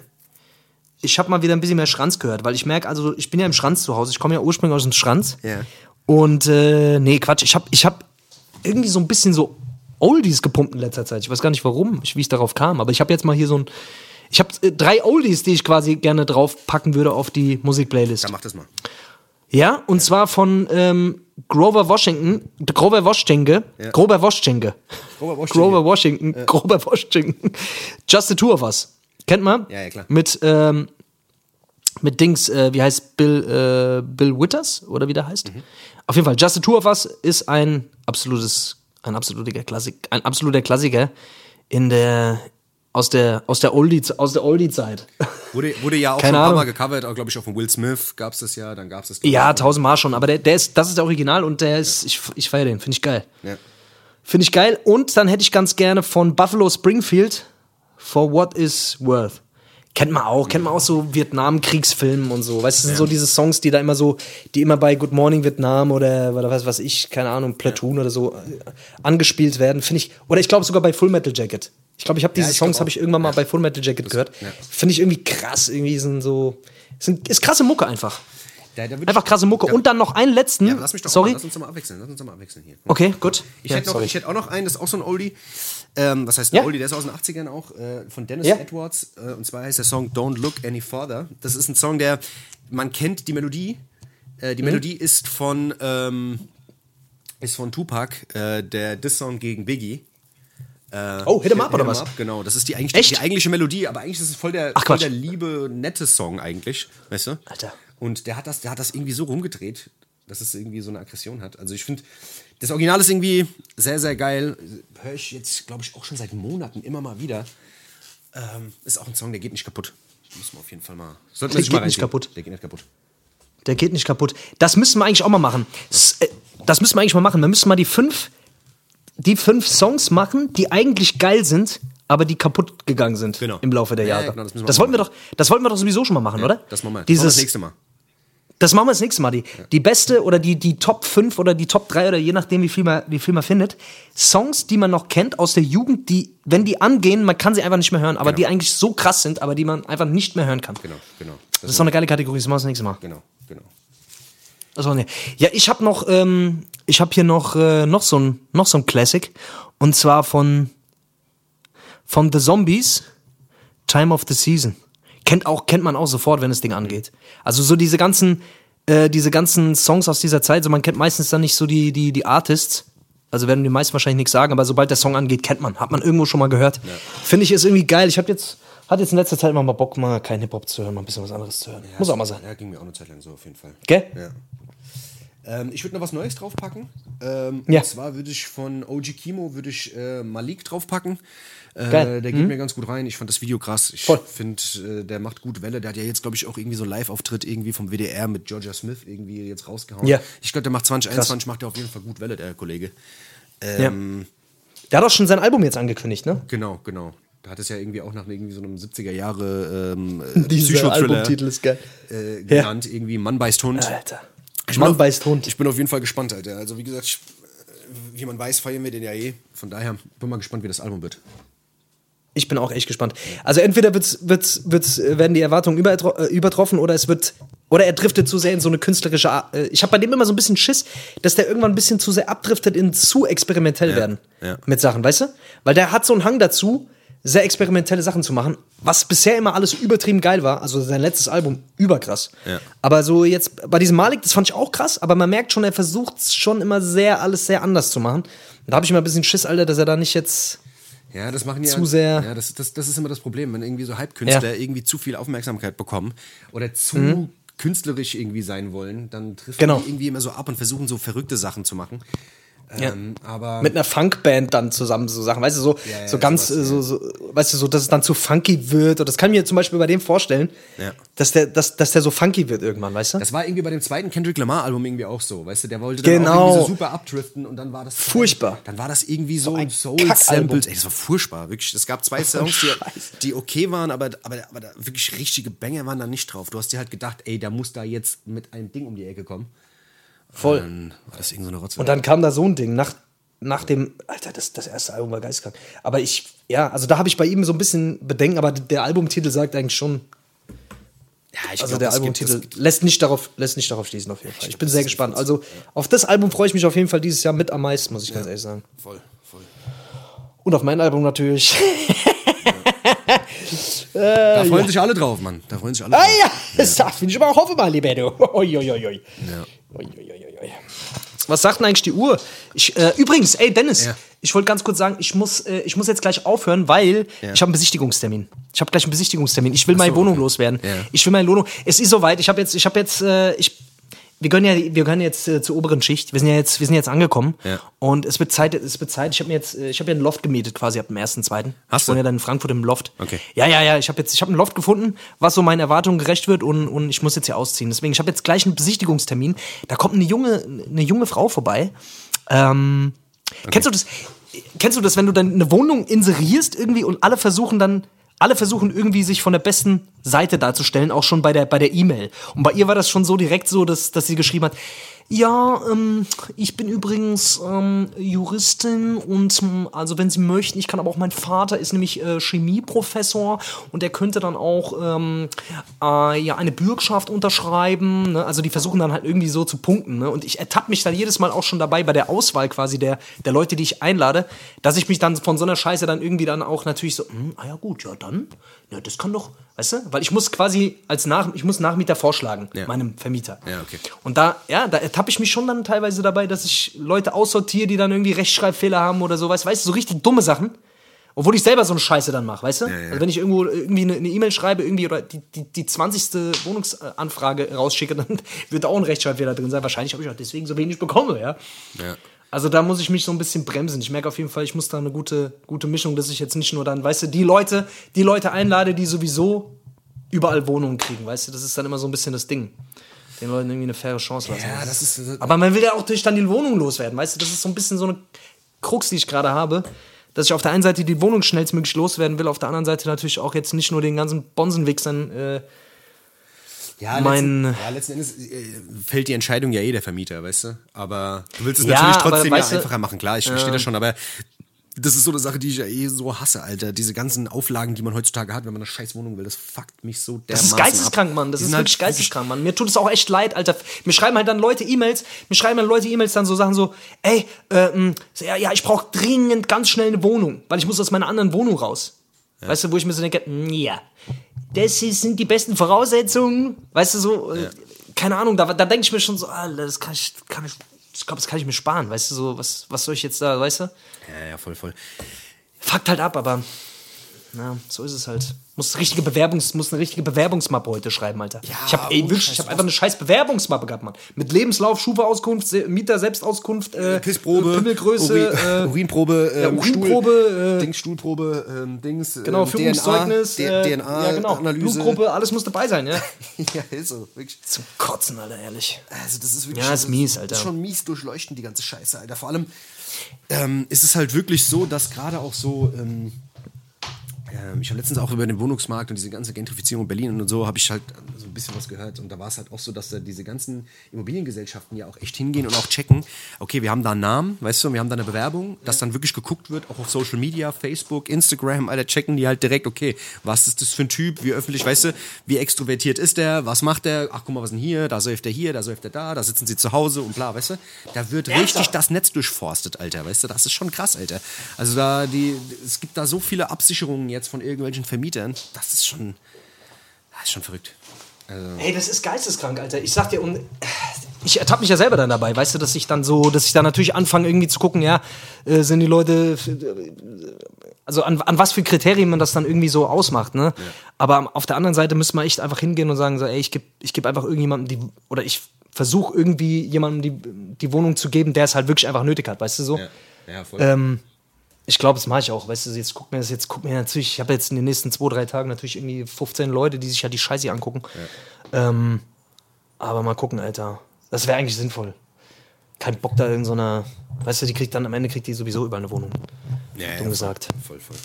[SPEAKER 2] Ich habe mal wieder ein bisschen mehr Schranz gehört, weil ich merke, also ich bin ja im Schranz zu Hause. Ich komme ja ursprünglich aus dem Schranz.
[SPEAKER 1] Ja.
[SPEAKER 2] Und äh, nee, Quatsch, ich habe ich hab irgendwie so ein bisschen so Oldies gepumpt in letzter Zeit. Ich weiß gar nicht warum, ich, wie ich darauf kam, aber ich habe jetzt mal hier so ein. Ich habe äh, drei Oldies, die ich quasi gerne drauf packen würde auf die Musikplaylist.
[SPEAKER 1] Dann mach das mal.
[SPEAKER 2] Ja, und zwar von ähm, Grover Washington, Grover Washington, Grover Washington,
[SPEAKER 1] Grover Washington.
[SPEAKER 2] Grover Washington, Grover Washington, Just the Two of Us. Kennt man?
[SPEAKER 1] Ja, ja, klar.
[SPEAKER 2] Mit, ähm, mit Dings, äh, wie heißt Bill, äh, Bill Withers oder wie der heißt?
[SPEAKER 1] Mhm.
[SPEAKER 2] Auf jeden Fall, Just the Two of Us ist ein absolutes, ein absoluter Klassik, ein absoluter Klassiker in der, aus der, aus der Oldie, aus der Oldie-Zeit.
[SPEAKER 1] Wurde, wurde ja auch
[SPEAKER 2] Keine
[SPEAKER 1] schon ein paar. Mal gecovert, auch glaube ich auch von Will Smith gab es das ja, dann gab es das.
[SPEAKER 2] Ja, tausendmal schon, aber der, der ist, das ist der Original und der ist, ich, ich feiere den, finde ich geil.
[SPEAKER 1] Ja.
[SPEAKER 2] Finde ich geil. Und dann hätte ich ganz gerne von Buffalo Springfield For What Is Worth. Kennt man auch, kennt man auch so Vietnam-Kriegsfilmen und so. Weißt du, das sind so diese Songs, die da immer so, die immer bei Good Morning Vietnam oder, oder was weiß ich, keine Ahnung, Platoon oder so äh, angespielt werden. Finde ich, oder ich glaube sogar bei Full Metal Jacket. Ich glaube, ich habe diese
[SPEAKER 1] ich glaub
[SPEAKER 2] Songs habe ich irgendwann mal bei Full Metal Jacket gehört. Finde ich irgendwie krass. Irgendwie sind so, sind, ist krasse Mucke einfach.
[SPEAKER 1] Da, da
[SPEAKER 2] Einfach krasse Mucke.
[SPEAKER 1] Ja.
[SPEAKER 2] Und dann noch einen letzten.
[SPEAKER 1] Ja, lass mich doch
[SPEAKER 2] Sorry.
[SPEAKER 1] Mal, lass uns mal abwechseln. Lass uns mal abwechseln hier.
[SPEAKER 2] Okay, gut.
[SPEAKER 1] Ich,
[SPEAKER 2] Ja,
[SPEAKER 1] hätte noch, ich hätte auch noch einen, das ist auch so ein Oldie. Ähm, was heißt ein
[SPEAKER 2] Ja.
[SPEAKER 1] Oldie? Der ist aus den 80ern auch, äh, von Dennis
[SPEAKER 2] Ja.
[SPEAKER 1] Edwards. Äh, und zwar heißt der Song Don't Look Any Further. Das ist ein Song, der, man kennt die Melodie. Äh,
[SPEAKER 2] Mhm.
[SPEAKER 1] die Melodie ist von, ähm, ist von Tupac, äh, der Diss-Song gegen Biggie. Äh,
[SPEAKER 2] Oh, Hit 'em Up oder was?
[SPEAKER 1] Up, genau, das ist die, eigentlich die eigentliche Melodie, aber eigentlich ist es voll der,
[SPEAKER 2] Ach,
[SPEAKER 1] voll der liebe, nette Song eigentlich, weißt du?
[SPEAKER 2] Alter.
[SPEAKER 1] Und der hat das, der hat das irgendwie so rumgedreht, dass es irgendwie so eine Aggression hat. Also ich finde, das Original ist irgendwie sehr, sehr geil. Höre ich jetzt, glaube ich, auch schon seit Monaten immer mal wieder. Ähm, ist auch ein Song, der geht nicht kaputt. Muss man auf jeden Fall mal. Sollte
[SPEAKER 2] Der
[SPEAKER 1] sich mal
[SPEAKER 2] geht nicht kaputt.
[SPEAKER 1] Der geht nicht kaputt.
[SPEAKER 2] Der geht nicht kaputt. Das müssen wir eigentlich auch mal machen. S äh, das müssen wir eigentlich mal machen. Wir müssen mal die fünf, die fünf Songs machen, die eigentlich geil sind, aber die kaputt gegangen sind
[SPEAKER 1] Genau.
[SPEAKER 2] im Laufe der
[SPEAKER 1] Ja,
[SPEAKER 2] Jahre.
[SPEAKER 1] ja, genau, das müssen wir
[SPEAKER 2] das, wollten wir doch, das wollten wir doch sowieso schon mal machen, oder?
[SPEAKER 1] Das machen wir.
[SPEAKER 2] Dieses,
[SPEAKER 1] das, das nächste Mal.
[SPEAKER 2] Das machen wir das nächste Mal. Die, die beste oder die, die Top 5 oder die Top 3 oder je nachdem, wie viel, man, wie viel man findet. Songs, die man noch kennt aus der Jugend, die, wenn die angehen, man kann sie einfach nicht mehr hören, aber
[SPEAKER 1] Genau.
[SPEAKER 2] die eigentlich so krass sind, aber die man einfach nicht mehr hören kann.
[SPEAKER 1] Genau, genau.
[SPEAKER 2] Das ist doch eine geile Kategorie, das machen wir das nächste Mal.
[SPEAKER 1] Genau, genau.
[SPEAKER 2] Also, nee. Ja, ich habe noch, ähm, ich habe hier noch, äh, noch so ein, noch so ein Classic. Und zwar von, von The Zombies, Time of the Season. Kennt auch kennt man auch sofort, wenn das Ding angeht. Also so diese ganzen äh, diese ganzen Songs aus dieser Zeit, so man kennt meistens dann nicht so die die die Artists. Also werden die meisten wahrscheinlich nichts sagen, aber sobald der Song angeht, kennt man, hat man irgendwo schon mal gehört. Finde ich ist irgendwie geil. Ich habe jetzt hatte jetzt in letzter Zeit immer mal Bock, mal kein Hip Hop zu hören, mal ein bisschen was anderes zu hören. Muss auch mal sein.
[SPEAKER 1] Ja, ging mir auch eine Zeit lang so auf jeden Fall.
[SPEAKER 2] Gell?
[SPEAKER 1] Ja. Ähm, ich würde noch was Neues draufpacken. Ähm,
[SPEAKER 2] Ja.
[SPEAKER 1] Und zwar würde ich von OG Kimo würde ich äh, Malik draufpacken. Äh. Der geht mir ganz gut rein. Ich fand das Video krass. Ich finde, äh, der macht gut Welle. Der hat ja jetzt, glaube ich, auch irgendwie so einen Live-Auftritt irgendwie vom WDR mit Georgia Smith irgendwie jetzt rausgehauen.
[SPEAKER 2] Ja.
[SPEAKER 1] Ich glaube, der macht 2021, macht er auf jeden Fall gut Welle, der Kollege.
[SPEAKER 2] Ja.
[SPEAKER 1] Ähm,
[SPEAKER 2] Der hat auch schon sein Album jetzt angekündigt, ne?
[SPEAKER 1] Genau, genau. Da hat es ja irgendwie auch nach irgendwie so einem 70er Jahre ähm, äh, Psychothriller
[SPEAKER 2] Albumtitel ist geil.
[SPEAKER 1] äh, genannt. Irgendwie Mann beißt Hund.
[SPEAKER 2] Alter.
[SPEAKER 1] Ich
[SPEAKER 2] Mann
[SPEAKER 1] auf-
[SPEAKER 2] beißt Hund.
[SPEAKER 1] Ich bin auf jeden Fall gespannt, Alter. Also wie gesagt, ich, äh, wie man weiß, feiern wir den ja eh. Von daher bin mal gespannt, wie das Album wird.
[SPEAKER 2] Ich bin auch echt gespannt. Also entweder wird's, wird's, wird's, äh, werden die Erwartungen äh, übertroffen oder es wird oder er driftet zu sehr in so eine künstlerische Art. Äh, ich habe bei dem immer so ein bisschen Schiss, dass der irgendwann ein bisschen zu sehr abdriftet in zu experimentell werden
[SPEAKER 1] ja.
[SPEAKER 2] mit Sachen, weißt du? Weil der hat so einen Hang dazu, sehr experimentelle Sachen zu machen, was bisher immer alles übertrieben geil war. Also sein letztes Album überkrass.
[SPEAKER 1] Ja.
[SPEAKER 2] Aber so jetzt bei diesem Malik, das fand ich auch krass, aber man merkt schon, er versucht schon immer sehr alles sehr anders zu machen. Und da habe ich immer ein bisschen Schiss, Alter, dass er da nicht jetzt
[SPEAKER 1] Ja, das machen ja.
[SPEAKER 2] Zu sehr-
[SPEAKER 1] Ja, das, das, das ist immer das Problem, wenn irgendwie so Halbkünstler
[SPEAKER 2] Ja.
[SPEAKER 1] irgendwie zu viel Aufmerksamkeit bekommen oder zu künstlerisch irgendwie sein wollen, dann trifft
[SPEAKER 2] Genau.
[SPEAKER 1] die irgendwie immer so ab und versuchen so verrückte Sachen zu machen.
[SPEAKER 2] Ja.
[SPEAKER 1] Ähm, aber
[SPEAKER 2] mit einer Funkband dann zusammen so Sachen, weißt du, so,
[SPEAKER 1] Ja, ja,
[SPEAKER 2] so ganz,
[SPEAKER 1] sowas,
[SPEAKER 2] so, so, weißt du, so, dass es dann zu funky wird. Und das kann ich mir zum Beispiel bei dem vorstellen,
[SPEAKER 1] Ja.
[SPEAKER 2] dass, der, dass, dass der so funky wird irgendwann, weißt du?
[SPEAKER 1] das war irgendwie bei dem zweiten Kendrick Lamar Album irgendwie auch so, weißt du, der wollte dann
[SPEAKER 2] Genau.
[SPEAKER 1] irgendwie so super abdriften und dann war das
[SPEAKER 2] Furchtbar.
[SPEAKER 1] Dann war das irgendwie so,
[SPEAKER 2] ein
[SPEAKER 1] Soul
[SPEAKER 2] Kackalbum.
[SPEAKER 1] Samples, ey, das war furchtbar, wirklich. Es gab zwei Songs, die, die okay waren, aber aber aber da wirklich richtige Banger waren da nicht drauf. Du hast dir halt gedacht, ey, der muss da jetzt mit einem Ding um die Ecke kommen.
[SPEAKER 2] Voll.
[SPEAKER 1] Dann war das irgend so eine Rotze.
[SPEAKER 2] Und dann kam da so ein Ding nach, nach dem, Alter, das, das erste Album war geistkrank. Aber ich, ja, also da habe ich bei ihm so ein bisschen Bedenken, aber der Albumtitel sagt eigentlich schon,
[SPEAKER 1] ja, ich
[SPEAKER 2] also
[SPEAKER 1] glaub,
[SPEAKER 2] der Albumtitel lässt nicht darauf, lässt nicht darauf schließen auf jeden Fall. Ich bin
[SPEAKER 1] das
[SPEAKER 2] sehr gespannt. Also auf das Album freue ich mich auf jeden Fall dieses Jahr mit am meisten, muss ich ganz ehrlich sagen.
[SPEAKER 1] Voll, voll.
[SPEAKER 2] Und auf mein Album natürlich.
[SPEAKER 1] Da freuen sich alle drauf, Mann. Da freuen sich alle
[SPEAKER 2] Ah
[SPEAKER 1] drauf.
[SPEAKER 2] ja, das darf ich aber hoffe mal, oi.
[SPEAKER 1] Ja.
[SPEAKER 2] Was sagt denn eigentlich die Uhr? Ich, äh, übrigens, ey Dennis,
[SPEAKER 1] Ja.
[SPEAKER 2] ich wollte ganz kurz sagen, ich muss, äh, ich muss jetzt gleich aufhören, weil
[SPEAKER 1] Ja.
[SPEAKER 2] ich habe einen Besichtigungstermin. Ich habe gleich einen Besichtigungstermin. Ich will meine
[SPEAKER 1] so,
[SPEAKER 2] Wohnung
[SPEAKER 1] okay.
[SPEAKER 2] loswerden.
[SPEAKER 1] Ja.
[SPEAKER 2] Ich will meine Wohnung. Es ist soweit. Ich habe jetzt, ich habe jetzt, äh, ich, wir gehören ja, wir gehören jetzt äh, zur oberen Schicht. Wir sind ja jetzt, wir sind jetzt angekommen.
[SPEAKER 1] Ja.
[SPEAKER 2] Und es wird Zeit, es wird Zeit. Ich habe mir jetzt, äh, ich habe ja einen Loft gemietet quasi ab dem ersten, zweiten.
[SPEAKER 1] Hast
[SPEAKER 2] ich
[SPEAKER 1] du?
[SPEAKER 2] ja dann in Frankfurt im Loft.
[SPEAKER 1] Okay.
[SPEAKER 2] Ja, ja, ja. Ich habe jetzt, ich habe einen Loft gefunden, was so meinen Erwartungen gerecht wird und, und ich muss jetzt hier ausziehen. Deswegen, ich habe jetzt gleich einen Besichtigungstermin. Da kommt eine junge, eine junge Frau vorbei. Ähm, Kennst du das? Kennst du das, wenn du dann eine Wohnung inserierst irgendwie und alle versuchen dann, alle versuchen irgendwie sich von der besten Seite darzustellen, auch schon bei der bei der E-Mail. Und bei ihr war das schon so direkt so, dass, dass sie geschrieben hat, ja, ähm, ich bin übrigens ähm, Juristin und ähm, also wenn Sie möchten, ich kann aber auch, mein Vater ist nämlich äh, Chemieprofessor und der könnte dann auch ähm, äh, ja eine Bürgschaft unterschreiben. Ne? Also die versuchen dann halt irgendwie so zu punkten. Ne? Und ich ertappe mich dann jedes Mal auch schon dabei bei der Auswahl quasi der, der Leute, die ich einlade, dass ich mich dann von so einer Scheiße dann irgendwie dann auch natürlich so, hm, ah ja gut, ja dann, ja das kann doch, weißt du? Weil ich muss quasi als Nach, ich muss Nachmieter vorschlagen,
[SPEAKER 1] Ja.
[SPEAKER 2] meinem Vermieter.
[SPEAKER 1] Ja, okay.
[SPEAKER 2] Und da, ja, da ertappe ich mich schon dann teilweise dabei, dass ich Leute aussortiere, die dann irgendwie Rechtschreibfehler haben oder so, weißt, du, so richtig dumme Sachen. Obwohl ich selber so eine Scheiße dann mache, weißt du?
[SPEAKER 1] ja.
[SPEAKER 2] Also wenn ich irgendwo irgendwie eine eine E-Mail schreibe, irgendwie oder die, die, die 20. Wohnungsanfrage rausschicke, dann wird da auch ein Rechtschreibfehler drin sein. Wahrscheinlich habe ich auch deswegen so wenig bekommen, ja.
[SPEAKER 1] Ja.
[SPEAKER 2] Also da muss ich mich so ein bisschen bremsen. Ich merke auf jeden Fall, ich muss da eine gute, gute Mischung, dass ich jetzt nicht nur dann, weißt du, die Leute, die Leute einlade, die sowieso überall Wohnungen kriegen, weißt du, das ist dann immer so ein bisschen das Ding. Den Leuten irgendwie eine faire Chance lassen.
[SPEAKER 1] Ja, das ist.
[SPEAKER 2] Aber man will ja auch durch dann die Wohnung loswerden, weißt du? Das ist so ein bisschen so eine Krux, die ich gerade habe. Dass ich auf der einen Seite die Wohnung schnellstmöglich loswerden will, auf der anderen Seite natürlich auch jetzt nicht nur den ganzen Bonsenwichsern. Äh,
[SPEAKER 1] Ja,
[SPEAKER 2] mein-
[SPEAKER 1] letzten, ja, letzten Endes äh, fällt die Entscheidung ja eh der Vermieter, weißt du? Aber du willst es
[SPEAKER 2] Ja,
[SPEAKER 1] natürlich
[SPEAKER 2] aber
[SPEAKER 1] trotzdem ja
[SPEAKER 2] weißt du-
[SPEAKER 1] einfacher machen, klar, ich verstehe das schon, aber das ist so eine Sache, die ich ja eh so hasse, Alter. Diese ganzen Auflagen, die man heutzutage hat, wenn man eine scheiß Wohnung will, das fuckt mich so dermaßen
[SPEAKER 2] das ist geisteskrank. Mann. Das ist
[SPEAKER 1] sind
[SPEAKER 2] wirklich
[SPEAKER 1] halt
[SPEAKER 2] geisteskrank, Mann. Mir tut es auch echt leid, Alter. Mir schreiben halt dann Leute E-Mails, mir schreiben dann Leute E-Mails dann so Sachen so, ey, äh, so, ja, ja, ich brauche dringend ganz schnell eine Wohnung, weil ich muss aus meiner anderen Wohnung raus. Weißt du, wo ich mir so denke, ja, das sind die besten Voraussetzungen, weißt du so, äh, keine Ahnung, da, da denke ich mir schon so, ah, das kann ich, kann ich, ich glaube, das kann ich mir sparen, weißt du so, was, was soll ich jetzt da, weißt du?
[SPEAKER 1] Ja, ja, voll, voll.
[SPEAKER 2] Fuckt halt ab, aber na, so ist es halt. Muss richtige Bewerbungs, muss eine richtige Bewerbungsmappe heute schreiben, Alter.
[SPEAKER 1] Ja,
[SPEAKER 2] ich habe wirklich, ich habe einfach eine scheiß Bewerbungsmappe gehabt, Mann. Mit Lebenslauf, Schufa-Auskunft, Se- Mieter-Selbstauskunft, äh,
[SPEAKER 1] Pissprobe,
[SPEAKER 2] Pimmelgröße,
[SPEAKER 1] Uri,
[SPEAKER 2] äh,
[SPEAKER 1] Urinprobe, ähm,
[SPEAKER 2] Urinprobe,
[SPEAKER 1] Stuhl,
[SPEAKER 2] äh,
[SPEAKER 1] Dings, Stuhlprobe, ähm, Dings,
[SPEAKER 2] genau,
[SPEAKER 1] ähm,
[SPEAKER 2] Führungszeugnis,
[SPEAKER 1] DNA,
[SPEAKER 2] äh,
[SPEAKER 1] DNA,
[SPEAKER 2] ja, genau,
[SPEAKER 1] Analyse.
[SPEAKER 2] Blutgruppe, alles muss dabei sein, ja.
[SPEAKER 1] ja, ist so, wirklich.
[SPEAKER 2] Zum Kotzen, Alter, ehrlich.
[SPEAKER 1] Also das ist wirklich
[SPEAKER 2] Ja, ist mies, Alter.
[SPEAKER 1] Das ist schon mies durchleuchten, die ganze Scheiße, Alter. Vor allem ähm, ist es halt wirklich so, dass gerade auch so, ähm, ich habe letztens auch über den Wohnungsmarkt und diese ganze Gentrifizierung in Berlin und so, habe ich halt so ein bisschen was gehört. Und da war es halt auch so, dass da diese ganzen Immobiliengesellschaften ja auch echt hingehen und auch checken, okay, wir haben da einen Namen, weißt du, wir haben da eine Bewerbung, dass dann wirklich geguckt wird, auch auf Social Media, Facebook, Instagram, Alter, checken die halt direkt, okay, was ist das für ein Typ, wie öffentlich, weißt du, wie extrovertiert ist der, was macht der, ach guck mal, was ist denn hier, da säuft er hier, da säuft er da, da sitzen sie zu Hause und bla, weißt du, da wird richtig das Netz durchforstet, Alter, weißt du, das ist schon krass, Alter. Also da, die, es gibt da so viele Absicherungen jetzt von irgendwelchen Vermietern, das ist schon, das ist schon verrückt.
[SPEAKER 2] Ey, das ist geisteskrank, Alter. Ich sag dir, und ich ertappe mich ja selber dann dabei, weißt du, dass ich dann so, dass ich dann natürlich anfange irgendwie zu gucken, ja, äh, sind die Leute, äh, also an, an was für Kriterien man das dann irgendwie so ausmacht, ne? Aber auf der anderen Seite müssen wir echt einfach hingehen und sagen, so, ey, ich gebe ich geb einfach irgendjemandem die, oder ich versuche irgendwie jemandem die, die Wohnung zu geben, der es halt wirklich einfach nötig hat, weißt du so?
[SPEAKER 1] ja voll.
[SPEAKER 2] Ähm, ich glaube, das mache ich auch. Weißt du, jetzt guck mir das jetzt, guck mir natürlich, ich habe jetzt in den nächsten zwei, drei Tagen natürlich irgendwie 15 Leute, die sich ja die Scheiße angucken. Ähm, aber mal gucken, Alter. Das wäre eigentlich sinnvoll. Kein Bock da in so einer, weißt du, die kriegt dann am Ende kriegt die sowieso überall eine Wohnung.
[SPEAKER 1] ja, ja,
[SPEAKER 2] dumm gesagt.
[SPEAKER 1] Voll, voll.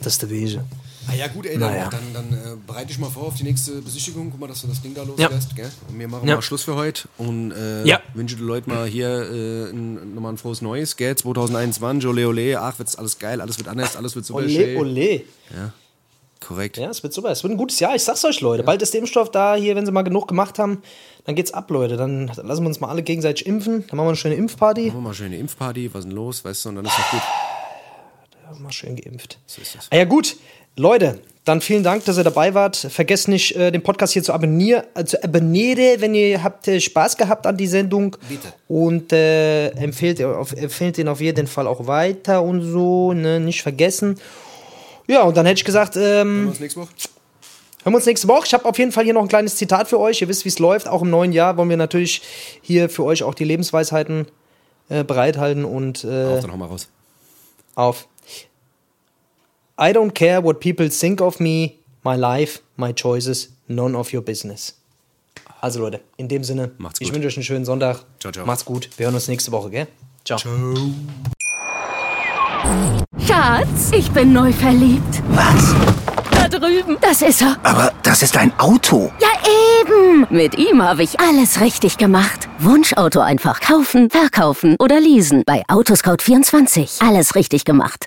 [SPEAKER 2] Das ist der Wege.
[SPEAKER 1] Ah ja, gut, ey, dann,
[SPEAKER 2] Naja.
[SPEAKER 1] dann, dann äh, bereite ich mal vor auf die nächste Besichtigung. Guck mal, dass du das Ding da loslässt, gell? Und wir machen
[SPEAKER 2] Ja.
[SPEAKER 1] mal Schluss für heute und äh,
[SPEAKER 2] Ja.
[SPEAKER 1] wünsche den Leuten mal hier äh, nochmal ein frohes Neues, gell? 2021, ole ole, ach, wird's alles geil, alles wird anders, alles wird super
[SPEAKER 2] Ole,
[SPEAKER 1] schön.
[SPEAKER 2] ole.
[SPEAKER 1] Korrekt.
[SPEAKER 2] Ja, es wird super. Es wird ein gutes Jahr. Ich sag's euch, Leute. Bald ist der Impfstoff da. Hier, wenn sie mal genug gemacht haben, dann geht's ab, Leute. Dann lassen wir uns mal alle gegenseitig impfen. Dann machen wir eine schöne Impfparty.
[SPEAKER 1] Machen wir mal eine schöne Impfparty, was ist denn los, weißt du, und dann ist das gut.
[SPEAKER 2] Mal schön geimpft.
[SPEAKER 1] So ist das.
[SPEAKER 2] Ah ja, gut. Leute, dann vielen Dank, dass ihr dabei wart. Vergesst nicht, äh, den Podcast hier zu abonnieren, äh, zu abonnieren, wenn ihr habt äh, Spaß gehabt an die Sendung.
[SPEAKER 1] Bitte.
[SPEAKER 2] Und äh, empfehlt, auf, empfehlt den auf jeden Fall auch weiter und so. Ne? Nicht vergessen. Ja, und dann hätte ich gesagt, ähm,
[SPEAKER 1] Hören wir uns nächste Woche?
[SPEAKER 2] Hören wir uns nächste Woche. Ich habe auf jeden Fall hier noch ein kleines Zitat für euch. Ihr wisst, wie es läuft. Auch im neuen Jahr wollen wir natürlich hier für euch auch die Lebensweisheiten äh, bereithalten und äh,
[SPEAKER 1] Auf, dann hau mal raus.
[SPEAKER 2] auf. I don't care what people think of me, my life, my choices, none of your business. Also Leute, in dem Sinne,
[SPEAKER 1] Macht's
[SPEAKER 2] ich
[SPEAKER 1] gut.
[SPEAKER 2] wünsche euch einen schönen Sonntag.
[SPEAKER 1] Ciao, ciao.
[SPEAKER 2] Macht's gut. Wir hören uns nächste Woche, gell? Ciao.
[SPEAKER 4] Schatz, ich bin neu verliebt.
[SPEAKER 5] Was?
[SPEAKER 4] Da drüben. Das ist er.
[SPEAKER 5] Aber das ist ein Auto.
[SPEAKER 4] Ja, eben. Mit ihm habe ich alles richtig gemacht. Wunschauto einfach kaufen, verkaufen oder leasen. Bei Autoscout24. Alles richtig gemacht.